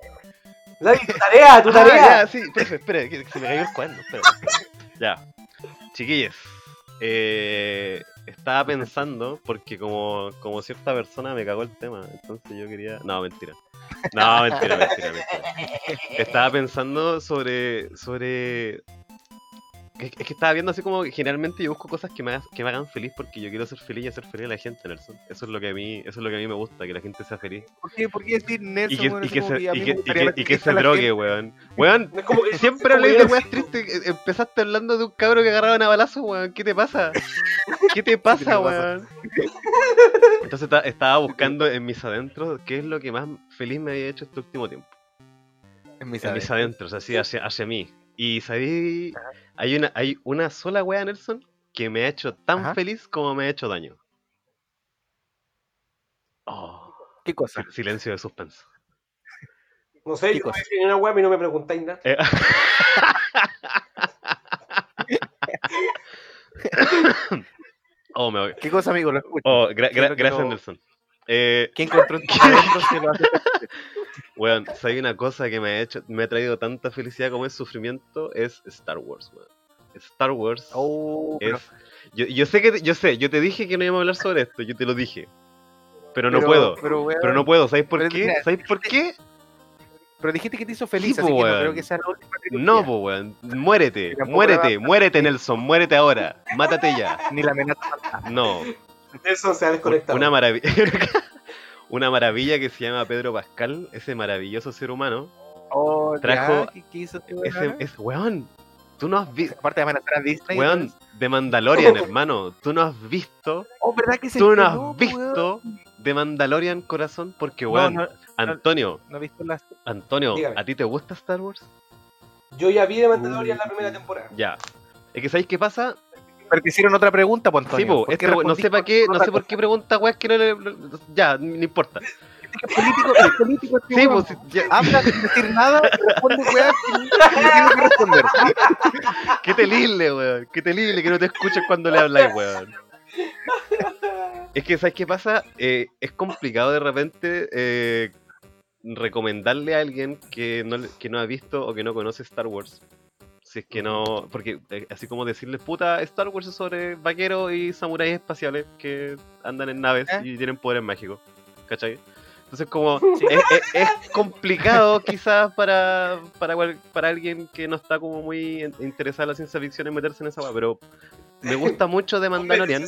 [SPEAKER 3] Vladi, tu tarea, tu
[SPEAKER 1] Ah,
[SPEAKER 3] tarea.
[SPEAKER 1] ya, sí, espera, espera, que, que se me cayó el cuaderno. espera. Ya. Chiquillos. Eh, estaba pensando, porque como, como cierta persona me cagó el tema, entonces yo quería. No, mentira. No, mentira, mentira, mentira. Estaba pensando sobre. sobre. Es es que estaba viendo así como que generalmente yo busco cosas que me, que me hagan feliz porque yo quiero ser feliz y hacer feliz a la gente, Nelson. Eso es lo que a mí, eso es lo que a mí me gusta, que la gente sea feliz.
[SPEAKER 2] ¿Por qué, por qué decir Nelson,
[SPEAKER 1] Y que, y se, y que, y que, y que drogue,
[SPEAKER 2] gente?
[SPEAKER 1] weón. Weón,
[SPEAKER 3] Es como que-
[SPEAKER 1] Siempre
[SPEAKER 3] que-
[SPEAKER 1] de weas tristes. eh, Empezaste hablando de un cabro que agarraban a balazo, weón. ¿Qué te pasa? ¿Qué te pasa, weón? Entonces ta- estaba buscando en mis adentros qué es lo que más feliz me había hecho este último tiempo.
[SPEAKER 2] En mis
[SPEAKER 1] En mis
[SPEAKER 2] adentros.
[SPEAKER 1] adentros, así hacia, hacia mí. Y sabí, hay una, hay una sola wea, Nelson, que me ha hecho tan
[SPEAKER 2] Ajá.
[SPEAKER 1] feliz como me ha hecho daño. Oh,
[SPEAKER 2] ¿Qué cosa?
[SPEAKER 1] silencio de suspenso.
[SPEAKER 3] No sé,
[SPEAKER 2] ¿Qué
[SPEAKER 3] yo
[SPEAKER 2] cosa?
[SPEAKER 3] en una web y no me preguntáis nada.
[SPEAKER 1] Eh, oh, me voy.
[SPEAKER 2] ¿Qué cosa, amigo? Lo escucho.
[SPEAKER 1] Oh, gra-
[SPEAKER 2] ¿Qué es
[SPEAKER 1] gra-
[SPEAKER 2] lo que
[SPEAKER 1] gracias,
[SPEAKER 2] no-
[SPEAKER 1] Nelson. Eh,
[SPEAKER 2] ¿Qué encontró adentros que lo hace
[SPEAKER 1] weón, si hay una cosa que me ha hecho, me ha traído tanta felicidad como es sufrimiento, es Star Wars, weón. Star Wars
[SPEAKER 2] Oh, pero-
[SPEAKER 1] es. Yo, yo sé que te- yo sé, yo te dije que no íbamos a hablar sobre esto, yo te lo dije. Pero no
[SPEAKER 2] pero-
[SPEAKER 1] puedo.
[SPEAKER 2] Pero, weón,
[SPEAKER 1] Pero no puedo, ¿sabes por qué?
[SPEAKER 2] mira,
[SPEAKER 1] ¿Sabes por qué?
[SPEAKER 2] pero dijiste que te hizo feliz,
[SPEAKER 1] Sí,
[SPEAKER 2] así
[SPEAKER 1] po,
[SPEAKER 2] que no creo que sea la última.
[SPEAKER 1] No, po, weón. Muérete, muérete, muérete, Nelson, muérete ahora. Mátate ya.
[SPEAKER 2] Ni la amenaza.
[SPEAKER 1] No.
[SPEAKER 3] Nelson se ha desconectado.
[SPEAKER 1] Una maravilla. Una maravilla que se llama Pedro Pascal, ese maravilloso ser humano.
[SPEAKER 2] Oh,
[SPEAKER 1] Trajo
[SPEAKER 2] ya, ¿qué, qué hizo este weón
[SPEAKER 1] Ese, es, weón, tú no has visto.
[SPEAKER 2] Aparte de a Disney.
[SPEAKER 1] Weón, de Mandalorian, hermano. Tú no has visto.
[SPEAKER 2] Oh, ¿verdad que se
[SPEAKER 1] Tú no has
[SPEAKER 2] weón?
[SPEAKER 1] visto de Mandalorian, corazón. Porque, weón,
[SPEAKER 2] no,
[SPEAKER 1] Antonio,
[SPEAKER 2] no he visto las.
[SPEAKER 1] Antonio,
[SPEAKER 3] Dígame.
[SPEAKER 1] ¿a ti te gusta Star Wars?
[SPEAKER 3] Yo ya vi de Mandalorian la primera temporada.
[SPEAKER 1] Ya. Es que, ¿sabéis qué pasa?
[SPEAKER 2] Pero te hicieron otra pregunta, pues,
[SPEAKER 1] Sí,
[SPEAKER 2] Antonio.
[SPEAKER 1] po,
[SPEAKER 2] ¿Por
[SPEAKER 1] este no sé para qué, no sé por qué pregunta, weón, que no le. Ya, no importa.
[SPEAKER 2] Político, político
[SPEAKER 1] Sí, pues,
[SPEAKER 2] po.
[SPEAKER 1] ya-
[SPEAKER 2] Habla sin decir nada y responde weá que no tiene que responder.
[SPEAKER 1] qué terrible, weón. Qué terrible que no te escuches cuando le habláis, weón. Es que, ¿sabes qué pasa? Eh, es complicado de repente eh, recomendarle a alguien que no, que no ha visto o que no conoce Star Wars. Si es que no. Porque, eh, así como decirles, puta, Star Wars es sobre vaqueros y samuráis espaciales que andan en naves
[SPEAKER 2] ¿Eh?
[SPEAKER 1] y tienen poderes mágicos. ¿Cachai? Entonces, como. Es, es- es complicado, quizás, para, para, para alguien que no está como muy in- interesado en la ciencia ficción en meterse en esa weá, pero. Me gusta mucho de Mandalorian.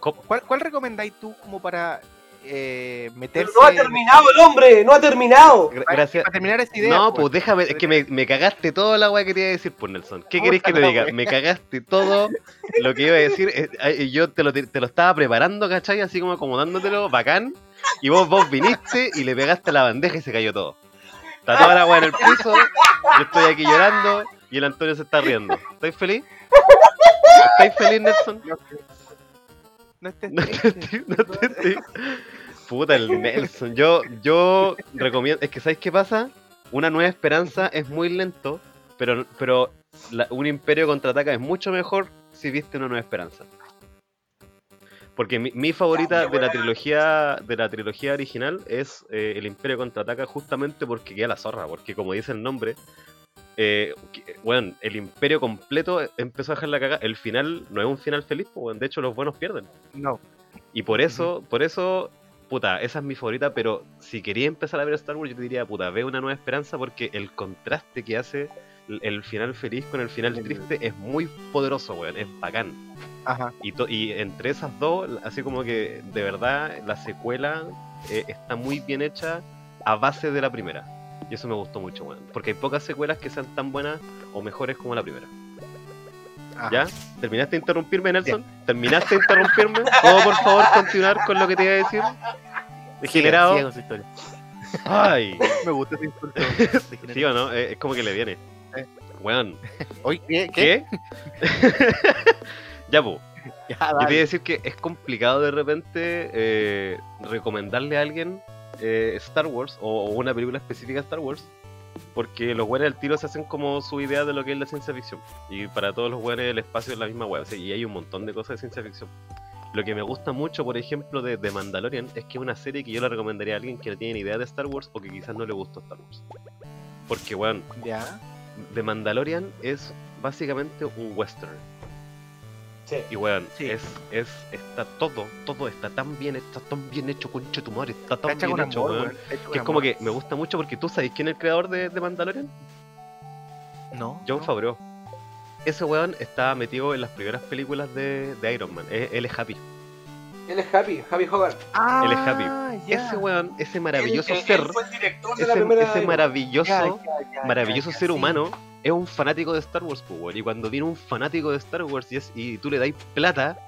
[SPEAKER 2] ¿Cuál, cuál recomendáis tú como para eh,
[SPEAKER 3] Pero
[SPEAKER 2] meterse.
[SPEAKER 3] no ha terminado el hombre, no ha terminado.
[SPEAKER 1] Gracias.
[SPEAKER 2] para terminar esta idea.
[SPEAKER 1] No,
[SPEAKER 2] pues.
[SPEAKER 1] pues déjame, es que me, me cagaste toda la weá que te iba a decir, pues Nelson. ¿Qué querés que te diga? Me cagaste todo lo que iba a decir. eh, Yo te lo, te lo estaba preparando, ¿cachai? Así como acomodándotelo, bacán. Y vos, vos viniste y le pegaste a la bandeja y se cayó todo. Está toda la weá en el piso, yo estoy aquí llorando y el Antonio se está riendo. ¿Estáis feliz? ¿Estáis feliz, Nelson?
[SPEAKER 2] No estés
[SPEAKER 1] No
[SPEAKER 2] triste.
[SPEAKER 1] te, no estoy- Puta, el Nelson. Yo, yo recomiendo. Es que, ¿sabes qué pasa? Una nueva esperanza es muy lento, pero, pero la- un imperio contraataca es mucho mejor si viste una nueva esperanza. Porque mi, mi favorita de la trilogía de la trilogía original es eh, El Imperio contraataca justamente porque queda la zorra, porque como dice el nombre, eh, bueno, el Imperio completo empezó a dejar la cagada. El final no es un final feliz, pues, weón, de hecho los buenos pierden.
[SPEAKER 2] No.
[SPEAKER 1] Y por eso, por eso, puta, esa es mi favorita, pero si quería empezar a ver Star Wars, yo te diría, puta, ve una nueva esperanza porque el contraste que hace el- final feliz con el final triste es muy poderoso, weón, es bacán.
[SPEAKER 2] Ajá.
[SPEAKER 1] Y entre esas dos, así como que de verdad la secuela eh, está muy bien hecha a base de la primera. Y eso me gustó mucho, weón. Porque hay pocas secuelas que sean tan buenas o mejores como la primera.
[SPEAKER 2] ajá.
[SPEAKER 1] ¿Ya? ¿Terminaste de interrumpirme, Nelson? ¿Terminaste de interrumpirme? ¿Puedo por favor continuar con lo que te iba a decir? Degenerado.
[SPEAKER 2] Siga con su historia.
[SPEAKER 1] Ay,
[SPEAKER 2] Me gusta ese insulto.
[SPEAKER 1] sí o no, Eh, es como que le viene.
[SPEAKER 2] Eh.
[SPEAKER 1] Weón,
[SPEAKER 2] Oye, ¿qué?
[SPEAKER 1] Ya, pues. Yo te iba a decir que es complicado de repente eh, recomendarle a alguien eh, Star Wars o, o una película específica de Star Wars porque los buenos del tiro se hacen como su idea de lo que es la ciencia ficción y para todos los buenos el espacio es la misma web y hay un montón de cosas de ciencia ficción. Lo que me gusta mucho, por ejemplo, de, de Mandalorian es que es una serie que yo le recomendaría a alguien que no tiene ni idea de Star Wars o que quizás no le gustó Star Wars. Porque, weón,
[SPEAKER 2] Ya.
[SPEAKER 1] The Mandalorian es básicamente un western.
[SPEAKER 3] Sí.
[SPEAKER 1] Y weón,
[SPEAKER 2] Sí.
[SPEAKER 1] es, es, está todo, todo está tan bien, está tan bien hecho, concha tu madre, está tan bien hecho,
[SPEAKER 2] amor,
[SPEAKER 1] weón. Que es como
[SPEAKER 2] amor.
[SPEAKER 1] que me gusta mucho porque tú sabes quién es el creador de, de Mandalorian,
[SPEAKER 2] No.
[SPEAKER 1] John
[SPEAKER 2] no.
[SPEAKER 1] Favreau. Ese weón estaba metido en las primeras películas de, de Iron Man, él, él es Happy.
[SPEAKER 3] Él es Happy, Happy Hogarth.
[SPEAKER 2] Ah,
[SPEAKER 1] Él es Happy.
[SPEAKER 2] ya.
[SPEAKER 1] Ese weón, ese maravilloso
[SPEAKER 3] Él- él-
[SPEAKER 1] ser,
[SPEAKER 3] él fue el director de la
[SPEAKER 1] ese,
[SPEAKER 3] primera.
[SPEAKER 1] ese maravilloso, maravilloso ser
[SPEAKER 2] sí.
[SPEAKER 1] humano es un fanático de Star Wars, pues. Y cuando viene un fanático de Star Wars y, es- y tú le dais plata,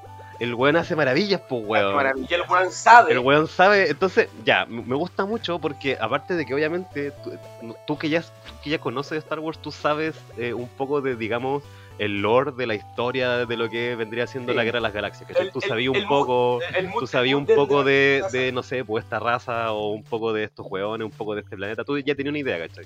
[SPEAKER 1] el weón hace maravillas, pues, weón.
[SPEAKER 2] Maravilla.
[SPEAKER 3] El weón sabe.
[SPEAKER 1] El weón sabe, entonces, ya, me gusta mucho porque aparte de que obviamente tú, tú que, ya, tú que ya conoces Star Wars, tú sabes eh, un poco de, digamos, el lore de la historia de lo que vendría siendo
[SPEAKER 3] Sí.
[SPEAKER 1] la Guerra de las Galaxias. tú sabías un poco... Tú sabías un poco de, no sé, pues esta raza o un poco de estos hueones, un poco de este planeta. Tú ya tenías una idea, ¿cachai?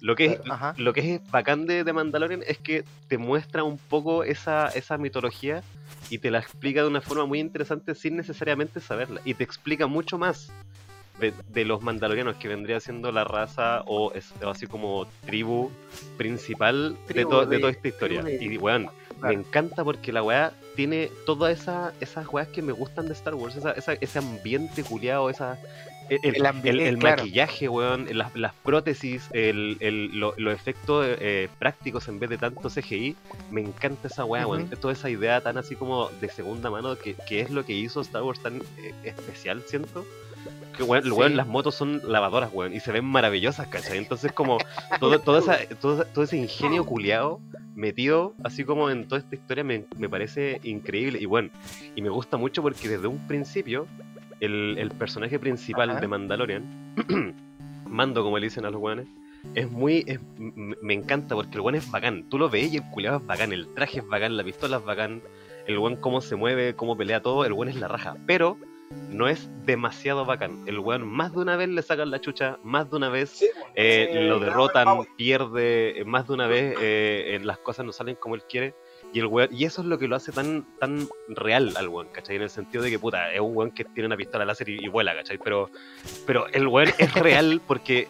[SPEAKER 1] Lo que es,
[SPEAKER 2] Ajá.
[SPEAKER 1] lo que es bacán de, de Mandalorian es que te muestra un poco esa, esa mitología y te la explica de una forma muy interesante sin necesariamente saberla. Y te explica mucho más de, de los mandalorianos que vendría siendo la raza o, es- o así como tribu principal de, to- de
[SPEAKER 2] de-
[SPEAKER 1] toda esta historia. Y weón, me encanta porque la weá tiene todas esa, esas weas que me gustan de Star Wars, esa, esa- ese ambiente culiado, esa, el, el-
[SPEAKER 2] El ambi-
[SPEAKER 1] el- el
[SPEAKER 2] claro.
[SPEAKER 1] maquillaje, weón, las, las prótesis, el, el- lo- los efectos eh, prácticos en vez de tanto CGI, me encanta esa weá, weón,
[SPEAKER 2] Ujú.
[SPEAKER 1] toda esa idea tan así como de segunda mano que, que es lo que hizo Star Wars tan eh, especial, siento. Que weón,
[SPEAKER 2] Sí.
[SPEAKER 1] weón, las motos son lavadoras, weón, y se ven maravillosas, ¿cachai? Entonces como todo, todo, esa, todo, todo ese ingenio culiado metido así como en toda esta historia me, me parece increíble y bueno, y me gusta mucho porque desde un principio el, el personaje principal
[SPEAKER 2] Ajá.
[SPEAKER 1] de Mandalorian, Mando como le dicen a los weones, es muy, es- me encanta porque el weón es bacán, tú lo ves y el culiado es bacán, el traje es bacán, la pistola es bacán, el weón cómo se mueve, cómo pelea todo, el weón es la raja, pero no es demasiado bacán, el weón más de una vez le sacan la chucha, más de una vez
[SPEAKER 3] Sí, weón.
[SPEAKER 1] eh,
[SPEAKER 3] Sí,
[SPEAKER 1] lo derrotan, pierde eh, más de una vez, eh, las cosas no salen como él quiere. Y el weón- y eso es lo que lo hace tan, tan real al weón, ¿cachai? En el sentido de que, puta, es un weón que tiene una pistola láser y, y vuela, ¿cachai? Pero, pero el weón es real porque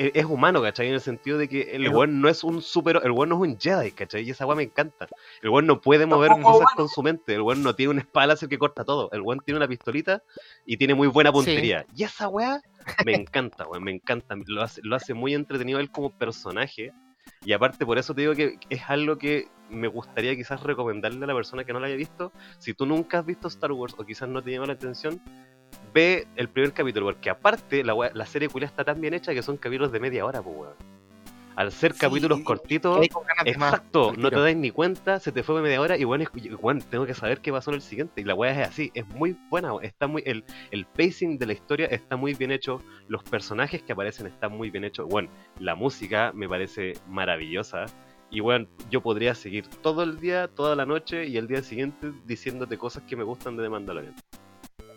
[SPEAKER 1] e- es humano, ¿cachai? En el sentido de que el weón no es un super, el weón no es un Jedi, ¿cachai? Y esa weón me encanta. El weón no puede mover cosas con su mente, el weón no tiene una espada láser que corta todo, el weón tiene una pistolita y tiene muy buena puntería. Y esa weá me encanta, weón, me encanta. Lo hace, lo hace muy entretenido él como personaje. Y aparte por eso te digo que es algo que me gustaría quizás recomendarle a la persona que no lo haya visto. Si tú nunca has visto Star Wars o quizás no te llama la atención, ve el primer capítulo, porque aparte la, la serie culia está tan bien hecha que son capítulos de media hora, pues weón. Al ser
[SPEAKER 2] Sí,
[SPEAKER 1] capítulos cortitos, Exacto, no te das ni cuenta, se te fue media hora y bueno, es- bueno, tengo que saber qué pasó en el siguiente. Y la weá es así, es muy buena, está muy, el, el pacing de la historia está muy bien hecho, los personajes que aparecen están muy bien hechos. Bueno, la música me parece maravillosa. Y bueno, yo podría seguir todo el día, toda la noche y el día siguiente diciéndote cosas que me gustan de The Mandalorian.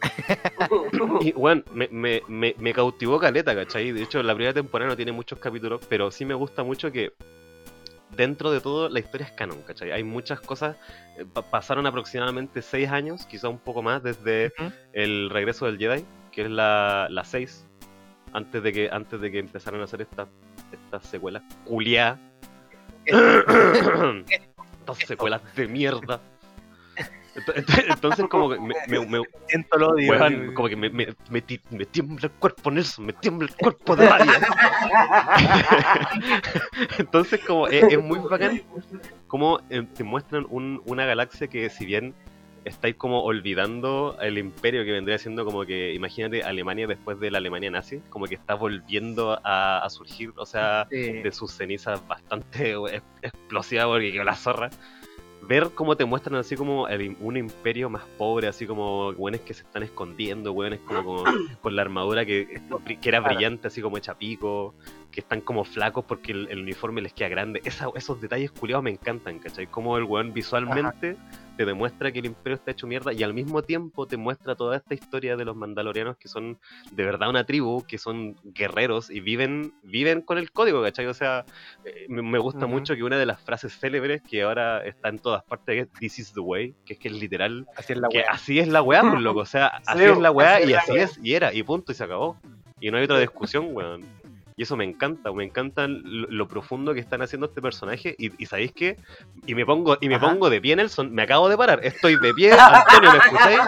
[SPEAKER 1] Y bueno, me, me, me, me cautivó Caleta, ¿cachai? De hecho, la primera temporada no tiene muchos capítulos, pero sí me gusta mucho que dentro de todo la historia es canon, ¿cachai? Hay muchas cosas, eh, pa- pasaron aproximadamente seis años, quizá un poco más, desde el regreso del Jedi, que es la, la 6, antes de que antes de que empezaran a hacer esta- estas secuelas culiadas. estas secuelas de mierda. Ent- ent- Entonces como que me, me- me-
[SPEAKER 2] Siento el odio.
[SPEAKER 1] weón, como que me, me, me ti- me tiembla el cuerpo Nelson, me tiembla el cuerpo de rabia. Entonces como es, es muy bacán como eh, te muestran un- una galaxia que si bien estáis como olvidando el imperio que vendría siendo como que, imagínate, Alemania después de la Alemania nazi, como que está volviendo a, a surgir, o sea,
[SPEAKER 2] Sí.
[SPEAKER 1] de sus cenizas bastante es- explosiva porque quedó la zorra. Ver cómo te muestran así como el un imperio más pobre, así como hueones que se están escondiendo, hueones como, como con la armadura que, que era brillante, así como hecha pico, que están como flacos porque el, el uniforme les queda grande. Esa- esos detalles culiados me encantan, ¿cachai? Como el weón visualmente te demuestra que el imperio está hecho mierda y al mismo tiempo te muestra toda esta historia de los mandalorianos que son de verdad una tribu, que son guerreros y viven, viven con el código, ¿cachai? O sea, eh, me, gusta mucho que una de las frases célebres que ahora está en todas partes es This is the way, que es que es literal,
[SPEAKER 2] Así es la
[SPEAKER 1] que
[SPEAKER 2] weá.
[SPEAKER 1] así es la weá, pues loco, o sea, así
[SPEAKER 3] Sí,
[SPEAKER 1] es la weá
[SPEAKER 3] así
[SPEAKER 1] y así es, y era, y punto, y se acabó. Y no hay otra discusión, weón. Y eso me encanta, me encanta lo, lo profundo que están haciendo este personaje. Y, y sabéis qué? Y me pongo, y me
[SPEAKER 2] Ajá.
[SPEAKER 1] pongo de pie, Nelson. Me acabo de parar. Estoy de pie, Antonio, ¿me escucháis?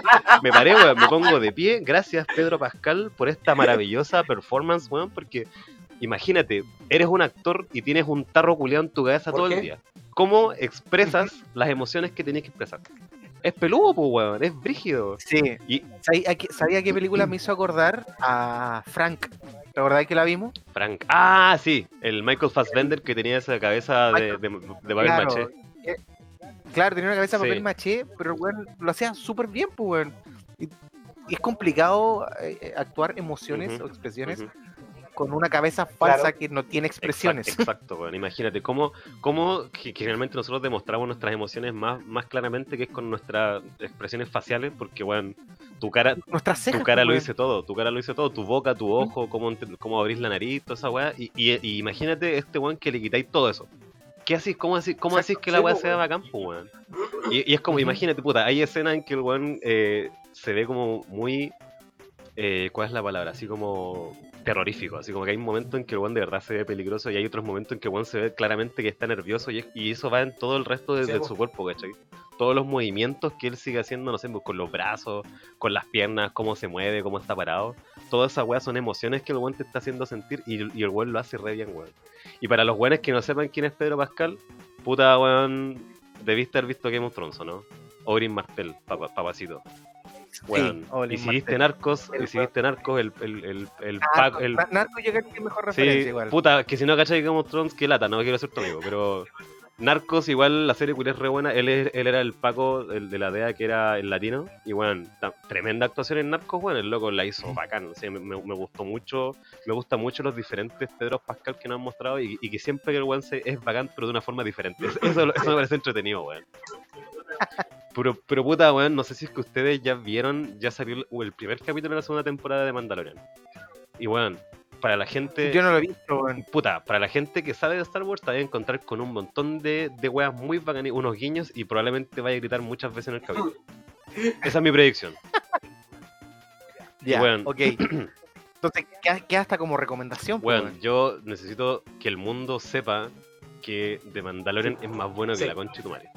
[SPEAKER 1] Me paré, weón. Me pongo de pie. Gracias, Pedro Pascal, por esta maravillosa performance, weón. Porque imagínate, eres un actor y tienes un tarro culeado en tu cabeza
[SPEAKER 3] ¿Por
[SPEAKER 1] todo
[SPEAKER 3] qué?
[SPEAKER 1] el día. ¿Cómo expresas las emociones que tenías que expresar? Es peludo, pues, weón. Es brígido.
[SPEAKER 2] Sí.
[SPEAKER 1] Y
[SPEAKER 2] ¿Sabía qué, sabía qué película me hizo acordar? A Frank. ¿Te acordás que la vimos?
[SPEAKER 1] Frank. Ah, sí, el Michael Fassbender que tenía esa cabeza de, de, de papel
[SPEAKER 2] claro.
[SPEAKER 1] maché.
[SPEAKER 2] eh, Claro, tenía una cabeza de
[SPEAKER 1] Sí.
[SPEAKER 2] papel maché, pero weón lo hacía súper bien, pues, weón. Y, y es complicado eh, actuar emociones o expresiones. Con una cabeza falsa
[SPEAKER 3] Claro.
[SPEAKER 2] que no tiene expresiones.
[SPEAKER 1] Exacto, exacto, weón. Imagínate cómo, cómo generalmente nosotros demostramos nuestras emociones más, más claramente que es con nuestras expresiones faciales, porque bueno, tu cara,
[SPEAKER 2] cejas.
[SPEAKER 1] tu cara
[SPEAKER 2] pues,
[SPEAKER 1] lo dice todo, tu cara lo dice todo, tu boca, tu ojo, cómo, cómo abrís la nariz, toda esa weá. Y, y- y imagínate este weón que le quitáis todo eso. ¿Qué hacís? ¿Cómo hacís, cómo hacís que la weá
[SPEAKER 3] po,
[SPEAKER 1] sea bacán, po, weón? Y, y es como, imagínate, puta, hay escenas en que el weón eh, se ve como muy. eh, ¿Cuál es la palabra? Así como terrorífico. Así como que hay momentos en que el weón de verdad se ve peligroso y hay otros momentos en que el weón se ve claramente que está nervioso y, es- y eso va en todo el resto de,
[SPEAKER 3] Sí,
[SPEAKER 1] de
[SPEAKER 3] po.
[SPEAKER 1] su cuerpo, ¿cachai? Todos los movimientos que él sigue haciendo, no sé, pues, con los brazos, con las piernas, cómo se mueve, cómo está parado. Todas esas weas son emociones que el weón te está haciendo sentir y, y el weón lo hace re bien, weón. Y para los weones que no sepan quién es Pedro Pascal, puta weón, debiste haber visto Game of Thrones, ¿o ¿no? Oberyn Martel, papa- papacito.
[SPEAKER 2] Oberyn
[SPEAKER 1] y si viste. Narcos,
[SPEAKER 2] El
[SPEAKER 1] y si viste Narcos, el, el, el, el,
[SPEAKER 2] Narco,
[SPEAKER 1] Paco- el-
[SPEAKER 2] Na- Narco yo creo que es mejor referencia
[SPEAKER 1] Sí,
[SPEAKER 2] igual.
[SPEAKER 1] puta, que si no cachai Game of Thrones, que lata, no quiero ser tu amigo, pero Narcos igual la serie culia es re buena, él, es- él era el Paco el de la DEA que era el latino, y bueno, tremenda actuación en Narcos, bueno, el loco la hizo bacán, o sea, me, me- gustó mucho, me gustan mucho los diferentes Pedro Pascal que nos han mostrado y, y que siempre que el weón se- es bacán, pero de una forma diferente, eso, eso, eso me parece entretenido, weón. Pero, pero puta, weón, no sé si es que ustedes ya vieron, ya salió el, el primer capítulo de la segunda temporada de Mandalorian. Y weón, para la gente
[SPEAKER 2] Yo no lo he visto, weón.
[SPEAKER 1] puta, para la gente que sabe de Star Wars, te vas a encontrar con un montón de, de weas muy bacanas, unos guiños, y probablemente vaya a gritar muchas veces en el capítulo. Esa es mi predicción.
[SPEAKER 2] Ya,
[SPEAKER 1] Weón.
[SPEAKER 2] ok. Entonces, queda, queda hasta como recomendación, pues,
[SPEAKER 1] Bueno, yo necesito que el mundo sepa que The Mandalorian es más bueno que
[SPEAKER 3] Sí.
[SPEAKER 1] la concha de tu madre.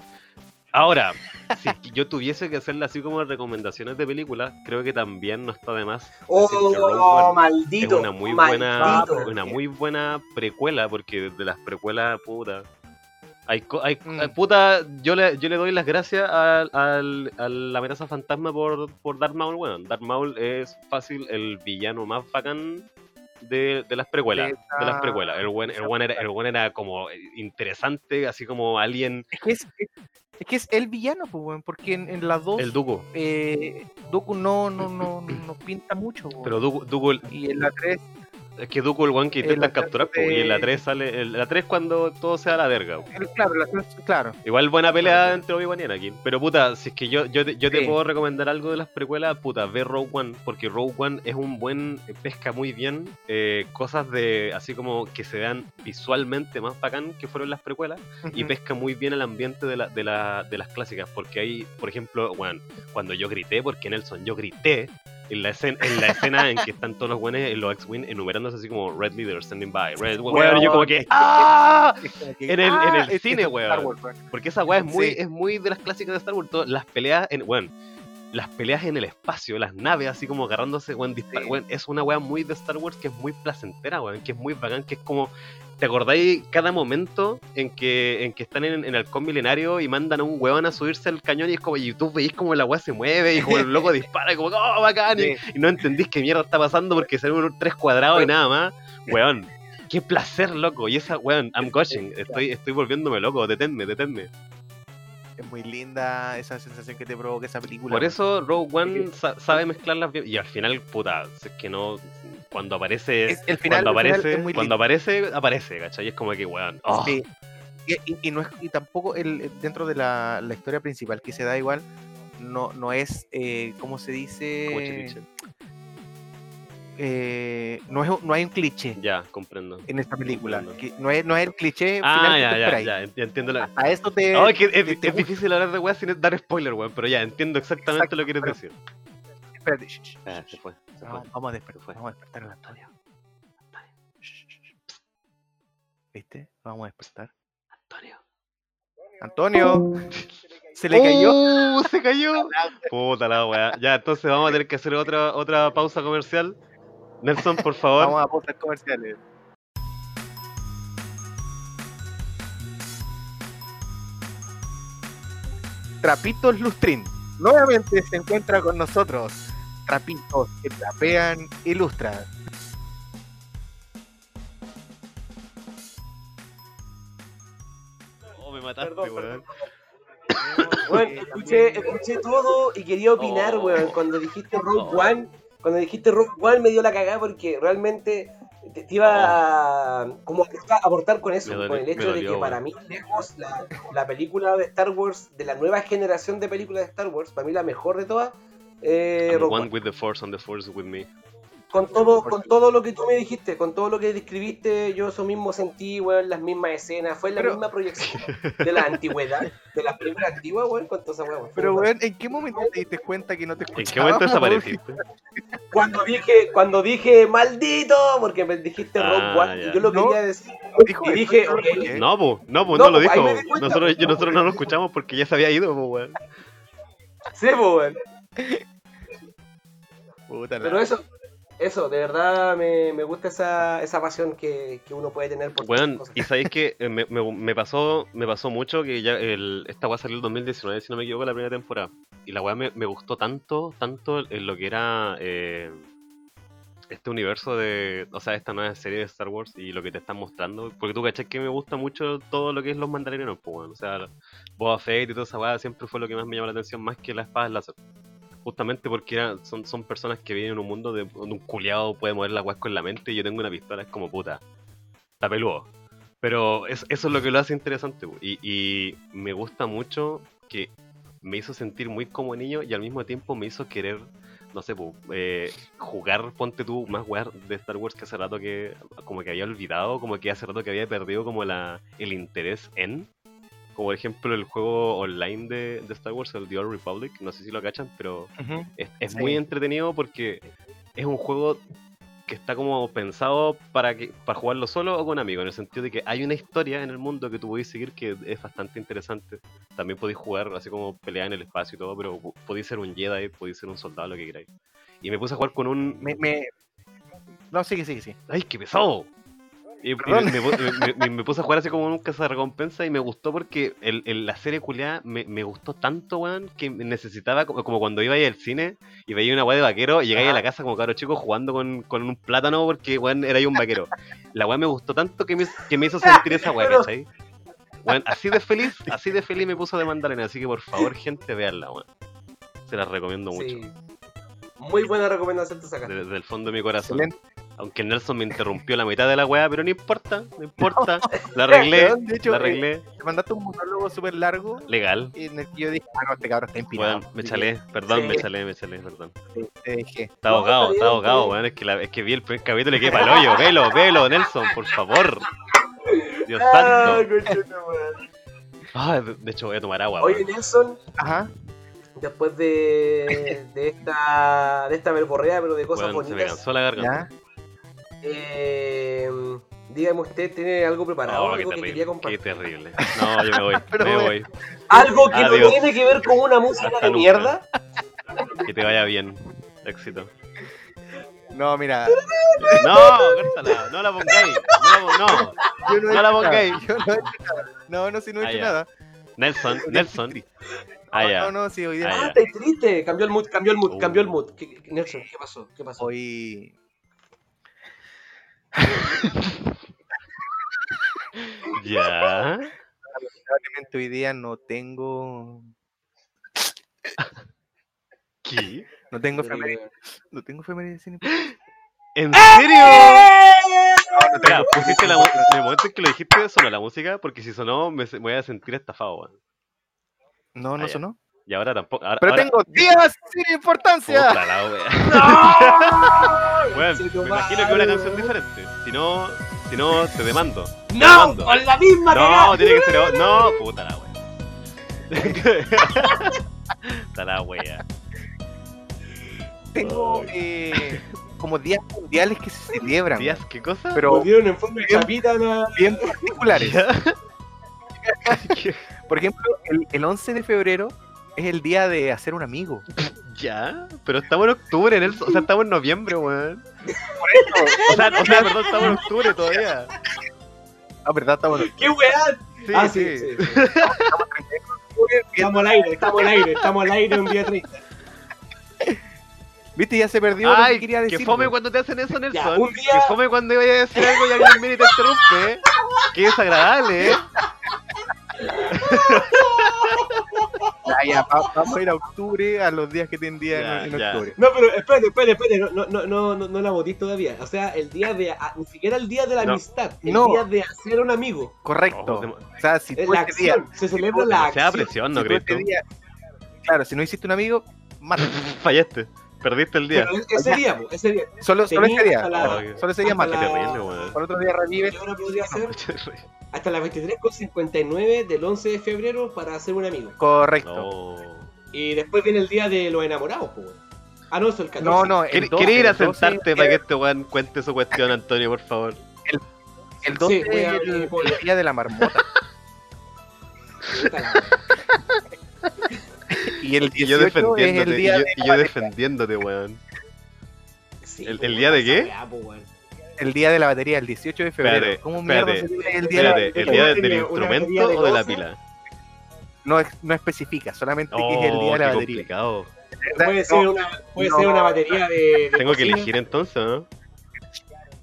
[SPEAKER 1] Ahora, si es que yo tuviese que hacerle así como recomendaciones de películas, creo que también no está de más
[SPEAKER 3] Oh, maldito.
[SPEAKER 1] es una muy buena una muy buena precuela porque desde las precuelas puta hay, co- hay
[SPEAKER 2] Mm.
[SPEAKER 1] hay- puta yo le, yo le doy las gracias al, al- a la amenaza fantasma por, por Darth Maul weón. Darth Maul es fácil el villano más bacán de, de las precuelas
[SPEAKER 2] De
[SPEAKER 1] de, las precuelas el buen el buen era, el buen era como interesante así como alguien
[SPEAKER 2] Es que es, es que es el villano, pues, weón, porque en, en las dos
[SPEAKER 1] el Dooku
[SPEAKER 2] eh, Dooku no, no, no, no pinta mucho, weón.
[SPEAKER 1] pero Dooku, Dooku-
[SPEAKER 2] y en la 3
[SPEAKER 1] Es que Dooku el one que
[SPEAKER 2] En
[SPEAKER 1] intentan capturar, y en la
[SPEAKER 2] de-
[SPEAKER 1] 3 sale. En la 3 cuando todo se da la verga.
[SPEAKER 2] El- Claro, la- claro.
[SPEAKER 1] Igual buena pelea
[SPEAKER 2] Claro.
[SPEAKER 1] entre Obi-Wan y Anakin. Pero puta, si es que yo, yo, te, yo te
[SPEAKER 2] Sí.
[SPEAKER 1] puedo recomendar algo de las precuelas, puta, ve Rogue One. Porque Rogue One es un buen. pesca muy bien eh, cosas de. así como que se vean visualmente más bacán que fueron las precuelas. Y pesca muy bien el ambiente de, la, de, la, de las clásicas. Porque hay, por ejemplo, bueno, cuando yo grité, porque Nelson, yo grité. En la, escena, en la escena en que están todos los buenos en los X-Wing enumerándose así como Red Leader standing by, Red, weón, yo como que ¡Ah! En el- en el
[SPEAKER 2] es que
[SPEAKER 1] cine, weón.
[SPEAKER 2] Weón.
[SPEAKER 1] Porque esa weá es muy,
[SPEAKER 2] Sí.
[SPEAKER 1] es muy de las clásicas de Star Wars. todo- las peleas en. Bueno, las peleas en el espacio, las naves así como agarrándose, weón, dispar-
[SPEAKER 2] Sí.
[SPEAKER 1] weón, es una weá muy de Star Wars que es muy placentera, weón, que es muy bacán, que es como. ¿Te acordáis cada momento en que, en que están en, en el halcón milenario y mandan a un weón a subirse al cañón y es como, y tú veis como la weá se mueve y como el loco dispara y como, oh, bacán, y-
[SPEAKER 2] Sí.
[SPEAKER 1] y, no entendís qué mierda está pasando porque unos tres cuadrados y nada más, weón. Qué placer, loco. Y esa, weón, I'm gushing. Estoy, estoy volviéndome loco. Deténme, deténme.
[SPEAKER 2] Es muy linda esa sensación que te provoca esa película.
[SPEAKER 1] Por eso Rogue One sa- sabe mezclarlas bien. Y al final, puta, si es que no. Cuando aparece.
[SPEAKER 2] Es- el final,
[SPEAKER 1] cuando
[SPEAKER 2] el final
[SPEAKER 1] aparece,
[SPEAKER 2] es muy
[SPEAKER 1] cuando aparece, aparece, ¿cachai? Y es como que, weón. oh,
[SPEAKER 2] Sí. Y, y- y no es, y tampoco el, dentro de la, la historia principal que se da igual, no, no es, eh, ¿cómo se dice? Eh, no, es, no hay un cliché
[SPEAKER 1] Ya, comprendo.
[SPEAKER 2] en esta película. Que no, es, no es el cliché
[SPEAKER 1] Ah,
[SPEAKER 2] final que
[SPEAKER 1] ya,
[SPEAKER 2] te
[SPEAKER 1] ya, ya, ent- entiendo la.
[SPEAKER 2] A esto te.
[SPEAKER 1] Es que es,
[SPEAKER 2] te-
[SPEAKER 1] es
[SPEAKER 2] te
[SPEAKER 1] difícil hablar de weas sin dar spoiler, weón. Pero ya, entiendo exactamente
[SPEAKER 2] Exacto,
[SPEAKER 1] lo que quieres
[SPEAKER 2] pero-
[SPEAKER 1] decir.
[SPEAKER 2] Espérate, shh, shh,
[SPEAKER 1] Ah, se fue. Se fue.
[SPEAKER 2] Vamos, a despertar,
[SPEAKER 1] fue.
[SPEAKER 2] vamos a despertar shh, shh. ¿Viste? Vamos a despertar.
[SPEAKER 1] Antonio.
[SPEAKER 2] Antonio, se le cayó.
[SPEAKER 1] ¡Uh! se cayó. Puta la weá. Ya, entonces vamos a tener que hacer otra, otra pausa comercial. Nelson, por favor.
[SPEAKER 2] Vamos a pausar comerciales. Trapitos Lustrin. Nuevamente se encuentra con nosotros. Trapitos que trapean y lustran.
[SPEAKER 1] Oh, me mataste,
[SPEAKER 3] Perdón,
[SPEAKER 1] weón.
[SPEAKER 3] Bueno, escuché, escuché todo y quería opinar,
[SPEAKER 1] Oh.
[SPEAKER 3] weón. Cuando dijiste Rogue
[SPEAKER 1] Oh.
[SPEAKER 3] One, cuando dijiste Rogue One me dio la cagada porque realmente te, te iba a, como a aportar con eso,
[SPEAKER 1] dolió-
[SPEAKER 3] con el hecho de que para mí, lejos, la, la película de Star Wars, de la nueva generación de películas de Star Wars, para mí la mejor de todas, eh, Rogue
[SPEAKER 1] one
[SPEAKER 3] One.
[SPEAKER 1] with the force and the force with me.
[SPEAKER 3] Con todo, con todo lo que tú me dijiste, con todo lo que describiste, yo eso mismo sentí, weón, las mismas escenas, fue la
[SPEAKER 2] Pero-
[SPEAKER 3] misma proyección de la antigüedad, de las películas antiguas, weón, con toda esa weón.
[SPEAKER 2] Pero, weón, ¿en qué momento te diste cuenta que no te
[SPEAKER 1] ¿En
[SPEAKER 2] escuchábamos?
[SPEAKER 1] qué momento desapareciste?
[SPEAKER 3] Cuando dije, cuando dije maldito, porque me dijiste
[SPEAKER 1] Ah,
[SPEAKER 3] Rogue One, y yo lo
[SPEAKER 2] No.
[SPEAKER 3] quería decir.
[SPEAKER 2] Dijo
[SPEAKER 3] Y dije,
[SPEAKER 2] ¿sabes
[SPEAKER 3] ok.
[SPEAKER 2] por qué?
[SPEAKER 1] No, po, no, po,
[SPEAKER 3] No,
[SPEAKER 1] no, lo dijo.
[SPEAKER 3] cuenta.
[SPEAKER 1] Nosotros, yo- nosotros no lo escuchamos porque ya se había ido, weón.
[SPEAKER 3] Sí, po, weón.
[SPEAKER 2] Puta
[SPEAKER 3] Pero eso, eso, de verdad me, me gusta esa, esa pasión que, que uno puede tener por
[SPEAKER 1] Weón,
[SPEAKER 3] cosas.
[SPEAKER 1] y sabéis que eh, me, me- me pasó me pasó mucho que ya el, esta weá salió el 2019, si no me equivoco, la primera temporada. Y la weá me, me gustó tanto, tanto en lo que era eh, este universo de. O sea, esta nueva serie de Star Wars y lo que te están mostrando. Porque tú cachai que me gusta mucho todo lo que es los mandalorianos, pues, weón. O sea, Boba Fett y toda esa weá siempre fue lo que más me llamó la atención, más que las espadas láser. Justamente porque son, son personas que viven en un mundo de donde un culiado puede mover la weá con la mente y yo tengo una pistola, es como puta. Está peludo. Pero es- eso es lo que lo hace interesante. Y, me gusta mucho que me hizo sentir muy como niño y al mismo tiempo me hizo querer, no sé, eh, jugar, ponte tú, más weas de Star Wars que hace rato que como que había olvidado, como que hace rato que había perdido como la, el interés en. Como por ejemplo el juego online de, de Star Wars, el The Old Republic, no sé si lo cachan, pero es, es
[SPEAKER 2] Sí.
[SPEAKER 1] muy entretenido porque es un juego que está como pensado para que para jugarlo solo o con amigos, en el sentido de que hay una historia en el mundo que tú podéis seguir que es bastante interesante. También podéis jugar así como pelear en el espacio y todo, pero podéis ser un Jedi, podéis ser un soldado, lo que queráis. Y me puse a jugar con un...
[SPEAKER 2] Me, me... No, sigue, sigue, sí.
[SPEAKER 1] ¡Ay, qué pesado! Y, me, me- me- me puse a jugar así como un recompensa y me gustó porque el, el- la serie culiada me, gustó tanto, weón, que necesitaba, como, como cuando iba ahí al cine y veía una weá de vaquero y llegáis a la casa como cabro chico jugando con, con un plátano porque, weón, era yo un vaquero. La weá me gustó tanto que me, que me hizo sentir esa weá, ¿cachai? Weón, así de feliz, así de feliz me puso de mandarina, así que por favor, gente, veanla, weón. Se la recomiendo mucho.
[SPEAKER 3] Sí. Muy buena recomendación te sacaste.
[SPEAKER 1] Desde el fondo de mi corazón.
[SPEAKER 2] Excelente.
[SPEAKER 1] Aunque Nelson me interrumpió la mitad de la weá, pero no importa, no importa. La arreglé,
[SPEAKER 2] Weón, de hecho,
[SPEAKER 1] la arreglé.
[SPEAKER 2] Te mandaste un monólogo súper largo
[SPEAKER 1] Legal.
[SPEAKER 2] en el que yo dije, ah, no, este cabrón está inspirado.
[SPEAKER 1] Weón, me chalé, perdón,
[SPEAKER 3] Sí.
[SPEAKER 1] me chalé, me chalé, perdón.
[SPEAKER 2] Te, te dejé.
[SPEAKER 1] Está ahogado,
[SPEAKER 3] está
[SPEAKER 1] ahogado, weón. Es que, la- es que vi el primer capítulo y quedé para el hoyo. Velo, velo, Nelson, por favor. Dios
[SPEAKER 3] Ah,
[SPEAKER 1] santo. Ah, de de hecho voy a tomar agua,
[SPEAKER 3] Oye. Nelson,
[SPEAKER 2] Ajá.
[SPEAKER 3] después de, de esta de esta verborrea, pero de cosas
[SPEAKER 1] Weón, se me
[SPEAKER 3] bonitas,
[SPEAKER 1] cansó la garganta.
[SPEAKER 2] Ya.
[SPEAKER 3] Eh, dígame usted, ¿tiene algo preparado?
[SPEAKER 1] No, qué
[SPEAKER 3] algo que quería
[SPEAKER 1] terrible,
[SPEAKER 3] compartir?
[SPEAKER 1] qué terrible. No, yo me voy,
[SPEAKER 2] Pero
[SPEAKER 1] me
[SPEAKER 2] bueno.
[SPEAKER 1] voy.
[SPEAKER 3] Algo que
[SPEAKER 1] Adiós.
[SPEAKER 3] no tiene que ver con una música
[SPEAKER 1] Hasta
[SPEAKER 3] de
[SPEAKER 1] nunca.
[SPEAKER 3] mierda.
[SPEAKER 1] Que te vaya bien. Éxito.
[SPEAKER 2] No, mira.
[SPEAKER 1] No, córtala, no la pongáis. No, no.
[SPEAKER 2] Yo
[SPEAKER 1] No
[SPEAKER 2] no,
[SPEAKER 1] la pongáis.
[SPEAKER 2] Yo no he hecho nada. No, no, si no he
[SPEAKER 1] Ah,
[SPEAKER 2] hecho
[SPEAKER 1] ya.
[SPEAKER 2] nada.
[SPEAKER 1] Nelson, Nelson. Ah,
[SPEAKER 2] No,
[SPEAKER 1] ya.
[SPEAKER 2] no, no, sí, hoy día.
[SPEAKER 1] Ah,
[SPEAKER 3] Ah,
[SPEAKER 1] ya.
[SPEAKER 3] estáis triste. Cambió el mood, cambió el mood,
[SPEAKER 1] Uh.
[SPEAKER 3] cambió el mood. ¿Qué- qué- Nelson, ¿qué pasó? ¿Qué pasó?
[SPEAKER 2] Hoy.
[SPEAKER 1] Ya.
[SPEAKER 2] Lamentablemente hoy día no tengo.
[SPEAKER 1] ¿Qué?
[SPEAKER 2] No tengo efemérides. No tengo efemérides sin
[SPEAKER 1] ¿En serio? Espera, pusiste la en el momento en que lo dijiste sonó la música, porque si sonó me, voy a sentir estafado.
[SPEAKER 2] No, no
[SPEAKER 1] Ah,
[SPEAKER 2] sonó.
[SPEAKER 1] Y ahora tampoco. Ahora,
[SPEAKER 2] Pero
[SPEAKER 1] ahora-
[SPEAKER 2] tengo días sin importancia.
[SPEAKER 1] Puta la wea. Me imagino que es una canción diferente. Si no, si no, te demando. Te
[SPEAKER 3] ¡No!
[SPEAKER 1] demando.
[SPEAKER 3] ¡Con la misma
[SPEAKER 1] No,
[SPEAKER 3] cagada!
[SPEAKER 1] tiene que ser. No, puta la wea. Puta la wea.
[SPEAKER 2] Tengo eh, como días mundiales que se celebran.
[SPEAKER 1] ¿Díaz qué cosa?
[SPEAKER 2] Pero
[SPEAKER 3] Volvieron en forma de chapita a-
[SPEAKER 2] bien particulares. Por ejemplo, el, el 11 de febrero es el día de hacer un amigo.
[SPEAKER 1] ¿Ya? Pero estamos en octubre, Nelson. O sea, estamos en noviembre, weón. O sea, o sea, perdón, estamos en octubre todavía.
[SPEAKER 2] Ah, ¿verdad? Está bueno.
[SPEAKER 3] ¡Qué weá!
[SPEAKER 1] Sí,
[SPEAKER 3] ah,
[SPEAKER 1] sí.
[SPEAKER 3] sí, sí, sí. Estamos al aire, estamos al aire, estamos al aire un día 30.
[SPEAKER 2] ¿Viste? Ya se perdió lo que
[SPEAKER 1] Ay,
[SPEAKER 2] quería decir.
[SPEAKER 1] que fome cuando te hacen eso, Nelson.
[SPEAKER 3] Ya, un día-
[SPEAKER 1] Que fome cuando vayas a decir algo y alguien viene y te interrumpe. Qué desagradable, ¿eh?
[SPEAKER 2] Ya, va- vamos a ir a octubre a los días que tendría en, octubre.
[SPEAKER 3] No, pero espérate, espérate, espérate, no, no, no, no, no la votís todavía. O sea, el día de, a- ni siquiera el día de la
[SPEAKER 1] No.
[SPEAKER 3] amistad, el
[SPEAKER 2] No.
[SPEAKER 3] día de hacer un amigo.
[SPEAKER 2] Correcto.
[SPEAKER 1] Oh,
[SPEAKER 2] o sea, si tú
[SPEAKER 3] la
[SPEAKER 2] este día,
[SPEAKER 3] acción, se celebra la acción.
[SPEAKER 1] presión,
[SPEAKER 2] si
[SPEAKER 1] ¿no crees
[SPEAKER 2] este día- claro, si no hiciste un amigo, mata.
[SPEAKER 1] Fallaste. Perdiste el día.
[SPEAKER 3] Pero ese día, po, ese día.
[SPEAKER 2] Solo, solo ese día.
[SPEAKER 3] la-
[SPEAKER 2] Solo ese día.
[SPEAKER 1] Qué
[SPEAKER 3] la-.
[SPEAKER 2] Por otro día revive.
[SPEAKER 3] Ser hasta las 23.59 del 11 de febrero para hacer un amigo.
[SPEAKER 2] Correcto.
[SPEAKER 1] No.
[SPEAKER 3] Y después viene el día de los enamorados, pues. Ah, no, eso el 14.
[SPEAKER 2] No, no, el
[SPEAKER 1] ¿Quieres
[SPEAKER 2] 12,
[SPEAKER 1] quieres ir a
[SPEAKER 2] el 12
[SPEAKER 1] sentarte para que este weón cuente su cuestión, Antonio, por favor?
[SPEAKER 2] El 12
[SPEAKER 3] Sí,
[SPEAKER 2] es el,
[SPEAKER 3] el
[SPEAKER 2] el día de la marmota. Y el
[SPEAKER 1] Y yo
[SPEAKER 2] 18 es
[SPEAKER 1] defendiéndote,
[SPEAKER 2] el
[SPEAKER 1] y
[SPEAKER 2] día
[SPEAKER 1] yo,
[SPEAKER 2] de
[SPEAKER 1] y yo defendiéndote, weón.
[SPEAKER 3] Sí,
[SPEAKER 1] ¿El-
[SPEAKER 3] po,
[SPEAKER 1] el día de qué?
[SPEAKER 3] weón.
[SPEAKER 2] El día de la batería, el 18 de febrero.
[SPEAKER 1] Espérate,
[SPEAKER 2] ¿Cómo mierda
[SPEAKER 1] espérate,
[SPEAKER 2] se el día de la
[SPEAKER 1] Espérate, ¿el día del instrumento
[SPEAKER 3] de
[SPEAKER 1] o de la
[SPEAKER 3] 12?
[SPEAKER 1] pila?
[SPEAKER 2] No, es- no especifica, solamente que es el
[SPEAKER 1] Oh,
[SPEAKER 2] día de la batería.
[SPEAKER 1] complicado.
[SPEAKER 3] Puede,
[SPEAKER 2] No,
[SPEAKER 3] ser, una, puede
[SPEAKER 2] no.
[SPEAKER 3] ser una batería de. de
[SPEAKER 1] Tengo que elegir entonces, ¿no?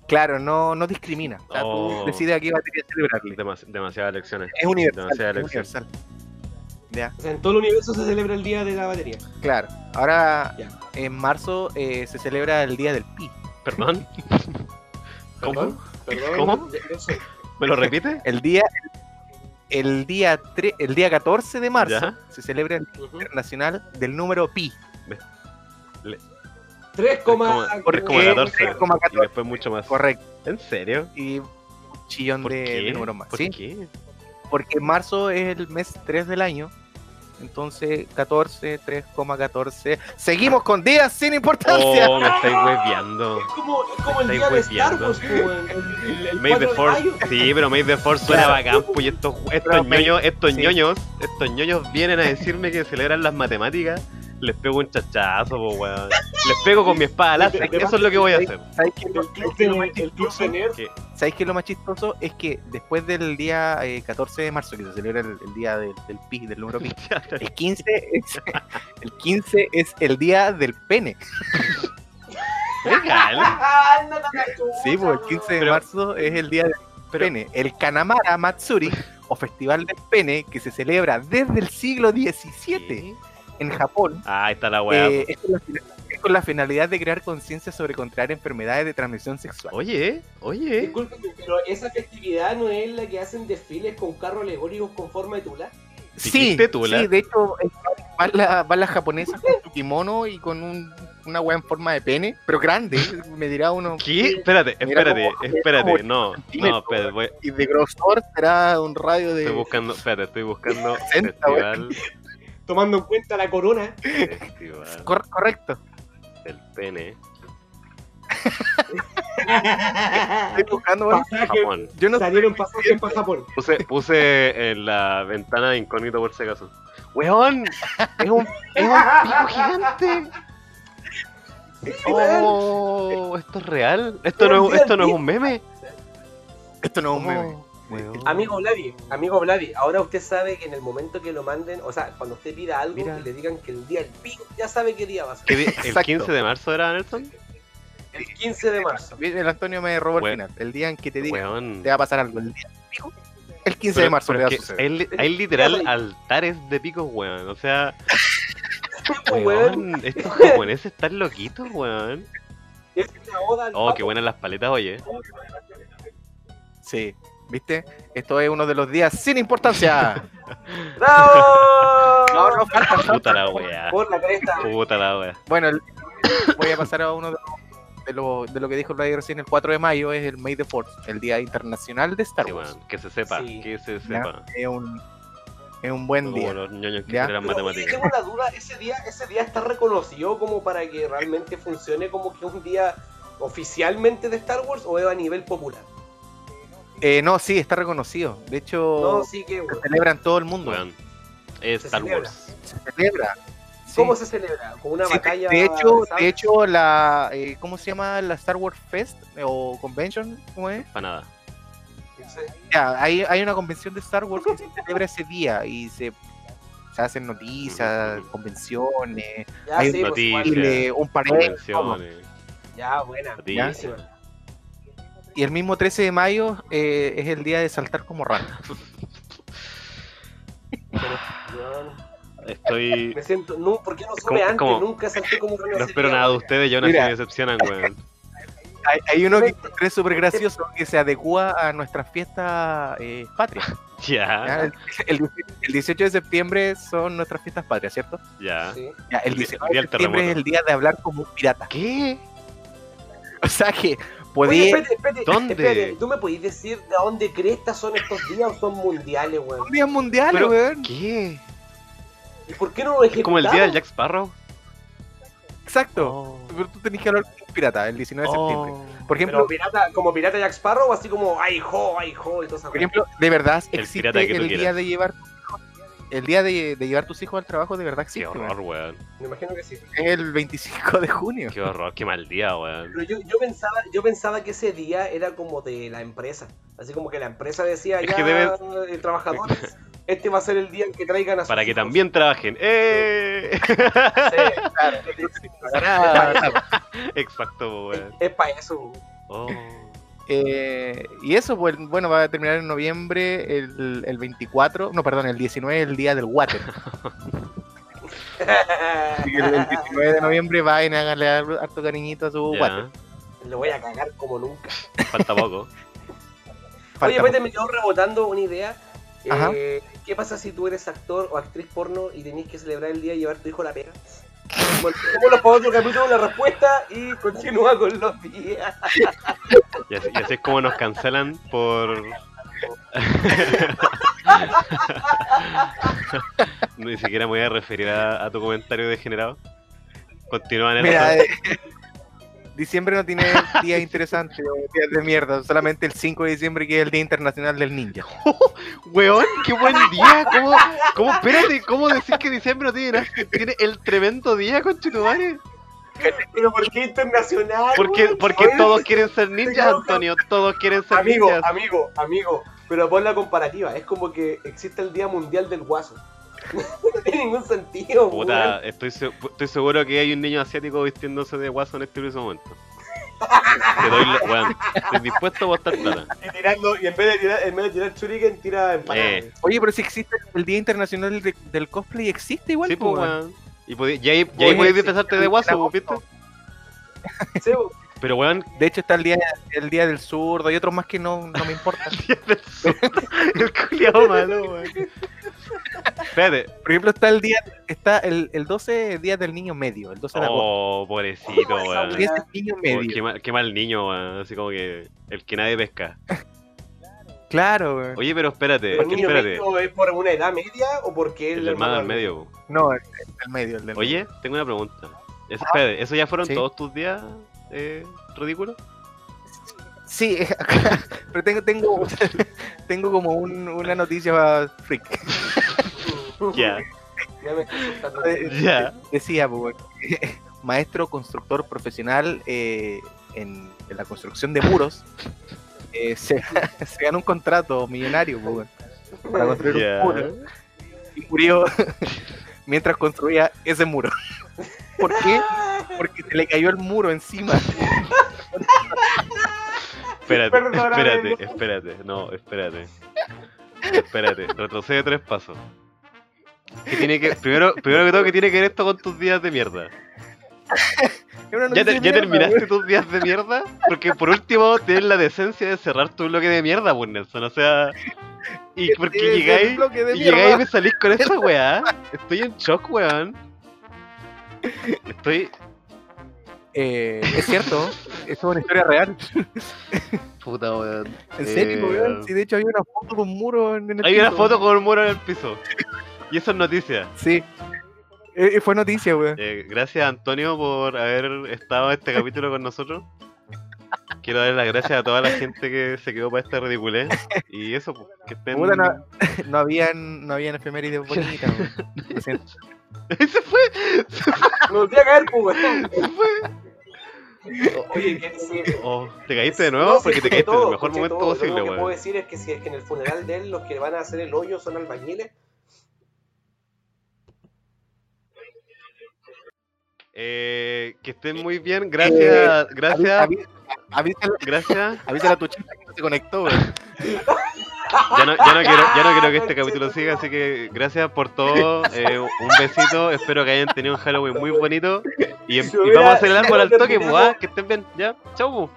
[SPEAKER 2] Claro, no, no discrimina. O sea,
[SPEAKER 1] Oh.
[SPEAKER 2] tú decides a qué batería celebrarle.
[SPEAKER 1] Demas- demasiadas lecciones.
[SPEAKER 2] Es universal.
[SPEAKER 1] Demasiada
[SPEAKER 2] Es
[SPEAKER 1] elección.
[SPEAKER 2] universal. Ya,
[SPEAKER 3] O sea, en todo el universo se celebra el día de la batería.
[SPEAKER 2] claro. Ahora,
[SPEAKER 3] Ya.
[SPEAKER 2] en marzo eh, se celebra el día del pi.
[SPEAKER 1] ¿Perdón? ¿Cómo?
[SPEAKER 3] Perdón.
[SPEAKER 1] ¿Cómo? ¿Me lo repite?
[SPEAKER 2] El día, el día, tre- el día 14 de marzo
[SPEAKER 1] Ya.
[SPEAKER 2] se celebra el Día. Internacional del número pi.
[SPEAKER 3] 3,
[SPEAKER 1] como-
[SPEAKER 2] Porque
[SPEAKER 1] como 14.
[SPEAKER 2] 3,14.
[SPEAKER 1] Y después mucho más.
[SPEAKER 2] Correcto.
[SPEAKER 1] ¿En serio?
[SPEAKER 2] Y un chillón
[SPEAKER 1] ¿Por
[SPEAKER 2] de,
[SPEAKER 1] qué?
[SPEAKER 2] de números más.
[SPEAKER 1] ¿Por
[SPEAKER 2] ¿sí?
[SPEAKER 1] qué?
[SPEAKER 2] Porque marzo es el mes 3 del año. Entonces, 14, 3,14. Seguimos con días sin importancia.
[SPEAKER 1] Oh, me estáis hueveando.
[SPEAKER 3] Es como, es como el
[SPEAKER 1] Estáis
[SPEAKER 3] día de Star. Wars, el, el, el
[SPEAKER 1] May the
[SPEAKER 3] 4 de
[SPEAKER 1] Force. Sí, pero May the Force suena
[SPEAKER 2] Claro.
[SPEAKER 1] bacán, pues, y estos, estos ñoños, estos
[SPEAKER 2] sí.
[SPEAKER 1] ñoños, estos ñoños vienen a decirme que celebran las matemáticas. Les pego un chachazo, po, weón. Les pego con mi espada láser. Eso es lo que voy a hacer.
[SPEAKER 2] ¿Sabéis qué, es lo- lo más chistoso?
[SPEAKER 1] Que-
[SPEAKER 2] ¿Sabéis qué es lo más chistoso? Es que después del día eh, 14 de marzo, que se celebra el, el día del, del pi, del número pi, el 15, es, el 15 es el día del pene.
[SPEAKER 1] Legal.
[SPEAKER 2] Sí, pues el 15 de
[SPEAKER 1] Pero-
[SPEAKER 2] marzo es el día del
[SPEAKER 1] Pero-
[SPEAKER 2] pene. El Kanamara Matsuri, o Festival del Pene, que se celebra desde el siglo XVII en Japón.
[SPEAKER 1] Ah, está la weá.
[SPEAKER 2] eh, es, es con la finalidad de crear conciencia sobre contraer enfermedades de transmisión sexual.
[SPEAKER 1] Oye, oye.
[SPEAKER 3] Discúlpeme, pero esa festividad no es la que hacen desfiles con carros alegóricos con forma de tula.
[SPEAKER 2] Sí,
[SPEAKER 1] ¿Dijiste tula?
[SPEAKER 2] sí, de hecho, eh, van, la- las japonesas con su kimono y con un- una wea en forma de pene, pero grande, me dirá uno.
[SPEAKER 1] ¿Qué? Espérate, espérate,
[SPEAKER 2] cómo-
[SPEAKER 1] espérate.
[SPEAKER 2] como
[SPEAKER 1] No, no, espérate. voy-
[SPEAKER 2] Y de grosor será un radio de.
[SPEAKER 1] Estoy buscando, espérate, estoy buscando
[SPEAKER 2] 60,
[SPEAKER 1] festival,
[SPEAKER 3] Tomando en cuenta la corona.
[SPEAKER 2] Cor- correcto.
[SPEAKER 1] del pene,
[SPEAKER 2] Estoy buscando.
[SPEAKER 3] Pasaje,
[SPEAKER 1] Japón.
[SPEAKER 2] Yo no
[SPEAKER 3] salieron pasajes para Japón.
[SPEAKER 1] Puse, puse en la ventana de incógnito por si acaso. ¡Weón! ¡Es un, es un pico gigante! ¡Oh! ¿Esto es real? ¿Esto no, es- esto no es un meme?
[SPEAKER 2] Esto no es un meme.
[SPEAKER 1] Weón.
[SPEAKER 3] Amigo Vladi, amigo Vladi, ahora usted sabe que en el momento que lo manden, o sea, cuando usted pida algo
[SPEAKER 1] Mira.
[SPEAKER 3] y le digan que el día del pico, ya sabe qué día va a ser.
[SPEAKER 1] ¿Qué di- ¿El
[SPEAKER 2] Exacto.
[SPEAKER 1] 15 de marzo era Nelson?
[SPEAKER 3] El 15 de marzo.
[SPEAKER 2] El Antonio me robó el final. El día en que te diga
[SPEAKER 1] Weón.
[SPEAKER 2] te va a pasar algo. El día pico, el 15
[SPEAKER 1] Pero-
[SPEAKER 2] de marzo le va a suceder.
[SPEAKER 1] hay, li- hay literal altares de picos, weón. O sea,
[SPEAKER 3] Weón,
[SPEAKER 1] estos japoneses están loquitos, weón.
[SPEAKER 3] es una oda al
[SPEAKER 1] Oh, qué buenas las paletas, oye.
[SPEAKER 2] Sí, ¿viste? Esto es uno de los días sin importancia.
[SPEAKER 3] ¡Bravo!
[SPEAKER 2] No, no, falta.
[SPEAKER 1] Puta la
[SPEAKER 3] la cresta.
[SPEAKER 1] Puta la weá.
[SPEAKER 2] Bueno, el- voy a pasar a uno de, de lo, de lo que dijo el radio recién. El 4 de mayo es el May the Fourth, el Día Internacional de Star
[SPEAKER 1] Sí,
[SPEAKER 2] Wars.
[SPEAKER 1] Que se sepa,
[SPEAKER 3] Sí.
[SPEAKER 1] que se
[SPEAKER 2] Ya,
[SPEAKER 1] sepa.
[SPEAKER 2] Es un, es un buen
[SPEAKER 1] Como
[SPEAKER 2] día.
[SPEAKER 1] los ñoños que
[SPEAKER 3] Pero,
[SPEAKER 1] matemáticas.
[SPEAKER 3] tengo la duda, ese día, ese día está reconocido como para que realmente funcione como que un día oficialmente de Star Wars o es a nivel popular.
[SPEAKER 2] Eh, no, sí, está reconocido. De hecho,
[SPEAKER 3] No, sí que
[SPEAKER 2] se celebra en todo el mundo.
[SPEAKER 1] Es
[SPEAKER 3] Se
[SPEAKER 1] Star
[SPEAKER 3] celebra.
[SPEAKER 1] Wars.
[SPEAKER 2] Se celebra. Sí.
[SPEAKER 3] ¿Cómo se celebra? ¿Con una
[SPEAKER 2] Sí,
[SPEAKER 3] batalla?
[SPEAKER 2] de hecho, de hecho la eh, ¿cómo se llama la Star Wars Fest eh, o Convention? ¿Cómo es?
[SPEAKER 1] Para nada.
[SPEAKER 2] Ya, hay, hay una convención de Star Wars que se celebra ese día y se, se hacen noticias, convenciones,
[SPEAKER 3] Ya,
[SPEAKER 2] Hay
[SPEAKER 3] sí, pues,
[SPEAKER 1] noticias.
[SPEAKER 2] un.
[SPEAKER 1] Convenciones.
[SPEAKER 3] Ya, buena.
[SPEAKER 1] Noticias.
[SPEAKER 3] buenísima.
[SPEAKER 2] Y el mismo 13 de mayo eh, es el día de saltar como rata.
[SPEAKER 3] Weón,
[SPEAKER 1] Estoy.
[SPEAKER 3] Me siento, no, ¿por qué no
[SPEAKER 1] ¿Cómo-
[SPEAKER 3] sube antes?
[SPEAKER 1] cómo?
[SPEAKER 3] Nunca salté como rana
[SPEAKER 1] No espero nada de ustedes y aún así
[SPEAKER 2] Mira.
[SPEAKER 1] me decepcionan, weón.
[SPEAKER 2] Hay, hay uno que encontré súper gracioso que se adecua a nuestras fiestas eh, patrias. ¿ya?
[SPEAKER 1] Ya,
[SPEAKER 2] El, el- el 18 de septiembre son nuestras fiestas patrias, ¿cierto?
[SPEAKER 1] ya.
[SPEAKER 3] Sí.
[SPEAKER 2] Ya, el
[SPEAKER 1] El día-
[SPEAKER 2] 19
[SPEAKER 1] día
[SPEAKER 2] de
[SPEAKER 1] del
[SPEAKER 2] septiembre es el día de hablar como un pirata.
[SPEAKER 1] ¿Qué?
[SPEAKER 2] O sea que
[SPEAKER 3] Oye, espérate, espérate,
[SPEAKER 1] ¿Dónde?
[SPEAKER 3] espérate, ¿tú me podés decir de dónde crestas son estos días o son mundiales, weón?
[SPEAKER 2] Un día mundial,
[SPEAKER 1] Pero-
[SPEAKER 2] weón.
[SPEAKER 1] ¿Qué?
[SPEAKER 3] ¿Y por qué no lo
[SPEAKER 1] Es como el día del? Jack Sparrow.
[SPEAKER 2] Exacto.
[SPEAKER 1] Oh.
[SPEAKER 2] Pero tú tenés que hablar como un pirata el 19 de septiembre.
[SPEAKER 1] Oh.
[SPEAKER 2] Por
[SPEAKER 3] Pero
[SPEAKER 2] ejemplo,
[SPEAKER 3] pirata, como pirata Jack Sparrow o así como ay ho, ay ho y esa
[SPEAKER 2] por ejemplo, de verdad
[SPEAKER 1] El
[SPEAKER 2] existe
[SPEAKER 1] pirata que tú
[SPEAKER 2] el día de llevar el día de, de llevar tus hijos al trabajo de verdad
[SPEAKER 1] Qué
[SPEAKER 2] existe.
[SPEAKER 1] horror,
[SPEAKER 2] weón.
[SPEAKER 1] weón.
[SPEAKER 3] Me imagino que sí.
[SPEAKER 2] Es el 25 de junio.
[SPEAKER 1] Qué horror, qué mal día, weón.
[SPEAKER 3] Pero yo, yo pensaba, yo pensaba que ese día era como de la empresa. Así como que la empresa decía
[SPEAKER 1] Es
[SPEAKER 3] ya
[SPEAKER 1] que debe-
[SPEAKER 3] eh, trabajadores, este va a ser el día en que traigan a sus
[SPEAKER 1] Para que
[SPEAKER 3] hijos".
[SPEAKER 1] también trabajen. ¡Eh!
[SPEAKER 3] Sí, claro.
[SPEAKER 1] Exacto, weón.
[SPEAKER 3] Es para eso.
[SPEAKER 1] Oh.
[SPEAKER 2] Eh, y eso, pues, bueno, va a terminar en noviembre, el, el 24, no, perdón, el 19 el día del water. Así que el, el 19 de noviembre vayan a darle harto cariñito a su water.
[SPEAKER 3] Le voy a cagar como nunca.
[SPEAKER 1] falta poco.
[SPEAKER 3] Oye,
[SPEAKER 2] Falta
[SPEAKER 3] espérate, me quedó rebotando una idea. Eh, ¿Qué pasa si tú eres actor o actriz porno y tenés que celebrar el día y llevar a tu hijo a la pega? Bueno, dejémoslo para otro capítulo la respuesta y continúa con los días.
[SPEAKER 1] Y así, y así es como nos cancelan por. Ni siquiera me voy a referir a, a tu comentario degenerado. Continúa en
[SPEAKER 2] Mira, eh, diciembre no tiene días interesantes o días de mierda, solamente el 5 de diciembre que es el Día Internacional del Ninja.
[SPEAKER 1] Weón, qué buen día. ¿Cómo, cómo, espérate, cómo decir que diciembre no tiene nada? Tiene el tremendo día, conchetumare.
[SPEAKER 3] Pero ¿por qué internacional?
[SPEAKER 1] Porque,
[SPEAKER 3] weón?
[SPEAKER 1] porque
[SPEAKER 3] Oye,
[SPEAKER 1] todos quieren ser ninjas, Antonio. Todos quieren ser
[SPEAKER 3] Amigo,
[SPEAKER 1] ninjas.
[SPEAKER 3] amigo, amigo. Pero pon la comparativa. Es como que existe el Día Mundial del Guaso. no tiene ningún sentido,
[SPEAKER 1] Puta,
[SPEAKER 3] weón.
[SPEAKER 1] estoy, se- estoy seguro que hay un niño asiático vistiéndose de guaso en este preciso momento. Te doy, la- estoy dispuesto a botar plata.
[SPEAKER 3] Y tirando, y en vez de tirar, en vez de tirar shuriken, tira empanadas.
[SPEAKER 1] Eh.
[SPEAKER 2] Oye, pero si existe el Día Internacional de- del Cosplay, existe igual.
[SPEAKER 1] Sí,
[SPEAKER 2] pues, weón.
[SPEAKER 1] weón. Y, podí- y ahí, y ahí
[SPEAKER 2] Oye,
[SPEAKER 1] podéis
[SPEAKER 2] sí,
[SPEAKER 1] disfrazarte de guaso. ¿viste?
[SPEAKER 3] Sí.
[SPEAKER 1] Pero weón,
[SPEAKER 2] De hecho está el día, el día del zurdo y otros más que no, no me importan.
[SPEAKER 1] el culiao malo, weón. Espérate.
[SPEAKER 2] Por ejemplo, está el día, está el, el 12 día del niño medio, el 12 de agosto.
[SPEAKER 1] Oh, pobrecito, weón.
[SPEAKER 2] Y ese niño
[SPEAKER 1] Oh, qué,
[SPEAKER 2] medio.
[SPEAKER 1] mal, qué mal niño, weón. Así como que el que nadie pesca.
[SPEAKER 2] Claro, weón.
[SPEAKER 1] Oye, pero espérate,
[SPEAKER 3] ¿El niño
[SPEAKER 1] espérate.
[SPEAKER 3] medio es por una edad media o porque él
[SPEAKER 1] El hermano del medio.
[SPEAKER 2] No, el, el medio, el del
[SPEAKER 1] Oye, tengo una pregunta. Eso, espérate, ¿eso ya fueron
[SPEAKER 2] Sí.
[SPEAKER 1] todos tus días eh, ridículos?
[SPEAKER 2] Sí, pero tengo, tengo, tengo como un- una noticia freak.
[SPEAKER 1] Ya,
[SPEAKER 3] Ya me estoy asustando.
[SPEAKER 1] Ya.
[SPEAKER 2] Decía, pues, maestro constructor profesional eh, en, en la construcción de muros, eh, se, se ganó un contrato millonario pues, para construir un muro y murió mientras construía ese muro. ¿Por qué? Porque se le cayó el muro encima.
[SPEAKER 1] Espérate, espérate, espérate. No, espérate. Espérate, retrocede tres pasos. ¿Qué tiene que, primero, primero que todo, ¿qué tiene que ver esto con tus días de mierda? ¿Ya,
[SPEAKER 2] noticia
[SPEAKER 1] te-
[SPEAKER 2] de
[SPEAKER 1] ya
[SPEAKER 2] mierda,
[SPEAKER 1] terminaste tus días de mierda? Porque por último tienes la decencia de cerrar tu bloque de mierda, pues Nelson. O sea. Y porque llegáis. Y llegáis y me salís con esa weá. Estoy en shock, weón. Estoy.
[SPEAKER 2] Eh, es cierto, esto es una historia real.
[SPEAKER 1] Puta, weón.
[SPEAKER 2] En serio,
[SPEAKER 1] Eh,
[SPEAKER 2] weón. Sí, de hecho había una foto un muro en, el
[SPEAKER 1] Hay una foto con un muro en el piso. Y eso es noticia.
[SPEAKER 2] Sí. Eh, fue noticia, weón.
[SPEAKER 1] Eh, gracias Antonio por haber estado en este capítulo con nosotros. Quiero dar las gracias a toda la gente que se quedó para esta ridiculez. Y eso, pues, que estén.
[SPEAKER 2] Puta, no- No habían, no habían efemérides bonitas, weón. Lo siento.
[SPEAKER 1] se fue,
[SPEAKER 3] Me volví a caer, pues, weón.
[SPEAKER 1] se fue.
[SPEAKER 3] Oye, ¿qué decir?
[SPEAKER 1] Oh, ¿Te caíste de nuevo?
[SPEAKER 3] No,
[SPEAKER 1] Porque te caíste en el
[SPEAKER 3] todo,
[SPEAKER 1] mejor momento
[SPEAKER 3] todo. Lo
[SPEAKER 1] posible,
[SPEAKER 3] único que puedo
[SPEAKER 1] weón.
[SPEAKER 3] decir es que si es que en el funeral de él los que van a hacer el hoyo son albañiles,
[SPEAKER 1] Eh, que estén muy bien, gracias, gracias,
[SPEAKER 2] Avísale,
[SPEAKER 1] gracias.
[SPEAKER 2] avísale a tu chica que no se conectó.
[SPEAKER 1] Ya no, ya no quiero, ya no quiero que este capítulo siga, así que gracias por todo. eh, un besito, espero que hayan tenido un Halloween muy bonito. Y, vamos a hacer el árbol al toque, pues, ah, que estén bien, ya, chau.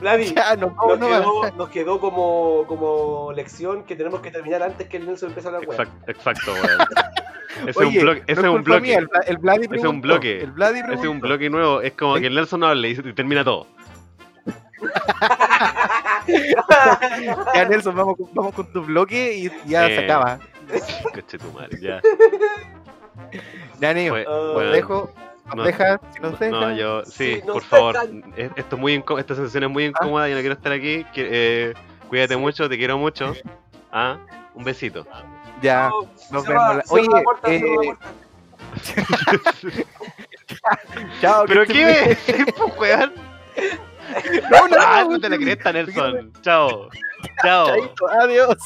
[SPEAKER 3] Vladi,
[SPEAKER 2] Ya, no, no,
[SPEAKER 3] nos,
[SPEAKER 2] no,
[SPEAKER 3] quedó, nos quedó como, como lección que tenemos que terminar antes que el Nelson empiece a hablar.
[SPEAKER 1] Exacto, exacto, weón. Ese es un bloque, ese
[SPEAKER 2] no
[SPEAKER 1] es un
[SPEAKER 2] mía,
[SPEAKER 1] bloque,
[SPEAKER 2] el, el
[SPEAKER 1] Ese es un bloque.
[SPEAKER 2] El
[SPEAKER 1] ese es un bloque nuevo. Es como que el Nelson no hable y termina todo.
[SPEAKER 2] Ya, Nelson, vamos, con- vamos con tu bloque y ya
[SPEAKER 1] Eh,
[SPEAKER 2] se acaba.
[SPEAKER 1] Coche tu madre, ya.
[SPEAKER 2] Ya, niño,
[SPEAKER 3] Ah,
[SPEAKER 2] dejo. Nos
[SPEAKER 1] no-
[SPEAKER 2] dejas, si nos.
[SPEAKER 1] No, yo, sí, por favor.
[SPEAKER 3] dejan.
[SPEAKER 1] Esto es muy incó- esta sensación es muy
[SPEAKER 2] Ah.
[SPEAKER 1] incómoda, yo no quiero estar aquí. que- eh, cuídate mucho, te quiero mucho. Ah, un besito.
[SPEAKER 2] Ya, nos vemos. la-
[SPEAKER 3] cierra
[SPEAKER 2] Oye,
[SPEAKER 3] la puerta,
[SPEAKER 2] eh, chao.
[SPEAKER 1] ¿Pero
[SPEAKER 2] que
[SPEAKER 1] qué po, weón?
[SPEAKER 2] No, no,
[SPEAKER 1] Ah,
[SPEAKER 2] no,
[SPEAKER 1] no te la crees, Nelson. Chao. Chao.
[SPEAKER 2] Chaito, adiós.